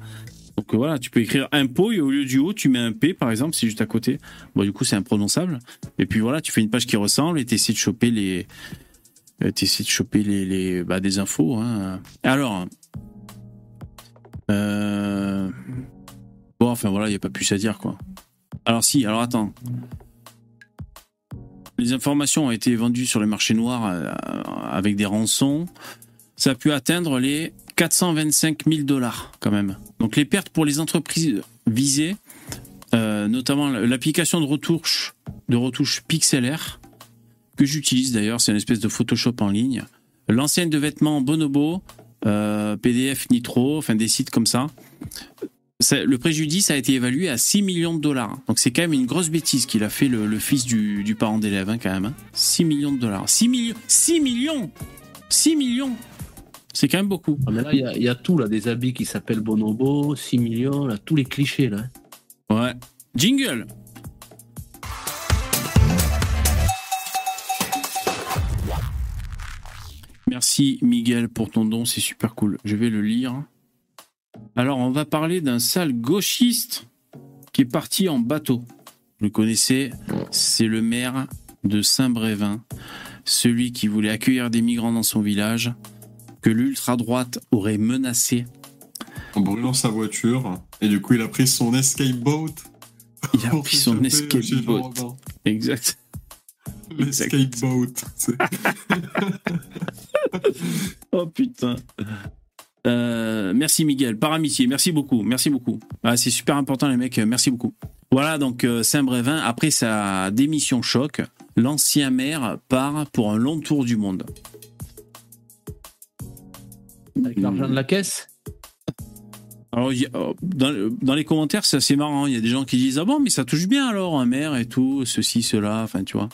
Donc voilà, tu peux écrire impôt et au lieu du O, tu mets un P par exemple, c'est juste à côté. Bon, du coup, c'est imprononçable. Et puis voilà, tu fais une page qui ressemble et tu essaies de choper les. Euh, t'essaies de choper les, les bah, des infos. Hein. Alors. euh, Bon, enfin voilà, il n'y a pas plus à dire quoi. Alors si, alors attends. Les informations ont été vendues sur les marchés noirs euh, avec des rançons. Ça a pu atteindre les 425 000 dollars quand même. Donc les pertes pour les entreprises visées, notamment l'application de retouche, de retouche pixelaire, que j'utilise d'ailleurs, c'est une espèce de Photoshop en ligne. L'enseigne de vêtements Bonobo, euh, PDF Nitro, enfin des sites comme ça. Ça- Le préjudice a été évalué à 6 millions de dollars. Donc c'est quand même une grosse bêtise qu'il a fait le, le fils du, du parent d'élève, hein, quand même. hein. 6 millions de dollars. 6 millions 6 millions 6 millions C'est quand même beaucoup. Ah, mais là, il y a- il y, a tout, là, des habits qui s'appellent Bonobo, 6 millions, là, tous les clichés, là. Ouais. Jingle Merci Miguel pour ton don, c'est super cool. Je vais le lire. Alors, on va parler d'un sale gauchiste qui est parti en bateau. Vous le connaissez, c'est le maire de Saint-Brévin, celui qui voulait accueillir des migrants dans son village, que l'ultra-droite aurait menacé. En brûlant sa voiture. Et du coup, il a pris son escape boat. Il a pris son [LAUGHS] escape boat. Exact. L'escape boat. [LAUGHS] [LAUGHS] [LAUGHS] Oh putain. Euh, merci Miguel, par amitié, merci beaucoup, merci beaucoup. Ah, c'est super important les mecs, merci beaucoup. Voilà donc euh, Saint-Brévin, après sa démission choc, l'ancien maire part pour un long tour du monde. Avec l'argent de la caisse? Alors dans, dans les commentaires c'est assez marrant, il y a des gens qui disent ah bon mais ça touche bien alors un maire et tout, ceci, cela, enfin tu vois.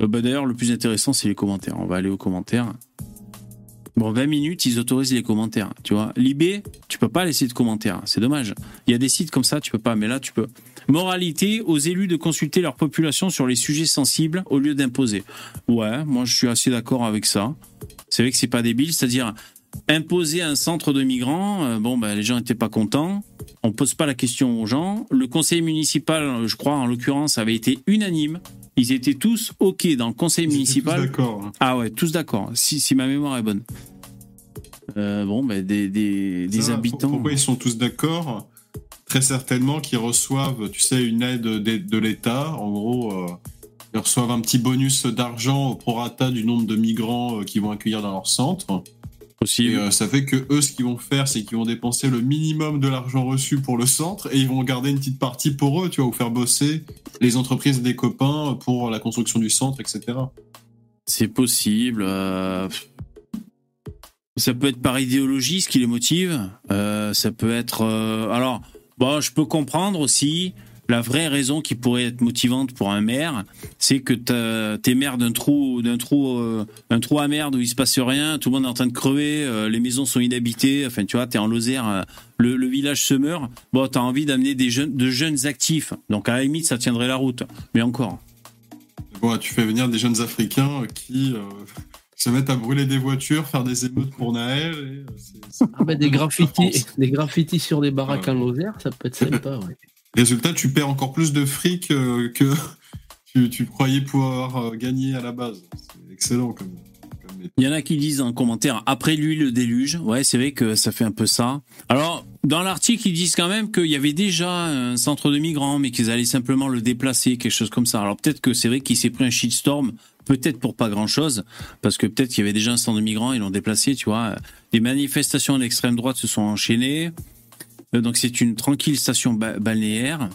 Euh, bah, D'ailleurs le plus intéressant c'est les commentaires, on va aller aux commentaires. Bon, 20 minutes, ils autorisent les commentaires, tu vois. Libé, tu peux pas laisser de commentaires, c'est dommage. Il y a des sites comme ça, tu peux pas, mais là, tu peux. Moralité, aux élus de consulter leur population sur les sujets sensibles au lieu d'imposer. Ouais, moi, je suis assez d'accord avec ça. C'est vrai que c'est pas débile, c'est-à-dire imposer un centre de migrants, euh, bon, ben, les gens n'étaient pas contents. On pose pas la question aux gens. Le conseil municipal, je crois, en l'occurrence, avait été unanime. Ils étaient tous OK dans le conseil municipal. D'accord. hein. Ah ouais, tous d'accord, si, si ma mémoire est bonne. Euh, bon, ben des, des, des Ça, habitants. Pourquoi ils sont tous d'accord? Très certainement qu'ils reçoivent, tu sais, une aide de, de l'État. En gros, euh, ils reçoivent un petit bonus d'argent au prorata du nombre de migrants euh, qu'ils vont accueillir dans leur centre. Possible. Et euh, ça fait que eux, ce qu'ils vont faire, c'est qu'ils vont dépenser le minimum de l'argent reçu pour le centre et ils vont garder une petite partie pour eux, tu vois, ou faire bosser les entreprises des copains pour la construction du centre, etc. C'est possible. euh, Ça peut être par idéologie ce qui les motive. Euh, ça peut être. Alors, bon, je peux comprendre aussi. La vraie raison qui pourrait être motivante pour un maire, c'est que t'es maire d'un trou, d'un trou, euh, un trou à merde où il se passe rien, tout le monde est en train de crever, euh, les maisons sont inhabitées. Enfin, tu vois, t'es en Lozère, euh, le, le village se meurt. Bon, t'as envie d'amener des jeunes, de jeunes actifs. Donc à la limite, ça tiendrait la route. Mais encore. Bon, tu fais venir des jeunes Africains qui euh, se mettent à brûler des voitures, faire des émeutes pour Naël. et, euh, c'est- c'est- Ah ben, des [LAUGHS] graffitis, des graffitis sur des baraques Ouais. en Lozère, ça peut être [LAUGHS] sympa, ouais. Résultat, tu perds encore plus de fric euh, que [LAUGHS] tu, croyais pouvoir euh, gagner à la base. C'est excellent comme. Il y en a qui disent en commentaire après lui le déluge. Ouais, c'est vrai que ça fait un peu ça. Alors, dans l'article, ils disent quand même qu'il y avait déjà un centre de migrants, mais qu'ils allaient simplement le déplacer, quelque chose comme ça. Alors peut-être que c'est vrai qu'il s'est pris un shitstorm, peut-être pour pas grand chose, parce que peut-être qu'il y avait déjà un centre de migrants, ils l'ont déplacé, tu vois. Les manifestations d'extrême droite se sont enchaînées. Euh, Donc c'est une tranquille station ba- balnéaire.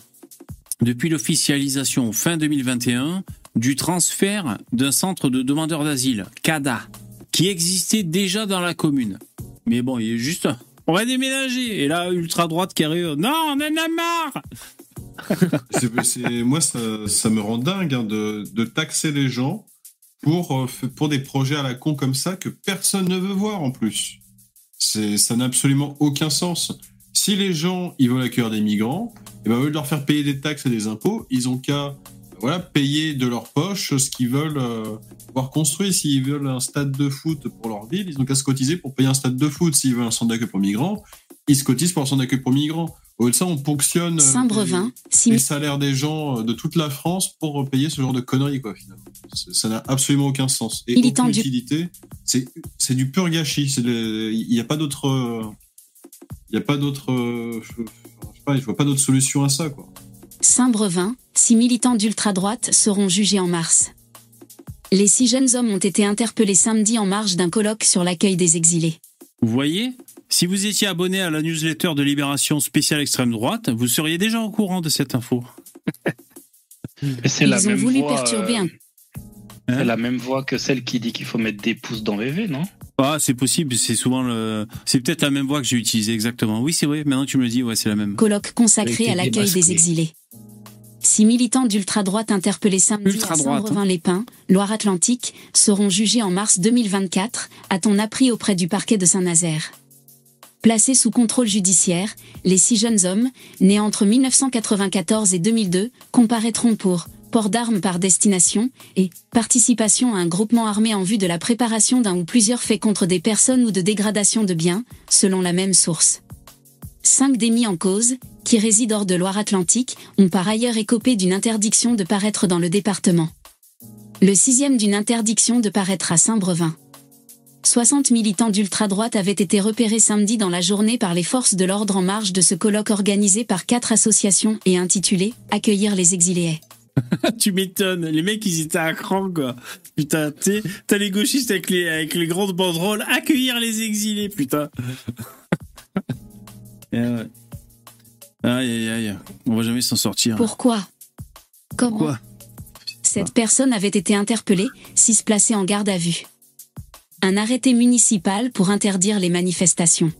Depuis l'officialisation fin 2021 du transfert d'un centre de demandeurs d'asile, CADA, qui existait déjà dans la commune. Mais bon, il est juste. On va déménager. Et là, ultra droite qui arrive. Non, on en a marre. [LAUGHS] Moi, ça, ça me rend dingue hein, de, taxer les gens pour, euh, pour des projets à la con comme ça que personne ne veut voir en plus. Ça n'a absolument aucun sens. Si les gens ils veulent accueillir des migrants, et ben, au lieu de leur faire payer des taxes et des impôts, ils ont qu'à voilà, payer de leur poche ce qu'ils veulent euh, voir construit. S'ils veulent un stade de foot pour leur ville, ils ont qu'à se cotiser pour payer un stade de foot. S'ils veulent un centre d'accueil pour migrants, ils se cotisent pour son accueil pour migrants. Au lieu de ça, on ponctionne euh, Saint-Brevin, les, salaires des gens euh, de toute la France pour payer ce genre de conneries, quoi, finalement. Ça n'a absolument aucun sens. Et Militant aucune utilité. C'est c'est du pur gâchis. Il n'y a pas d'autre... Il n'y a pas d'autre... euh, Je, je sais pas, je vois pas d'autre solution à ça, quoi. Saint-Brevin, six militants d'ultra-droite seront jugés en mars. Les six jeunes hommes ont été interpellés samedi en marge d'un colloque sur l'accueil des exilés. Vous voyez Si vous étiez abonné à la newsletter de Libération spéciale extrême droite, vous seriez déjà au courant de cette info. C'est la Ils ont même voulu voix, perturber euh, un C'est la même voix que celle qui dit qu'il faut mettre des pouces dans VV, non? Ah, c'est possible, c'est souvent le. C'est peut-être la même voix que j'ai utilisée exactement. Oui, c'est vrai, maintenant que tu me le dis, ouais, c'est la même. colloque consacré à l'accueil des exilés. Six militants d'ultra-droite interpellés samedi à Ultra-droite, Saint-Brevin-les-Pins, Loire-Atlantique, seront jugés en mars 2024, a-t-on appris auprès du parquet de Saint-Nazaire. Placés sous contrôle judiciaire, les six jeunes hommes, nés entre 1994 et 2002, comparaîtront pour port d'armes par destination et participation à un groupement armé en vue de la préparation d'un ou plusieurs faits contre des personnes ou de dégradation de biens, selon la même source. Cinq des mis en cause, qui résident hors de Loire-Atlantique, ont par ailleurs écopé d'une interdiction de paraître dans le département. Le sixième d'une interdiction de paraître à Saint-Brevin. 60 militants d'ultra-droite avaient été repérés samedi dans la journée par les forces de l'ordre en marge de ce colloque organisé par quatre associations et intitulé Accueillir les exilés. [LAUGHS] tu m'étonnes, les mecs ils étaient à cran quoi. Putain, t'as les gauchistes avec les, avec les grandes banderoles, accueillir les exilés, putain. [LAUGHS] Eh ouais. Aïe aïe aïe, on va jamais s'en sortir. Pourquoi? Comment? Pourquoi Cette personne avait été interpellée, six placés en garde à vue. Un arrêté municipal pour interdire les manifestations.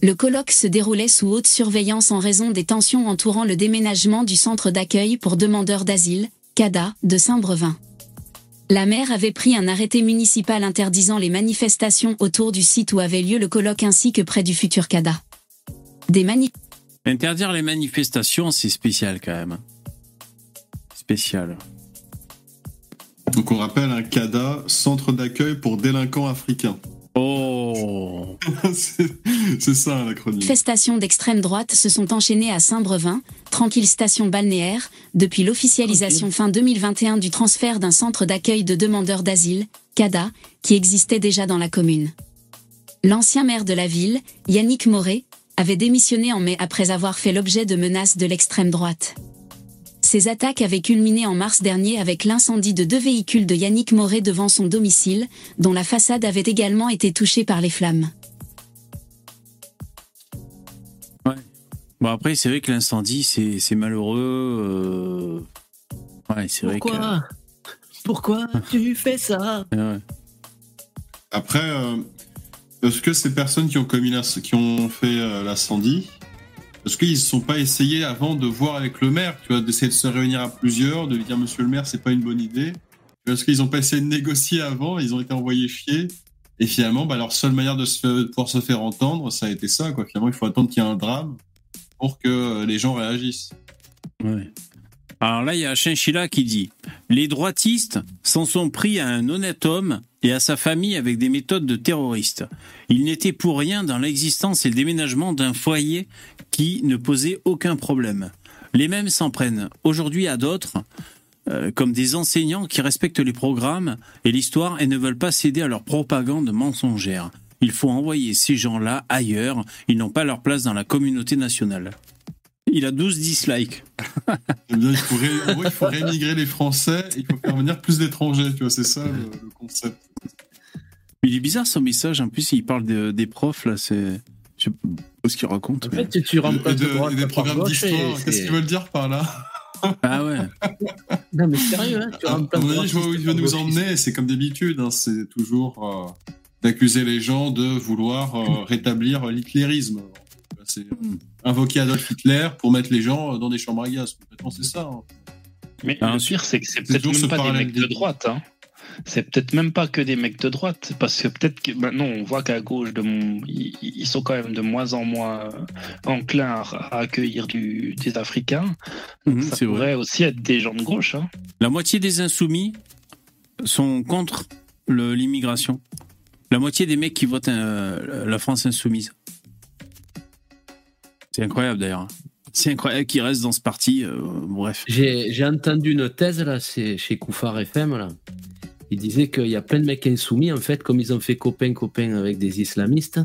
Le colloque se déroulait sous haute surveillance en raison des tensions entourant le déménagement du centre d'accueil pour demandeurs d'asile, CADA, de Saint-Brevin. La maire avait pris un arrêté municipal interdisant les manifestations autour du site où avait lieu le colloque ainsi que près du futur CADA. Des Interdire les manifestations, c'est spécial quand même. Spécial. Donc on rappelle un CADA, Centre d'accueil pour délinquants africains. Oh [LAUGHS] C'est ça l'acronyme. manifestations d'extrême droite se sont enchaînées à Saint-Brevin, tranquille station balnéaire, depuis l'officialisation fin 2021 du transfert d'un centre d'accueil de demandeurs d'asile, CADA, qui existait déjà dans la commune. L'ancien maire de la ville, Yannick Moret, avait démissionné en mai après avoir fait l'objet de menaces de l'extrême droite. Ces attaques avaient culminé en mars dernier avec l'incendie de deux véhicules de Yannick Moret devant son domicile, dont la façade avait également été touchée par les flammes. Bon après, c'est vrai que l'incendie, c'est c'est malheureux. euh, Ouais, c'est vrai que. Pourquoi? Pourquoi tu fais ça? Ouais. Après, euh, est-ce que ces personnes qui ont commis qui ont fait euh, l'incendie, est-ce qu'ils ne se sont pas essayés avant de voir avec le maire, tu vois, d'essayer de se réunir à plusieurs, de lui dire Monsieur le maire, c'est pas une bonne idée Est-ce qu'ils n'ont pas essayé de négocier avant? Ils ont été envoyés chier. Et finalement, bah, leur seule manière de, se pouvoir se faire entendre, ça a été ça. Quoi. Finalement, il faut attendre qu'il y ait un drame pour que euh, les gens réagissent. Ouais. Alors là, il y a Chinchilla qui dit Les droitistes s'en sont pris à un honnête homme et à sa famille avec des méthodes de terroristes. Il n'était pour rien dans l'existence et le déménagement d'un foyer qui ne posait aucun problème. Les mêmes s'en prennent aujourd'hui à d'autres, euh, comme des enseignants qui respectent les programmes et l'histoire et ne veulent pas céder à leur propagande mensongère. Il faut envoyer ces gens-là ailleurs, ils n'ont pas leur place dans la communauté nationale. Il a 12 dislikes. Eh bien, il, faut ré- en gros, il faut rémigrer les Français, et il faut faire venir plus d'étrangers, tu vois, c'est ça le, le concept. Il est bizarre son message, en plus il parle de- des profs là, c'est... Je sais pas ce qu'il raconte. En mais- fait, tu remplaces de- de droite et des programmes d'histoire, qu'est-ce qu'ils veulent dire par là? Ah ouais. Non, mais sérieux, hein, tu remplaces mon avis, je vois où il veut nous emmener, c'est comme d'habitude, hein, c'est toujours euh, d'accuser les gens de vouloir euh, rétablir l'hitlérisme. C'est euh, invoquer Adolf Hitler pour mettre les gens dans des chambres à gaz. Complètement, c'est ça. hein. Mais Ah, le pire, c'est que c'est peut-être même pas des mecs de droite. Hein. C'est peut-être même pas que des mecs de droite, parce que peut-être que maintenant on voit qu'à gauche, de mon... ils sont quand même de moins en moins euh, enclins à, accueillir du... des Africains. Mhm, Ça c'est vrai. pourrait aussi être des gens de gauche. Hein. La moitié des insoumis sont contre le- l'immigration. La moitié des mecs qui votent euh, la France insoumise. C'est incroyable d'ailleurs. C'est incroyable qu'il reste dans ce parti. euh, bref. J'ai entendu une thèse là, c'est chez Koufar FM là. Il disait qu'il y a plein de mecs insoumis en fait, comme ils ont fait copain copain avec des islamistes.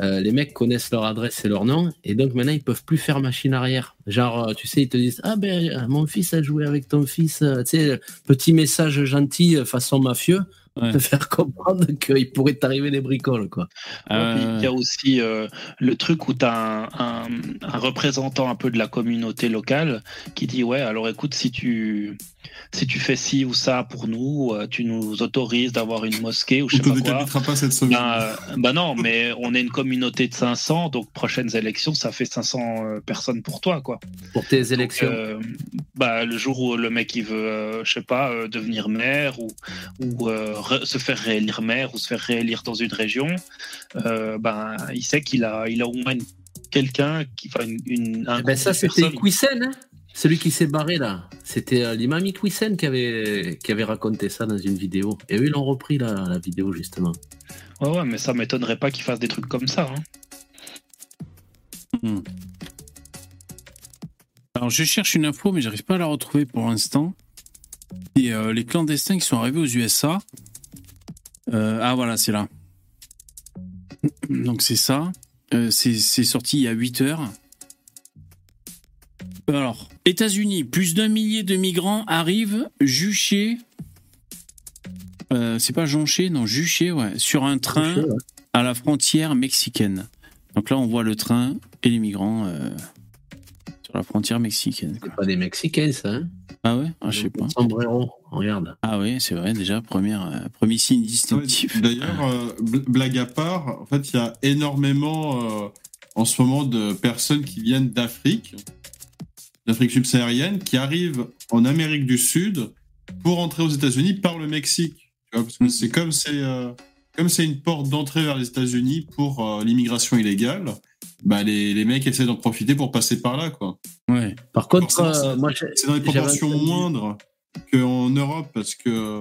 euh, les mecs connaissent leur adresse et leur nom, et donc maintenant ils peuvent plus faire machine arrière. Genre, euh, tu sais, ils te disent ah ben mon fils a joué avec ton fils, tu petit message gentil façon mafieux, Ouais. te faire comprendre qu'il pourrait t'arriver des bricoles quoi. Euh, Il y a aussi euh, le truc où tu as un, un- un représentant un peu de la communauté locale qui dit Ouais, alors écoute, si tu, si tu fais ci ou ça pour nous, euh, tu nous autorises d'avoir une mosquée ou je On sais te pas quoi. pas cette semaine. Ben, euh, ben non, mais on est une communauté de 500, donc prochaines élections, ça fait 500 euh, personnes pour toi, quoi. Pour tes Donc, élections. euh, bah, le jour où le mec il veut, euh, je sais pas, euh, devenir maire ou, euh, se faire réélire maire ou se faire réélire dans une région, euh, ben il sait qu'il a, il a au moins une- quelqu'un qui, enfin une, une- un Eh ben ça c'était. Quissen, hein celui qui s'est barré là. C'était euh, l'imam Quissen qui avait, qui avait raconté ça dans une vidéo. Et eux ils l'ont repris la, la vidéo justement. Ouais, ouais, mais ça m'étonnerait pas qu'il fasse des trucs comme ça. hein. Hmm. Alors je cherche une info, mais j'arrive pas à la retrouver pour l'instant. Et euh, les clandestins qui sont arrivés aux USA. Euh, ah voilà, c'est là. Donc c'est ça. Euh, c'est c'est sorti il y a 8 heures. Alors, États-Unis, plus d'un millier de migrants arrivent juchés. Euh, c'est pas jonchés, non, juchés, ouais, sur un train ouais. à la frontière mexicaine. Donc là, on voit le train et les migrants euh, sur la frontière mexicaine. C'est pas des Mexicains ça. Hein? Ah ouais? Ah, Je sais pas. Sombrero, regarde. Ah oui, c'est vrai, déjà, première, euh, premier signe Ouais, distinctif. D'ailleurs, euh, bl- blague à part, en fait, il y a énormément euh, en ce moment de personnes qui viennent d'Afrique, d'Afrique subsaharienne, qui arrivent en Amérique du Sud pour entrer aux États-Unis par le Mexique. Tu vois, parce que c'est comme c'est euh, comme c'est une porte d'entrée vers les États-Unis pour euh, l'immigration illégale. Bah, les, les mecs essaient d'en profiter pour passer par là, quoi. Ouais. Par contre, euh, c'est- moi j'ai- C'est dans des proportions moindres qu'en Europe parce que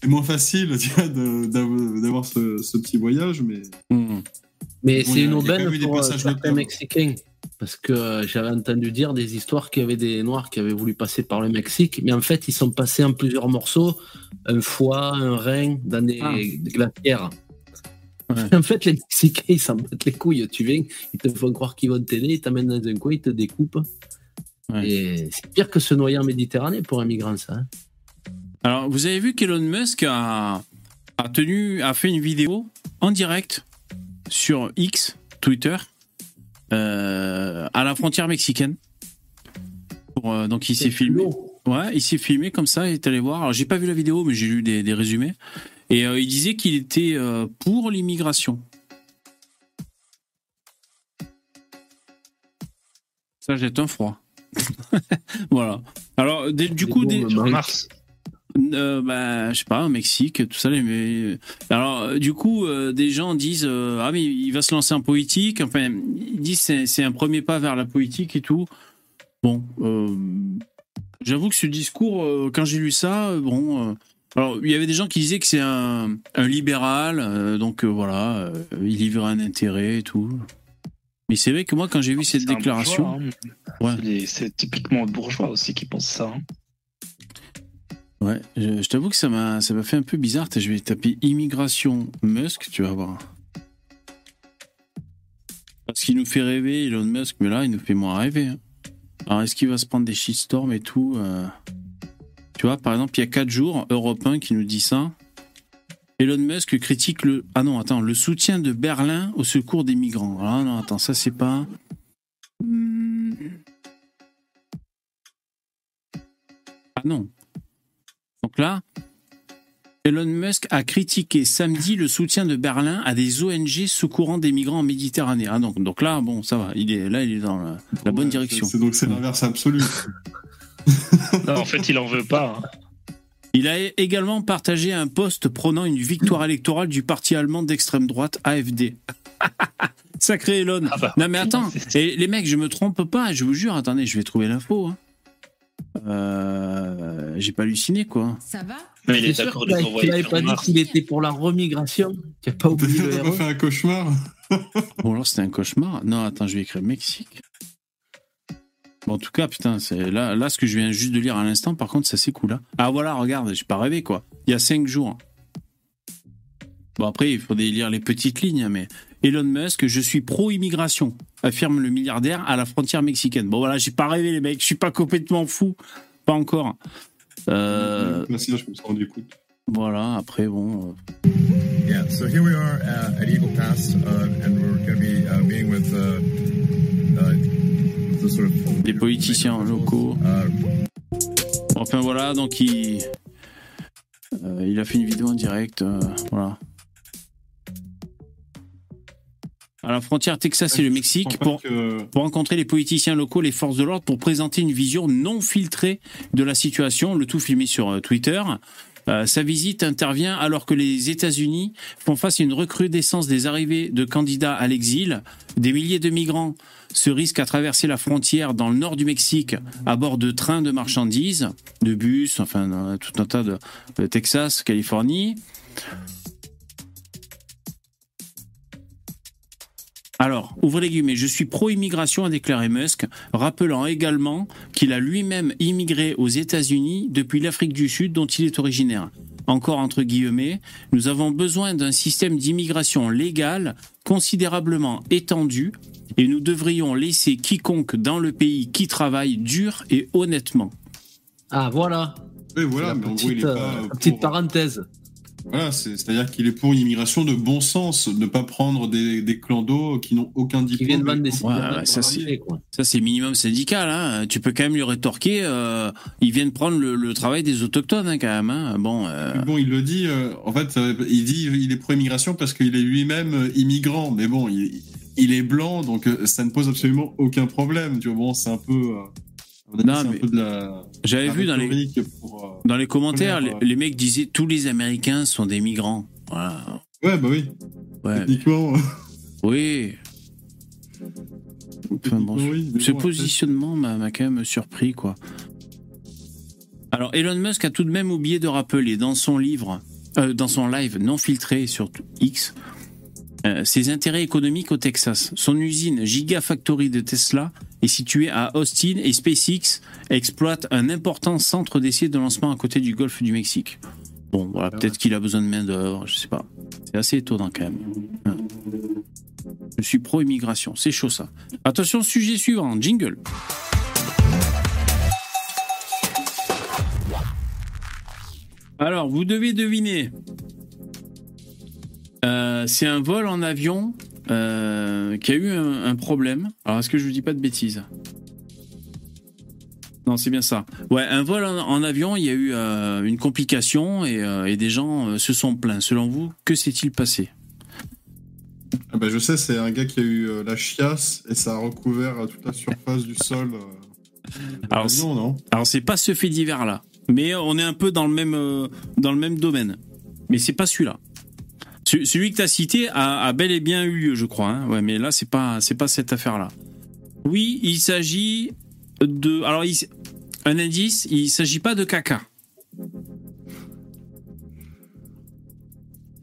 c'est moins facile [LAUGHS] tu vois, de- d'av- d'avoir ce, ce petit voyage, mais Hmm. Mais Bon, c'est une aubaine pour passages certains. Mexicains. Parce que euh, j'avais entendu dire des histoires qu'il y avait des Noirs qui avaient voulu passer par le Mexique, mais en fait, ils sont passés en plusieurs morceaux, un foie, un rein, dans des, Ah. des glacières. Ouais. En fait, les Mexicains, ils s'en battent les couilles. Tu viens, ils te font croire qu'ils vont t'aider, ils t'amènent dans un coin, ils te découpent. Ouais. Et c'est pire que se noyer en Méditerranée pour un migrant, ça. hein. Alors, vous avez vu qu'Elon Musk a, a, tenu, a fait une vidéo en direct sur X, Twitter, à la frontière mexicaine. Pour, euh, donc, il s'est filmé. Ouais, il s'est filmé comme ça, il est allé voir. Alors, j'ai pas vu la vidéo, mais j'ai lu des, des résumés. Et euh, il disait qu'il était euh, pour l'immigration. Ça jette un froid. [LAUGHS] voilà. Alors, du coup, des. Mars. Euh, bah, je sais pas, au Mexique, tout ça. Mais... Alors, euh, du coup, euh, des gens disent euh, Ah, mais il va se lancer en politique. Enfin, ils disent c'est c'est un premier pas vers la politique et tout. Bon, euh, j'avoue que ce discours, euh, quand j'ai lu ça, euh, bon. euh, alors, il y avait des gens qui disaient que c'est un, un libéral, euh, donc euh, voilà, euh, il y un intérêt et tout. Mais c'est vrai que moi, quand j'ai vu cette C'est un déclaration. bourgeois, hein. Ouais. C'est typiquement bourgeois aussi qui pense ça. hein. Ouais, je, je t'avoue que ça m'a ça m'a fait un peu bizarre. Je vais taper immigration Musk, tu vas voir. Parce qu'il nous fait rêver Elon Musk, mais là il nous fait moins rêver. hein. Alors est-ce qu'il va se prendre des shitstorms et tout euh? Tu vois, par exemple, il y a 4 jours, Europe 1 qui nous dit ça. Elon Musk critique le ah non attends le soutien de Berlin au secours des migrants. Ah non attends ça c'est pas. Hmm. Ah non. Donc là, Elon Musk a critiqué samedi le soutien de Berlin à des ONG secourant des migrants en Méditerranée. Ah donc, donc là, bon, ça va. Il est là, il est dans la, la bonne Ouais, direction. c'est- donc c'est l'inverse absolu. [LAUGHS] Non, en fait, il en veut pas. hein. Il a également partagé un post prônant une victoire électorale du parti allemand d'extrême droite AFD. [LAUGHS] Sacré Elon. Ah bah, non mais attends, et les mecs, je me trompe pas, je vous jure. Attendez, je vais trouver l'info. hein. Euh, J'ai pas halluciné quoi. Ça va Mais il est sûr d'accord de qu'il avait pas dit qu'il était pour la remigration, n'a pas oublié le RE. fait un cauchemar [LAUGHS] Bon alors c'était un cauchemar. Non attends, je vais écrire Mexique. Bon, en tout cas, putain, c'est là, là, ce que je viens juste de lire à l'instant, par contre, ça c'est cool. hein. Ah voilà, regarde, j'ai pas rêvé quoi. Il y a cinq jours. Bon après, il faudrait lire les petites lignes, mais Elon Musk, je suis pro-immigration, affirme le milliardaire à la frontière mexicaine. Bon voilà, j'ai pas rêvé les mecs, je suis pas complètement fou, pas encore. Euh, Merci, je me suis rendu compte. voilà, après bon. euh, Yeah, so here we are uh, at Eagle Pass, uh, and we're going to be uh, meeting with uh, uh, the sort of des politiciens locaux. Enfin voilà, donc il, euh, il a fait une vidéo en direct, euh, voilà. À la frontière Texas et le Mexique pour, pour rencontrer les politiciens locaux, les forces de l'ordre, pour présenter une vision non filtrée de la situation, le tout filmé sur euh, Twitter. Euh, sa visite intervient alors que les États-Unis font face à une recrudescence des arrivées de candidats à l'exil. Des milliers de migrants se risquent à traverser la frontière dans le nord du Mexique à bord de trains de marchandises, de bus, enfin tout un tas de, de Texas, Californie. Alors, ouvrez les guillemets, je suis pro-immigration, a déclaré Musk, rappelant également qu'il a lui-même immigré aux États-Unis depuis l'Afrique du Sud dont il est originaire. Encore entre guillemets, nous avons besoin d'un système d'immigration légale considérablement étendu et nous devrions laisser quiconque dans le pays qui travaille dur et honnêtement. Ah, voilà. Oui, voilà, La mais en gros, petite, il est pas. la pour- petite parenthèse. Voilà, c'est- c'est-à-dire qu'il est pour une immigration de bon sens, ne pas prendre des, des clans d'eau qui n'ont aucun diplôme. viennent vendre des Ouais, ouais, ça c'est ça c'est minimum syndical. Hein. Tu peux quand même lui rétorquer. euh, ils viennent prendre le, le travail des autochtones hein, quand même. hein. Bon, euh, Bon, il le dit, euh, en fait, euh, il dit il est pro-immigration parce qu'il est lui-même immigrant. Mais bon, il, il est blanc, donc ça ne pose absolument aucun problème. Tu vois, bon, c'est un peu. Non, j'avais vu dans les pour, euh, dans les commentaires, les, première, les mecs disaient tous les Américains sont des migrants. Voilà. Ouais, bah oui. Ouais. Techniquement. Oui. Enfin, bon, oui, mais ce bon, positionnement m'a m'a quand même surpris, quoi. Alors, Elon Musk a tout de même oublié de rappeler dans son livre, euh, dans son live non filtré sur X, euh, ses intérêts économiques au Texas. Son usine Gigafactory de Tesla est située à Austin et SpaceX exploite un important centre d'essai de lancement à côté du golfe du Mexique. Bon, voilà, peut-être qu'il a besoin de main d'œuvre, je sais pas. C'est assez étonnant quand même. Hein. Je suis pro-immigration, c'est chaud ça. Attention, sujet suivant, jingle. Alors, vous devez deviner. Euh, c'est un vol en avion euh, qui a eu un, un problème. Alors, est-ce que je vous dis pas de bêtises? Non, c'est bien ça. Ouais, un vol en, en avion, il y a eu euh, une complication et, et des gens se sont plaints. Selon vous, que s'est-il passé? Ah bah, je sais, c'est un gars qui a eu la chiasse et ça a recouvert toute la surface du sol. Alors, l'avion, non? Alors c'est pas ce fait divers là, mais on est un peu dans le même dans le même domaine. Mais c'est pas celui-là. Ce- Celui que tu as cité a, a bel et bien eu lieu, je crois. hein. Ouais, mais là c'est pas c'est pas cette affaire-là. Oui, il s'agit de alors il un indice, il s'agit pas de caca.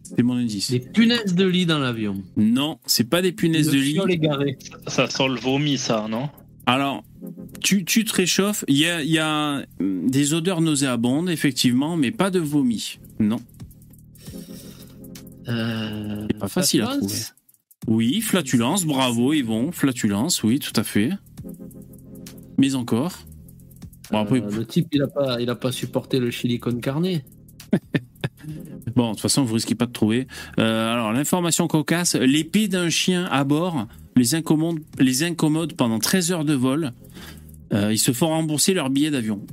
C'est mon indice. Des punaises de lit dans l'avion. Non, c'est pas des punaises de lit. égaré. Ça sent le vomi, ça, non? Alors, tu, tu te réchauffes. Il y a, il y a hum, des odeurs nauséabondes, effectivement, mais pas de vomi. Non. Euh, Pas facile à trouver. Oui, flatulence, bravo Yvon, flatulence, oui, tout à fait. Mais encore. Bon, après, Euh, le type, il a pas, il a pas supporté le chili con carne. [LAUGHS] bon, de toute façon, vous risquez pas de trouver. Euh, alors, l'information cocasse l'épée d'un chien à bord les incommode, les incommode pendant 13 heures de vol. Euh, ils se font rembourser leur billet d'avion.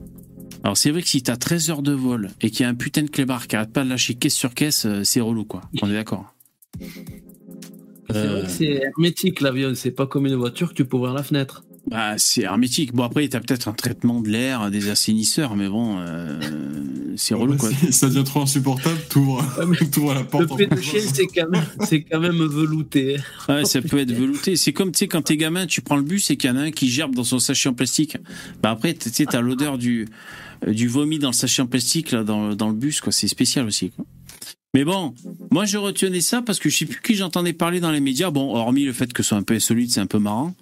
Alors, c'est vrai que si t'as 13 heures de vol et qu'il y a un putain de clébard qui arrête pas de lâcher caisse sur caisse, euh, c'est relou, quoi. On est d'accord. C'est Euh, vrai que c'est hermétique l'avion, c'est pas comme une voiture que tu peux ouvrir la fenêtre. Bah, c'est hermétique. Bon, après, t'as peut-être un traitement de l'air, des assainisseurs, mais bon, euh, c'est relou, quoi. Si [LAUGHS] ça devient trop insupportable, t'ouvres [LAUGHS] t'ouvres la porte. Le en fait de plein chien, vol. c'est quand même, c'est quand même velouté. Ouais, ça peut être velouté. C'est comme, tu sais, quand t'es gamin, tu prends le bus et qu'il y en a un qui gerbe dans son sachet en plastique. Bah après, tu sais, t'as l'odeur du, du vomi dans le sachet en plastique, là, dans, dans le bus, quoi. C'est spécial aussi, quoi. Mais bon, moi, je retenais ça parce que je sais plus qui j'entendais parler dans les médias. Bon, hormis le fait que ce soit un peu insolite, c'est un peu marrant.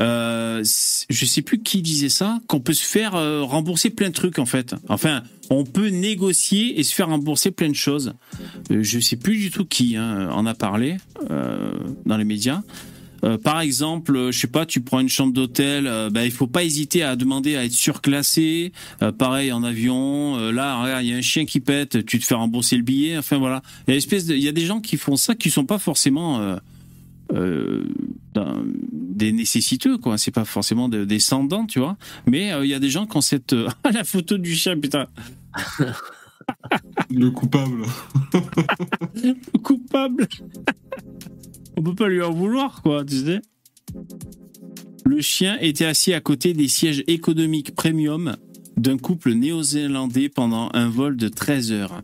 euh, je sais plus qui disait ça, qu'on peut se faire euh, rembourser plein de trucs en fait. Enfin, on peut négocier et se faire rembourser plein de choses. Euh, je sais plus du tout qui hein, en a parlé euh, dans les médias. Euh, par exemple, euh, je sais pas, tu prends une chambre d'hôtel, euh, bah, il faut pas hésiter à demander à être surclassé. Euh, pareil en avion, là, regarde, il y a un chien qui pète, tu te fais rembourser le billet. Enfin voilà, il y a, espèce de- il y a des gens qui font ça qui sont pas forcément des nécessiteux, quoi. C'est pas forcément de- des dents, tu vois. Mais il y a des gens qui ont cette [LAUGHS] la photo du chien, putain. Le coupable. [LAUGHS] Le coupable. [LAUGHS] On peut pas lui en vouloir, quoi, tu sais. Le chien était assis à côté des sièges économiques premium d'un couple néo-zélandais pendant un vol de 13 heures,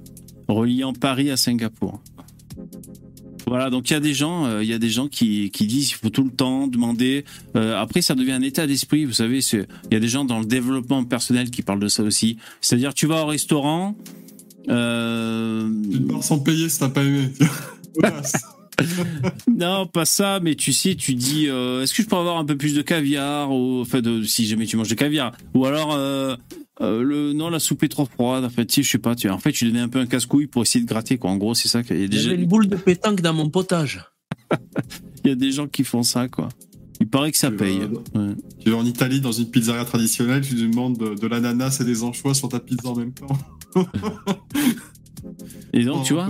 reliant Paris à Singapour. Voilà, donc il y a des gens, euh, y a des gens qui, qui disent qu'il faut tout le temps demander. Euh, après, ça devient un état d'esprit, vous savez. Il y a des gens dans le développement personnel qui parlent de ça aussi. C'est-à-dire, tu vas au restaurant. Euh, Tu pars sans payer si t'as pas aimé. [LAUGHS] [LAUGHS] Non, pas ça, mais tu sais, tu dis, euh, est-ce que je peux avoir un peu plus de caviar ou, enfin, de, si jamais tu manges de caviar, ou alors, euh, euh, le, non, la soupe est trop froide. En fait, tu sais, je sais pas, tu, en fait, tu donnais un peu un casse-couille pour essayer de gratter, quoi. En gros, c'est ça qu'il y a déjà, J'avais une boule de pétanque dans mon potage. [LAUGHS] il y a des gens qui font ça, quoi. Il paraît que ça paye. Ouais. Tu vas en Italie dans une pizzeria traditionnelle, tu demandes de, de l'ananas et des anchois sur ta pizza en même temps. [LAUGHS] Et donc, Oh, tu vois,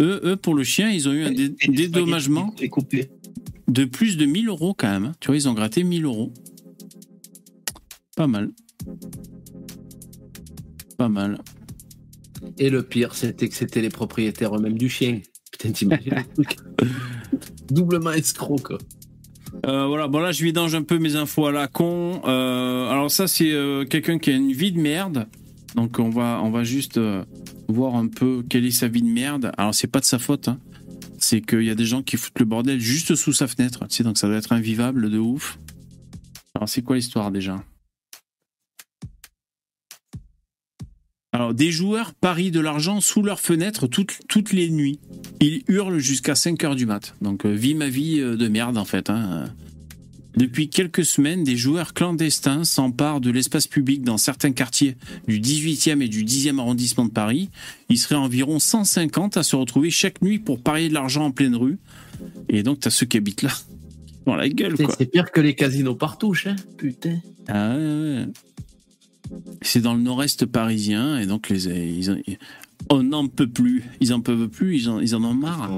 eux, eux, pour le chien, ils ont eu un dé- dédommagement de plus de 1000 euros quand même. hein. Tu vois, ils ont gratté 1000 euros. Pas mal. Pas mal. Et le pire, c'était que c'était les propriétaires eux-mêmes du chien. Putain, t'imagines le truc [LAUGHS] Doublement escroc, quoi. Euh, voilà, bon là je vidange un peu mes infos à la con. Euh, alors ça c'est euh, quelqu'un qui a une vie de merde. Donc on va juste euh, voir un peu quelle est sa vie de merde. Alors c'est pas de sa faute. hein. C'est qu'il y a des gens qui foutent le bordel juste sous sa fenêtre. Donc ça doit être invivable de ouf. Alors c'est quoi l'histoire déjà? Alors, des joueurs parient de l'argent sous leur fenêtre toutes, les nuits. Ils hurlent jusqu'à 5 heures du mat. Donc, euh, vie ma vie euh, de merde, en fait. hein. Depuis quelques semaines, des joueurs clandestins s'emparent de l'espace public dans certains quartiers du 18e et du 10e arrondissement de Paris. Il serait environ 150 à se retrouver chaque nuit pour parier de l'argent en pleine rue. Et donc, t'as ceux qui habitent là. Dans la gueule, quoi. C'est pire que les casinos partouches, hein Putain. Ah ouais, ouais. C'est dans le nord-est parisien et donc les ils, en- on n'en peut plus. Ils en peuvent plus, ils en, ils en ont marre.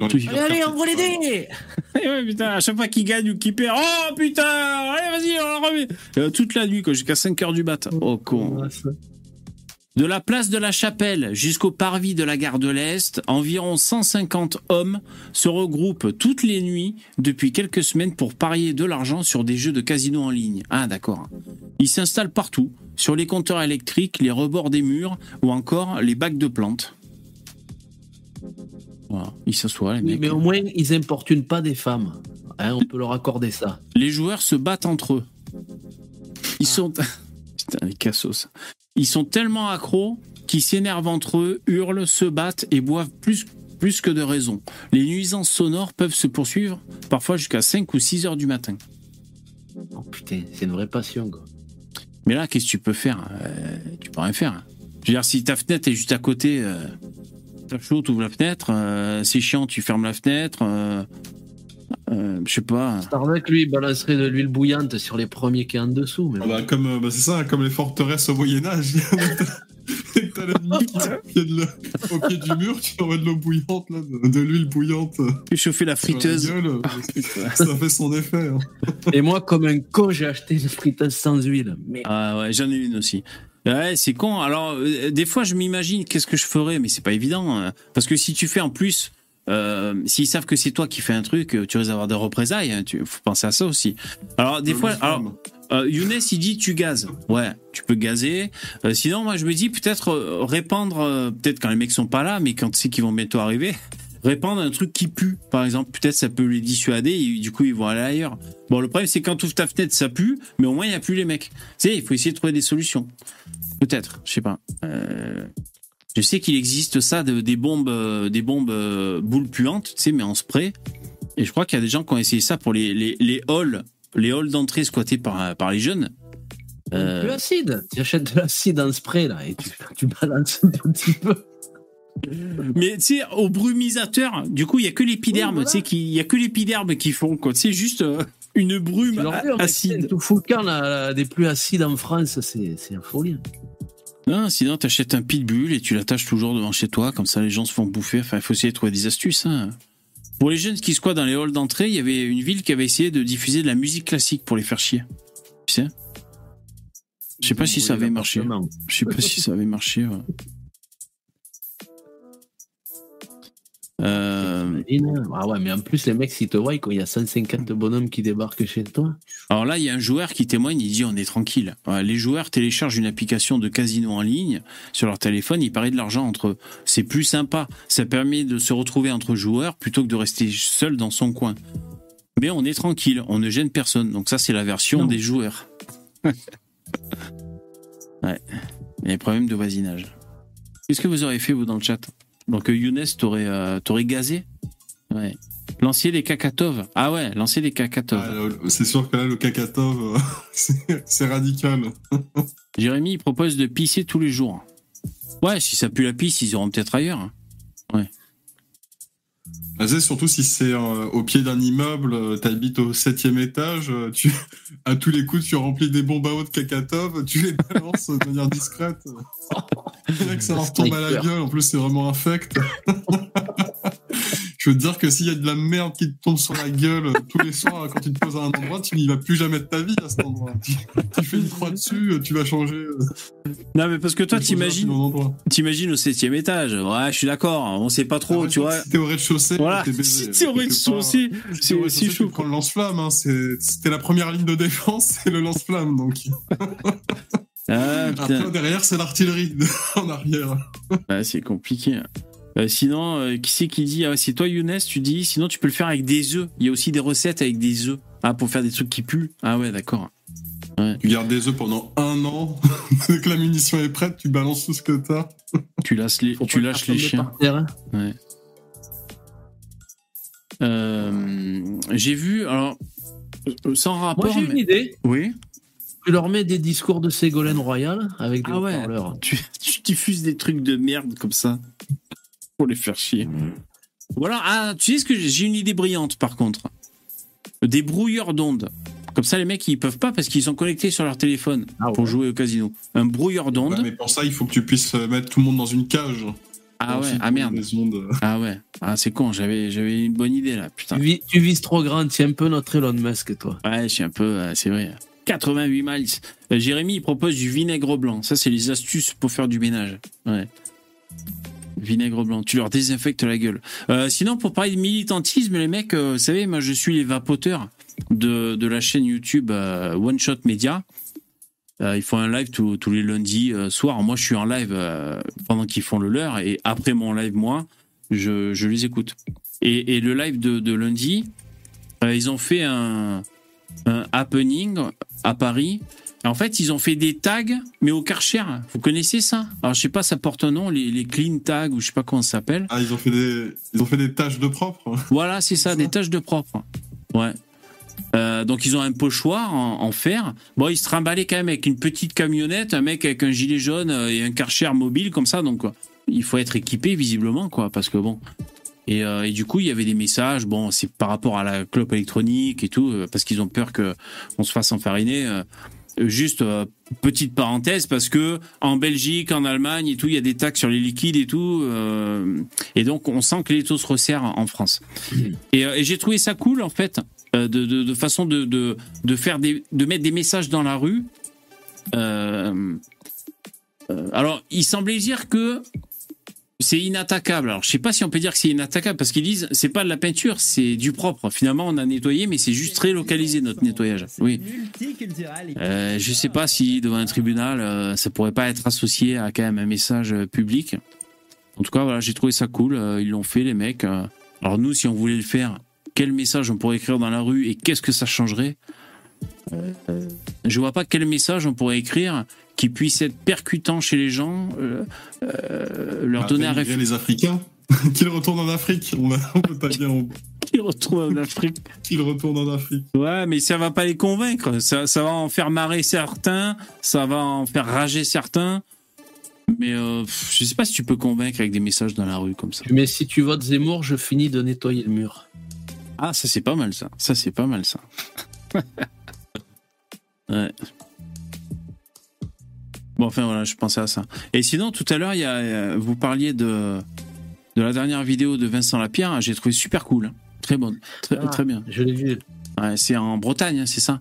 Allez, allez, envoie les dés Eh [LAUGHS] ouais, putain, à chaque fois qu'ils gagnent ou qu'ils perdent, oh putain, allez vas-y, on la remet. Euh, toute la nuit, jusqu'à 5 heures du mat. Oh con. De la place de la Chapelle jusqu'au parvis de la gare de l'Est, environ 150 hommes se regroupent toutes les nuits depuis quelques semaines pour parier de l'argent sur des jeux de casino en ligne. Ah d'accord. Ils s'installent partout, sur les compteurs électriques, les rebords des murs ou encore les bacs de plantes. Ils s'assoient les mecs. mais au moins, ils importunent pas des femmes. Hein, on peut leur accorder ça. Les joueurs se battent entre eux. Ils sont. [LAUGHS] Putain, les cassos. Ils sont tellement accros qu'ils s'énervent entre eux, hurlent, se battent et boivent plus, plus que de raison. Les nuisances sonores peuvent se poursuivre parfois jusqu'à 5 ou 6 heures du matin. Oh putain, c'est une vraie passion, quoi. Mais là, qu'est-ce que tu peux faire Euh, Tu peux rien faire. Je veux dire, si ta fenêtre est juste à côté, euh, t'as chaud, tu ouvres la fenêtre. euh, c'est chiant, tu fermes la fenêtre. euh, euh, je sais pas. Starbuck, lui, il balancerait de l'huile bouillante sur les premiers qui est en dessous. Mais Ah bah, comme, euh, bah, c'est ça, comme les forteresses au Moyen-Âge. [LAUGHS] Dès que t'as l'ennemi qui est au pied, de le- au pied du mur, tu aurais de l'eau bouillante, là, de, de l'huile bouillante. Tu chauffer la friteuse. La gueule, ça fait son effet. hein. Et moi, comme un con, j'ai acheté une friteuse sans huile. Mais Ah ouais, j'en ai une aussi. Ouais, c'est con. Alors, euh, des fois, je m'imagine qu'est-ce que je ferais, mais c'est pas évident. hein. Parce que si tu fais en plus, euh, s'ils savent que c'est toi qui fais un truc, euh, tu risques d'avoir des représailles. hein. Tu faut penser à ça aussi. Alors, des fois, alors, euh, Younes, il dit tu gazes. Ouais, tu peux gazer. Sinon, moi, je me dis peut-être répandre, peut-être quand les mecs sont pas là, mais quand tu sais qu'ils vont bientôt arriver, répandre un truc qui pue, par exemple. Peut-être ça peut les dissuader et du coup, ils vont aller ailleurs. Bon, le problème, c'est quand tu ouvres ta fenêtre, ça pue, mais au moins, il n'y a plus les mecs. Tu sais, il faut essayer de trouver des solutions. Peut-être, je sais pas. Euh, je sais qu'il existe ça, de- des bombes, euh, des bombes euh, boules puantes, tu sais, mais en spray. Et je crois qu'il y a des gens qui ont essayé ça pour les, les, les halls les halls d'entrée squattés par, par les jeunes. Euh, De l'acide. Tu achètes de l'acide en spray, là, et tu, tu balances un petit peu. Mais tu sais, au brumisateur, du coup, il y a que l'épiderme, tu sais, qui- il y a que l'épiderme qui font, quoi. C'est juste euh, une brume leur acide. Tout camp, là, des plus acides en France, c'est c'est la folie. Non, sinon, t'achètes un pitbull et tu l'attaches toujours devant chez toi, comme ça les gens se font bouffer. Enfin, il faut essayer de trouver des astuces. Hein. Pour les jeunes qui squattent dans les halls d'entrée, il y avait une ville qui avait essayé de diffuser de la musique classique pour les faire chier. Tu sais? Je sais pas si ça avait marché. Je sais pas si ça avait marché. ouais. [LAUGHS] Euh, Ah ouais, mais en plus, les mecs, s'ils te voient, quand il y a 150 bonhommes qui débarquent chez toi. Alors là, il y a un joueur qui témoigne, il dit on est tranquille. Les joueurs téléchargent une application de casino en ligne sur leur téléphone, il paraît de l'argent entre eux. C'est plus sympa, ça permet de se retrouver entre joueurs plutôt que de rester seul dans son coin. Mais on est tranquille, on ne gêne personne. Donc ça, c'est la version des joueurs. [LAUGHS] ouais, il y a des problèmes de voisinage. Qu'est-ce que vous aurez fait, vous, dans le chat? Donc euh, Younes, t'aurais euh, t'aurais gazé Ouais. Lancer les cacatoves. Ah ouais, lancer les cacatoves. Ah, C'est sûr que là, le cacatov, euh, [LAUGHS] c'est- c'est radical. [LAUGHS] Jérémy il propose de pisser tous les jours. Ouais, si ça pue la pisse, ils iront peut-être ailleurs. hein. Ouais. Bah, c'est surtout si c'est euh, au pied d'un immeuble, euh, t'habites au septième étage, euh, tu, [LAUGHS] à tous les coups, tu remplis des bombes à eau de cacatov, tu les balances de manière discrète. [LAUGHS] Que ça leur tombe à la gueule, en plus c'est vraiment infect. [LAUGHS] Je veux te dire que s'il y a de la merde qui te tombe sur la gueule euh, tous les soirs quand tu te poses à un endroit, tu n'y vas plus jamais de ta vie à cet endroit. Tu, tu fais une croix dessus, euh, tu vas changer. euh, Non, mais parce que toi, t'imagines, t'imagines au septième étage. Ouais, je suis d'accord. On sait pas trop, tu vois. Si t'es au rez-de-chaussée, Voilà. t'es baisé. Si t'es au rez-de-chaussée, c'est aussi chaud. Tu prends le lance-flamme, hein, c'était la première ligne de défense, c'est le lance-flamme. Donc Ah, après derrière, c'est l'artillerie [LAUGHS] en arrière. Ouais, c'est compliqué. Euh, sinon, euh, qui c'est qui dit ah, C'est toi, Younes, tu dis. Sinon, tu peux le faire avec des œufs. Il y a aussi des recettes avec des œufs. Ah, pour faire des trucs qui puent. Ah ouais, d'accord. Ouais. Tu gardes des œufs pendant un an. [LAUGHS] Dès que la munition est prête, tu balances tout ce que t'as. Tu lâches les, tu lâches les chiens. hein. Ouais. Euh, J'ai vu, alors, sans rapport. Moi, j'ai une idée. Oui. Tu leur mets des discours de Ségolène Royal avec des Ah ouais. Tu, [LAUGHS] tu diffuses des trucs de merde comme ça pour les faire chier. Ou alors, ah, tu sais ce que j'ai une idée brillante par contre. Des brouilleurs d'ondes. Comme ça, les mecs, ils peuvent pas parce qu'ils sont connectés sur leur téléphone pour jouer au casino. Un brouilleur d'ondes. Ouais, mais pour ça, il faut que tu puisses euh, mettre tout le monde dans une cage. Ah ouais, ah merde. [LAUGHS] Ah ouais, ah c'est con, j'avais j'avais une bonne idée là, putain. Tu, vis, tu vises trop grand, tu es un peu notre Elon Musk, toi. Ouais, je suis un peu, euh, c'est vrai. 88 miles. Euh, Jérémy, il propose du vinaigre blanc. Ça, c'est les astuces pour faire du ménage. Ouais. Vinaigre blanc. Tu leur désinfectes la gueule. Euh, sinon, pour parler de militantisme, les mecs, euh, vous savez, moi, je suis les vapoteurs de, la chaîne YouTube euh, One Shot Media. Ils font un live tous tous les lundis soir. Moi, je suis en live pendant qu'ils font le leur. Et après mon live, moi, je, je les écoute. Et, le live de, lundi, ils ont fait un happening à Paris. En fait, ils ont fait des tags, mais au Karcher. Vous connaissez ça? Alors, je sais pas, ça porte un nom, les, les clean tags, ou je sais pas comment ça s'appelle. Ah, ils ont fait des, ils ont fait des tâches de propre. Voilà, c'est ça, des taches de propre. Ouais. Euh, donc ils ont un pochoir en, en fer. Bon, ils se trimballaient quand même avec une petite camionnette, un mec avec un gilet jaune euh, et un Karcher mobile comme ça. Donc euh, il faut être équipé visiblement, quoi, parce que bon. Et, euh, et du coup, il y avait des messages. Bon, c'est par rapport à la clope électronique et tout, parce qu'ils ont peur que on se fasse enfariner. Euh, Juste euh, petite parenthèse parce que en Belgique, en Allemagne et tout, il y a des taxes sur les liquides et tout, euh, et donc on sent que les taux se resserrent en France. Et, j'ai trouvé ça cool en fait, de, façon de, de, faire des, de mettre des messages dans la rue. Alors, il semblait dire que c'est inattaquable. Alors, je sais pas si on peut dire que c'est inattaquable parce qu'ils disent c'est pas de la peinture, c'est du propre. Finalement, on a nettoyé, mais c'est juste très localisé notre nettoyage. Oui. Euh, je sais pas si devant un tribunal, euh, ça pourrait pas être associé à quand même un message euh, public. En tout cas, voilà, j'ai trouvé ça cool. euh, ils l'ont fait, les mecs. euh. Alors nous, si on voulait le faire, quel message on pourrait écrire dans la rue et qu'est-ce que ça changerait? Je vois pas quel message on pourrait écrire qui puisse être percutant chez les gens, euh, euh, leur Bah, donner un réflexe. les Africains. [LAUGHS] Qu'ils retournent en Afrique. On, a- on peut pas dire. on- [LAUGHS] Qu'il retourne en Afrique. Qu'il retourne en Afrique. Ouais, mais ça va pas les convaincre. Ça, ça va en faire marrer certains, ça va en faire rager certains. Mais euh, je sais pas si tu peux convaincre avec des messages dans la rue comme ça. Mais si tu votes Zemmour, je finis de nettoyer le mur. Ah, ça c'est pas mal ça. Ça c'est pas mal ça. [LAUGHS] ouais. Bon, enfin voilà, je pensais à ça. Et sinon, tout à l'heure, il y a, euh, vous parliez de, de la dernière vidéo de Vincent Lapierre. J'ai trouvé super cool. Très bonne. Très, Ah, très bien. Je l'ai vu. Ouais, c'est en Bretagne, hein, c'est ça.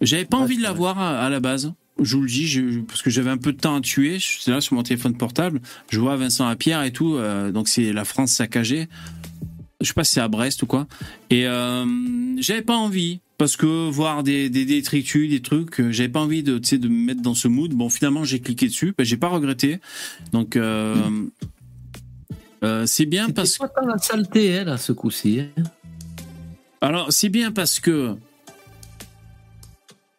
J'avais pas envie de la voir à, à la base. Je vous le dis, je- parce que j'avais un peu de temps à tuer. J'étais là sur mon téléphone portable. Je vois Vincent Lapierre et tout. euh, donc c'est la France saccagée. Je sais pas si c'est à Brest ou quoi. Et euh, j'avais pas envie. Parce que voir des, des détritus, des trucs, euh, j'avais pas envie de, tu sais, de me mettre dans ce mood. Bon, finalement, j'ai cliqué dessus. Ben, j'ai pas regretté. Donc, euh, euh, c'est bien parce Pas tant la saleté, hein, là, ce coup-ci. hein? alors, c'est bien parce que.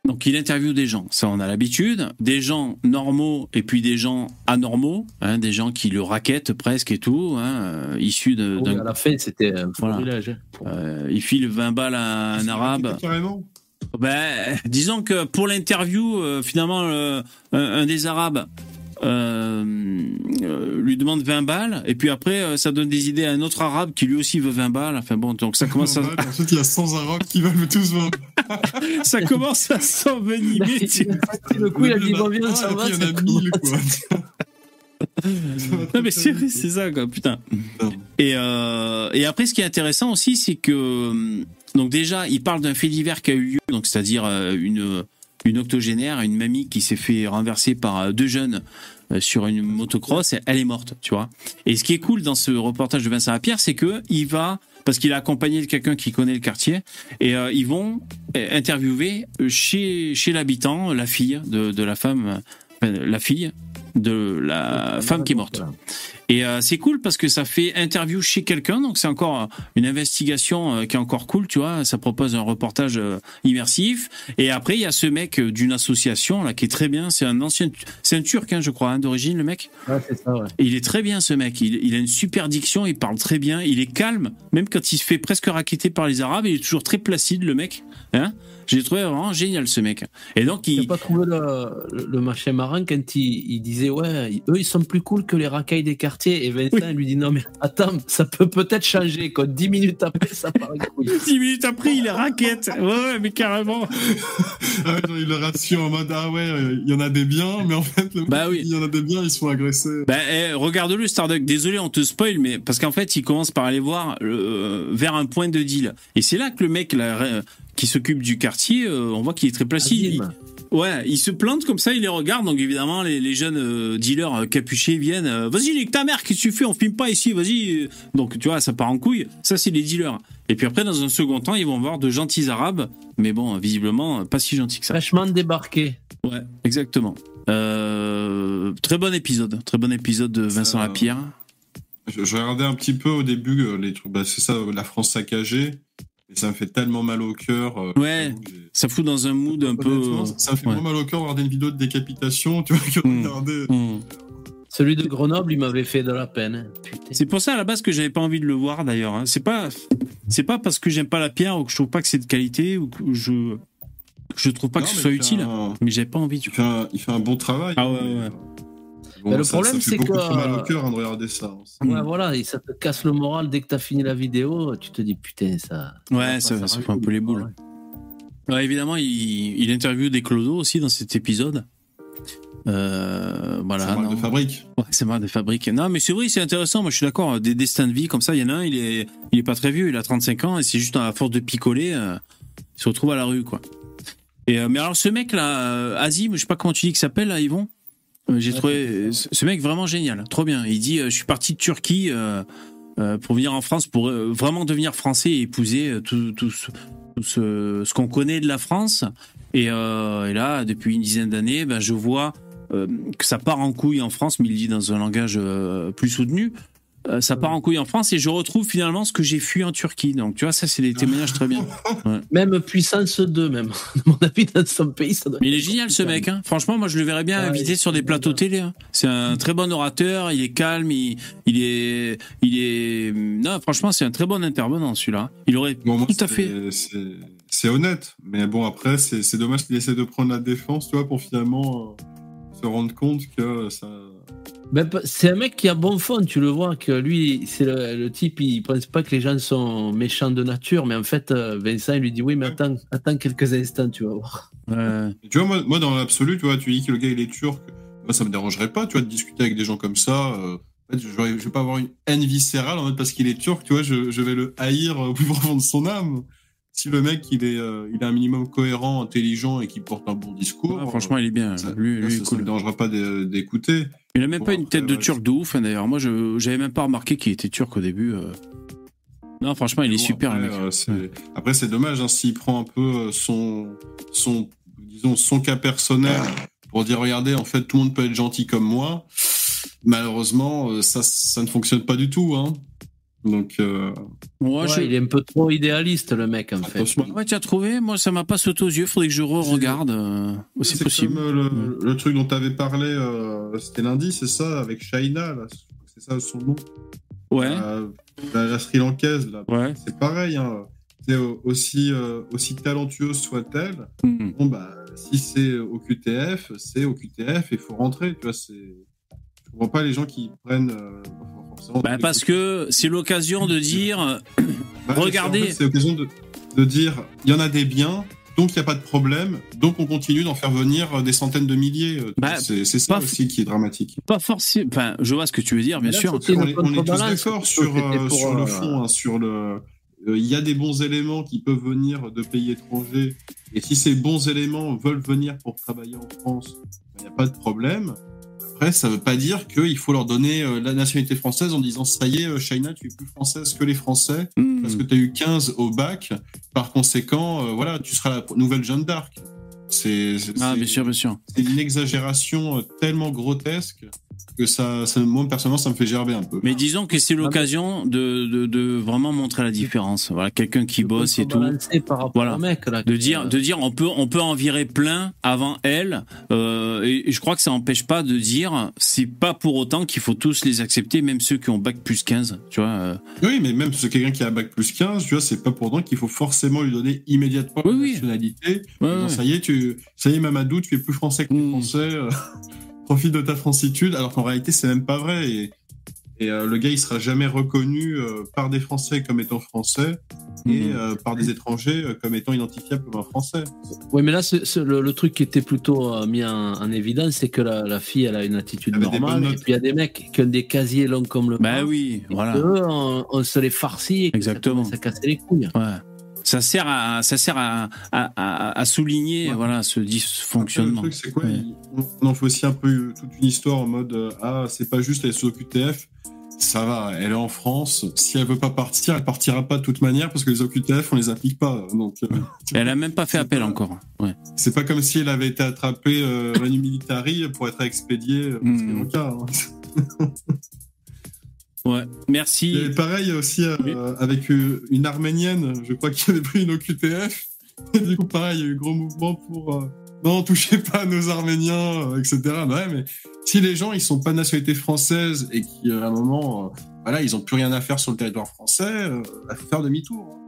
Donc, il interviewe des gens, ça on a l'habitude, des gens normaux et puis des gens anormaux, hein, des gens qui le raquettent presque et tout, hein, euh, issus de- Oui, d'un. à la fin, c'était un Voilà. florilège. hein. Euh, il file 20 balles à un arabe. Carrément? Ben, disons que pour l'interview, euh, finalement, euh, un, un des arabes euh, euh, lui demande 20 balles, et puis après, euh, ça donne des idées à un autre arabe qui lui aussi veut 20 balles. Enfin bon, donc ça commence à, Ensuite, il y a 100 arabes qui veulent tous voir. [LAUGHS] ça commence à s'envenimer. tu- Le coup, il a dit, bon, viens, ça et va, il y en ça a 1000, commence. quoi. Non mais c'est vrai, c'est ça quoi, putain. Et, euh, et après, ce qui est intéressant aussi, c'est que euh, donc déjà, il parle d'un fait divers qui a eu lieu, donc c'est-à-dire euh, une une octogénaire, une mamie qui s'est fait renverser par euh, deux jeunes euh, sur une motocross, elle est morte, tu vois. Et ce qui est cool dans ce reportage de Vincent Lapierre, c'est que il va parce qu'il a accompagné quelqu'un qui connaît le quartier et euh, ils vont interviewer chez chez l'habitant la fille de, de la femme, la fille de la femme qui est morte. Et euh, c'est cool parce que ça fait interview chez quelqu'un, donc c'est encore euh, une investigation euh, qui est encore cool, tu vois. Ça propose un reportage immersif. Et après, il y a ce mec d'une association là qui est très bien. C'est un ancien, c'est un Turc, hein, je crois, hein, d'origine, le mec. Ouais, c'est ça, ouais. Et il est très bien ce mec. Il, il a une super diction, il parle très bien, il est calme, même quand il se fait presque raquetter par les Arabes, il est toujours très placide, le mec. Hein J'ai trouvé vraiment génial ce mec. Et donc il. T'as pas trouvé le machin marrant quand il, il disait ouais eux ils sont plus cool que les racailles des quartiers et Vincent lui dit non mais attends ça peut peut-être changer quoi dix minutes après ça part couille. 10 [LAUGHS] minutes après, il est raquette. Ouais, ouais, mais carrément. [LAUGHS] Ah ouais, genre, il le ratio en mode Ah ouais, euh, il y en a des biens, mais en fait, le mec, Bah oui. il y en a des biens, ils se font agresser. Ben, eh, regarde-le, Starduck. Désolé, on te spoil, mais parce qu'en fait, il commence par aller voir euh, vers un point de deal. Et c'est là que le mec là, euh, qui s'occupe du quartier, euh, on voit qu'il est très placide. Ouais, il se plante comme ça, il les regarde. Donc évidemment, les, les jeunes euh, dealers euh, capuchés viennent. euh, vas-y, nique ta mère, qu'est-ce que tu fais? On filme pas ici, vas-y. Donc tu vois, ça part en couille. Ça, c'est les dealers. Et puis après, dans un second temps, ils vont voir de gentils arabes, mais bon, visiblement, pas si gentils que ça. Fraîchement débarqué. Ouais, exactement. Euh, très bon épisode, très bon épisode de Vincent Lapierre. Je, je regardais un petit peu au début les trucs, bah, c'est ça, la France saccagée. Et ça me fait tellement mal au cœur. euh, Ouais, ça fout dans un mood un peu. ça- ça me fait ouais. moins mal au cœur de regarder une vidéo de décapitation, tu vois, que de Mm. regarder. Hmm. Celui de Grenoble il m'avait fait de la peine. C'est pour ça à la base que j'avais pas envie de le voir d'ailleurs. hein. C'est pas, c'est pas parce que j'aime pas la pierre ou que je trouve pas que c'est de qualité ou que je, je trouve pas Non, que ce soit utile. un- Mais j'avais pas envie. Il fait un, il fait un bon travail. Ah ouais, ouais. Bon, Mais le ça- problème, ça fait c'est beaucoup que- trop mal au cœur hein, de regarder ça. Ouais voilà et ça te casse le moral dès que t'as fini la vidéo tu te dis putain ça. Ouais, ça, ça fait un peu les boules. Ouais, évidemment, il, il interviewe des clodos aussi dans cet épisode. Euh, voilà. C'est de fabrique. Ouais, c'est marque de fabrique. Non, mais c'est vrai, c'est intéressant. Moi, je suis d'accord. Des destins de vie comme ça, il y en a un, il est, il est pas très vieux, il a 35 ans, et c'est juste à force de picoler, euh, il se retrouve à la rue, quoi. Et, euh, mais alors, ce mec-là, Azim, je sais pas comment tu dis qu'il s'appelle, là, Yvon? Euh, J'ai trouvé euh, ce mec vraiment génial, trop bien. Il dit, euh, je suis parti de Turquie pour venir en France, pour vraiment devenir français et épouser tout, tout ce, tout ce, ce qu'on connaît de la France. Et, euh, et là, depuis une dizaine d'années, ben, je vois euh, que ça part en couille en France, mais il dit dans un langage euh, plus soutenu. Euh, ça part en couille en France et je retrouve finalement ce que j'ai fui en Turquie. Donc, tu vois, ça, c'est des témoignages très bien. [LAUGHS] Ouais. Même puissance 2, même. [LAUGHS] À mon avis, dans son pays, ça doit Mais il est génial ce mec. Hein. Franchement, moi je le verrais bien Ouais, invité sur des plateaux télé. hein. C'est un très bon orateur. Il est calme. Il, il est, il est. Non, franchement, c'est un très bon intervenant celui-là. Il aurait Bon, moi, tout à fait. c'est- honnête, mais bon, après, c'est c'est dommage qu'il essaie de prendre la défense, tu vois, pour finalement euh, se rendre compte que ça. Ben, c'est un mec qui a bon fond, tu le vois, que lui, c'est le, le type, il pense pas que les gens sont méchants de nature, mais en fait, euh, Vincent, il lui dit oui, mais attends, attends quelques instants, tu vas voir. Tu vois, moi, moi dans l'absolu, tu vois, tu dis que le gars il est turc, moi ça me dérangerait pas, tu vois, de discuter avec des gens comme ça. euh, en fait, je, vais pas avoir une haine viscérale en mode parce qu'il est turc, tu vois, je, je vais le haïr au plus profond de son âme. Si le mec il est, euh, il est un minimum cohérent, intelligent et qui porte un bon discours, Ah, franchement, il est bien. ça, Lui, lui, ça, cool. me dérangera pas d'é- d'écouter. Il a même Bon, pas une tête de ouais, turc de ouf, hein, d'ailleurs. Moi, je j'avais même pas remarqué qu'il était turc au début. euh. Non, franchement, il est Bon, super, après, le mec. euh, c'est- après, c'est dommage hein, s'il prend un peu son, son, disons, son cas personnel pour dire regardez, en fait, tout le monde peut être gentil comme moi. Malheureusement, ça, ça ne fonctionne pas du tout. Hein. Donc, euh, Ouais, je- Il est un peu trop idéaliste, le mec, en fait. Ouais, tu as trouvé Moi, ça m'a pas sauté aux yeux. Faudrait que je re-regarde. euh, C'est c'est possible. comme euh, le, le truc dont tu avais parlé, euh, c'était lundi, c'est ça, avec Shaina, là, c'est ça son nom. Ouais. La, la- la Sri Lankaise, là. Ouais. C'est pareil, hein. C'est euh, aussi, euh, aussi talentueuse soit-elle. Mhm. Bon, bah, si c'est au QTF, c'est au QTF et il faut rentrer, tu vois, c'est. Comprends pas les gens qui prennent. euh, Bah, parce que c'est l'occasion de dire euh, Bah, [COUGHS] regardez. en fait, C'est l'occasion de, de dire il y en a des biens, donc il n'y a pas de problème, donc on continue d'en faire venir des centaines de milliers. euh, Bah, c'est ça aussi qui est dramatique. Pas forcément. Enfin, je vois ce que tu veux dire, bien Là, sûr. on, est, on est tous d'accord sur, euh, sur le fond, hein, sur le. euh, Il y a des bons éléments qui peuvent venir de pays étrangers, et si ces bons éléments veulent venir pour travailler en France, il n'y a pas de problème. Après, ça ne veut pas dire qu'il faut leur donner euh, la nationalité française en disant ça y est, euh, Shaina, tu es plus française que les Français Hmm. parce que tu as eu 15 au bac. Par conséquent, euh, voilà, tu seras la nouvelle Jeanne d'Arc. C'est Ah, c'est- bien sûr, bien sûr. c'est une exagération euh, tellement grotesque que ça, ça, moi personnellement, ça me fait gerber un peu. Mais disons que c'est l'occasion de, de, de vraiment montrer la différence. Voilà, quelqu'un qui bosse et tout. Par Voilà. au mec, là. De dire, euh, de dire, on peut, on peut en virer plein avant elle. euh, et je crois que ça n'empêche pas de dire, c'est pas pour autant qu'il faut tous les accepter, même ceux qui ont bac plus 15. Tu vois. euh. Oui, mais même ce quelqu'un qui a un bac plus 15, tu vois, c'est pas pour autant qu'il faut forcément lui donner immédiatement la nationalité. Ouais, Bon, ouais. Ça y est, tu, ça y est, Mamadou, tu es plus français que les Français. Profite de ta francitude, alors qu'en réalité, c'est même pas vrai. Et, et euh, le gars, il sera jamais reconnu euh, par des Français comme étant français et euh, par des étrangers euh, comme étant identifiable comme un Français. Oui, mais là, le, le truc qui était plutôt euh, mis en, en évidence, c'est que la, la fille, elle a une attitude normale. Et puis, il y a des mecs qui ont des casiers longs comme le Bah bras, oui, et voilà. eux, on, on se les farcit et que Exactement. ça casser les couilles. Ouais. Ça sert à, ça sert à, à, à, à souligner, voilà, ce dysfonctionnement. Le truc, c'est quoi Ouais. il- On en fait aussi un peu euh, toute une histoire en mode euh, Ah, c'est pas juste, elle est sous OQTF. Ça va, elle est en France. Si elle veut pas partir, elle partira pas de toute manière parce que les OQTF, on les applique pas. Donc, euh, [LAUGHS] Elle a même pas fait appel encore. Ouais. c'est pas comme si elle avait été attrapée euh, manu militari pour être expédiée euh, Lanka, hein. [LAUGHS] Ouais. Merci. Il y avait pareil aussi euh, avec euh, une arménienne, je crois qu'il avait pris une OQTF. Et du coup, pareil, il y a eu gros mouvement pour euh, non, touchez pas à nos Arméniens, euh, etc. Bah ouais, mais si les gens ils sont pas de nationalité française et qui à un moment, euh, voilà, ils ont plus rien à faire sur le territoire français, euh, bah, faut faire demi-tour. hein.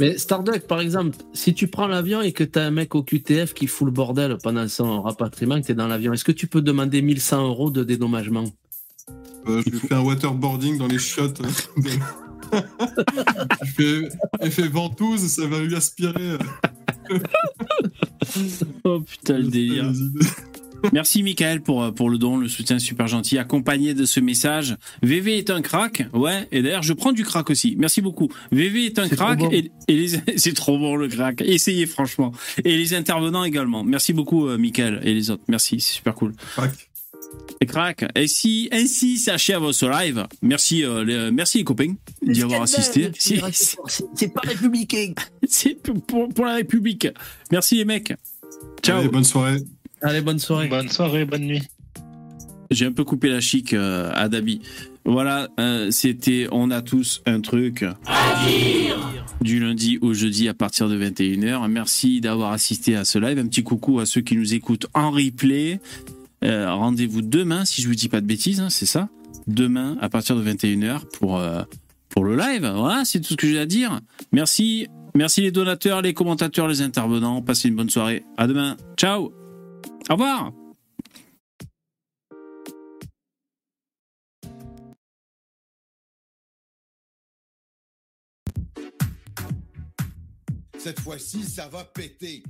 Mais Starduck, par exemple, si tu prends l'avion et que tu as un mec au QTF qui fout le bordel pendant son rapatriement, que tu es dans l'avion, est-ce que tu peux demander 1100 euros de dédommagement? Euh, je lui fais un waterboarding dans les chiottes. de- je fais effet ventouse, ça va lui aspirer. Oh putain, le délire. Merci Michael pour, euh, pour le don, le soutien super gentil, accompagné de ce message. VV est un crack, ouais, et d'ailleurs je prends du crack aussi, merci beaucoup. VV est un crack, bon. et, et les... [LAUGHS] c'est trop bon le crack, essayez franchement. Et les intervenants également. Merci beaucoup euh, Michael et les autres, merci, c'est super cool. Et crack, et si ainsi s'achève ce live, merci, euh, les, merci les copains d'y avoir assisté. Si- C'est pas républicain. [LAUGHS] C'est pour, pour la République. Merci les mecs. Ciao. Allez, bonne soirée. Allez, bonne soirée. Bonne soirée, bonne nuit. J'ai un peu coupé la chic euh, à Dabi. Voilà, euh, c'était On a tous un truc. Du lundi au jeudi à partir de 21h. Merci d'avoir assisté à ce live. Un petit coucou à ceux qui nous écoutent en replay. Euh, Rendez-vous demain, si je vous dis pas de bêtises, hein, c'est ça Demain à partir de 21h pour, euh, pour le live. Voilà, c'est tout ce que j'ai à dire. Merci. Merci les donateurs, les commentateurs, les intervenants. Passez une bonne soirée. À demain. Ciao. Au revoir. Cette fois-ci, ça va péter.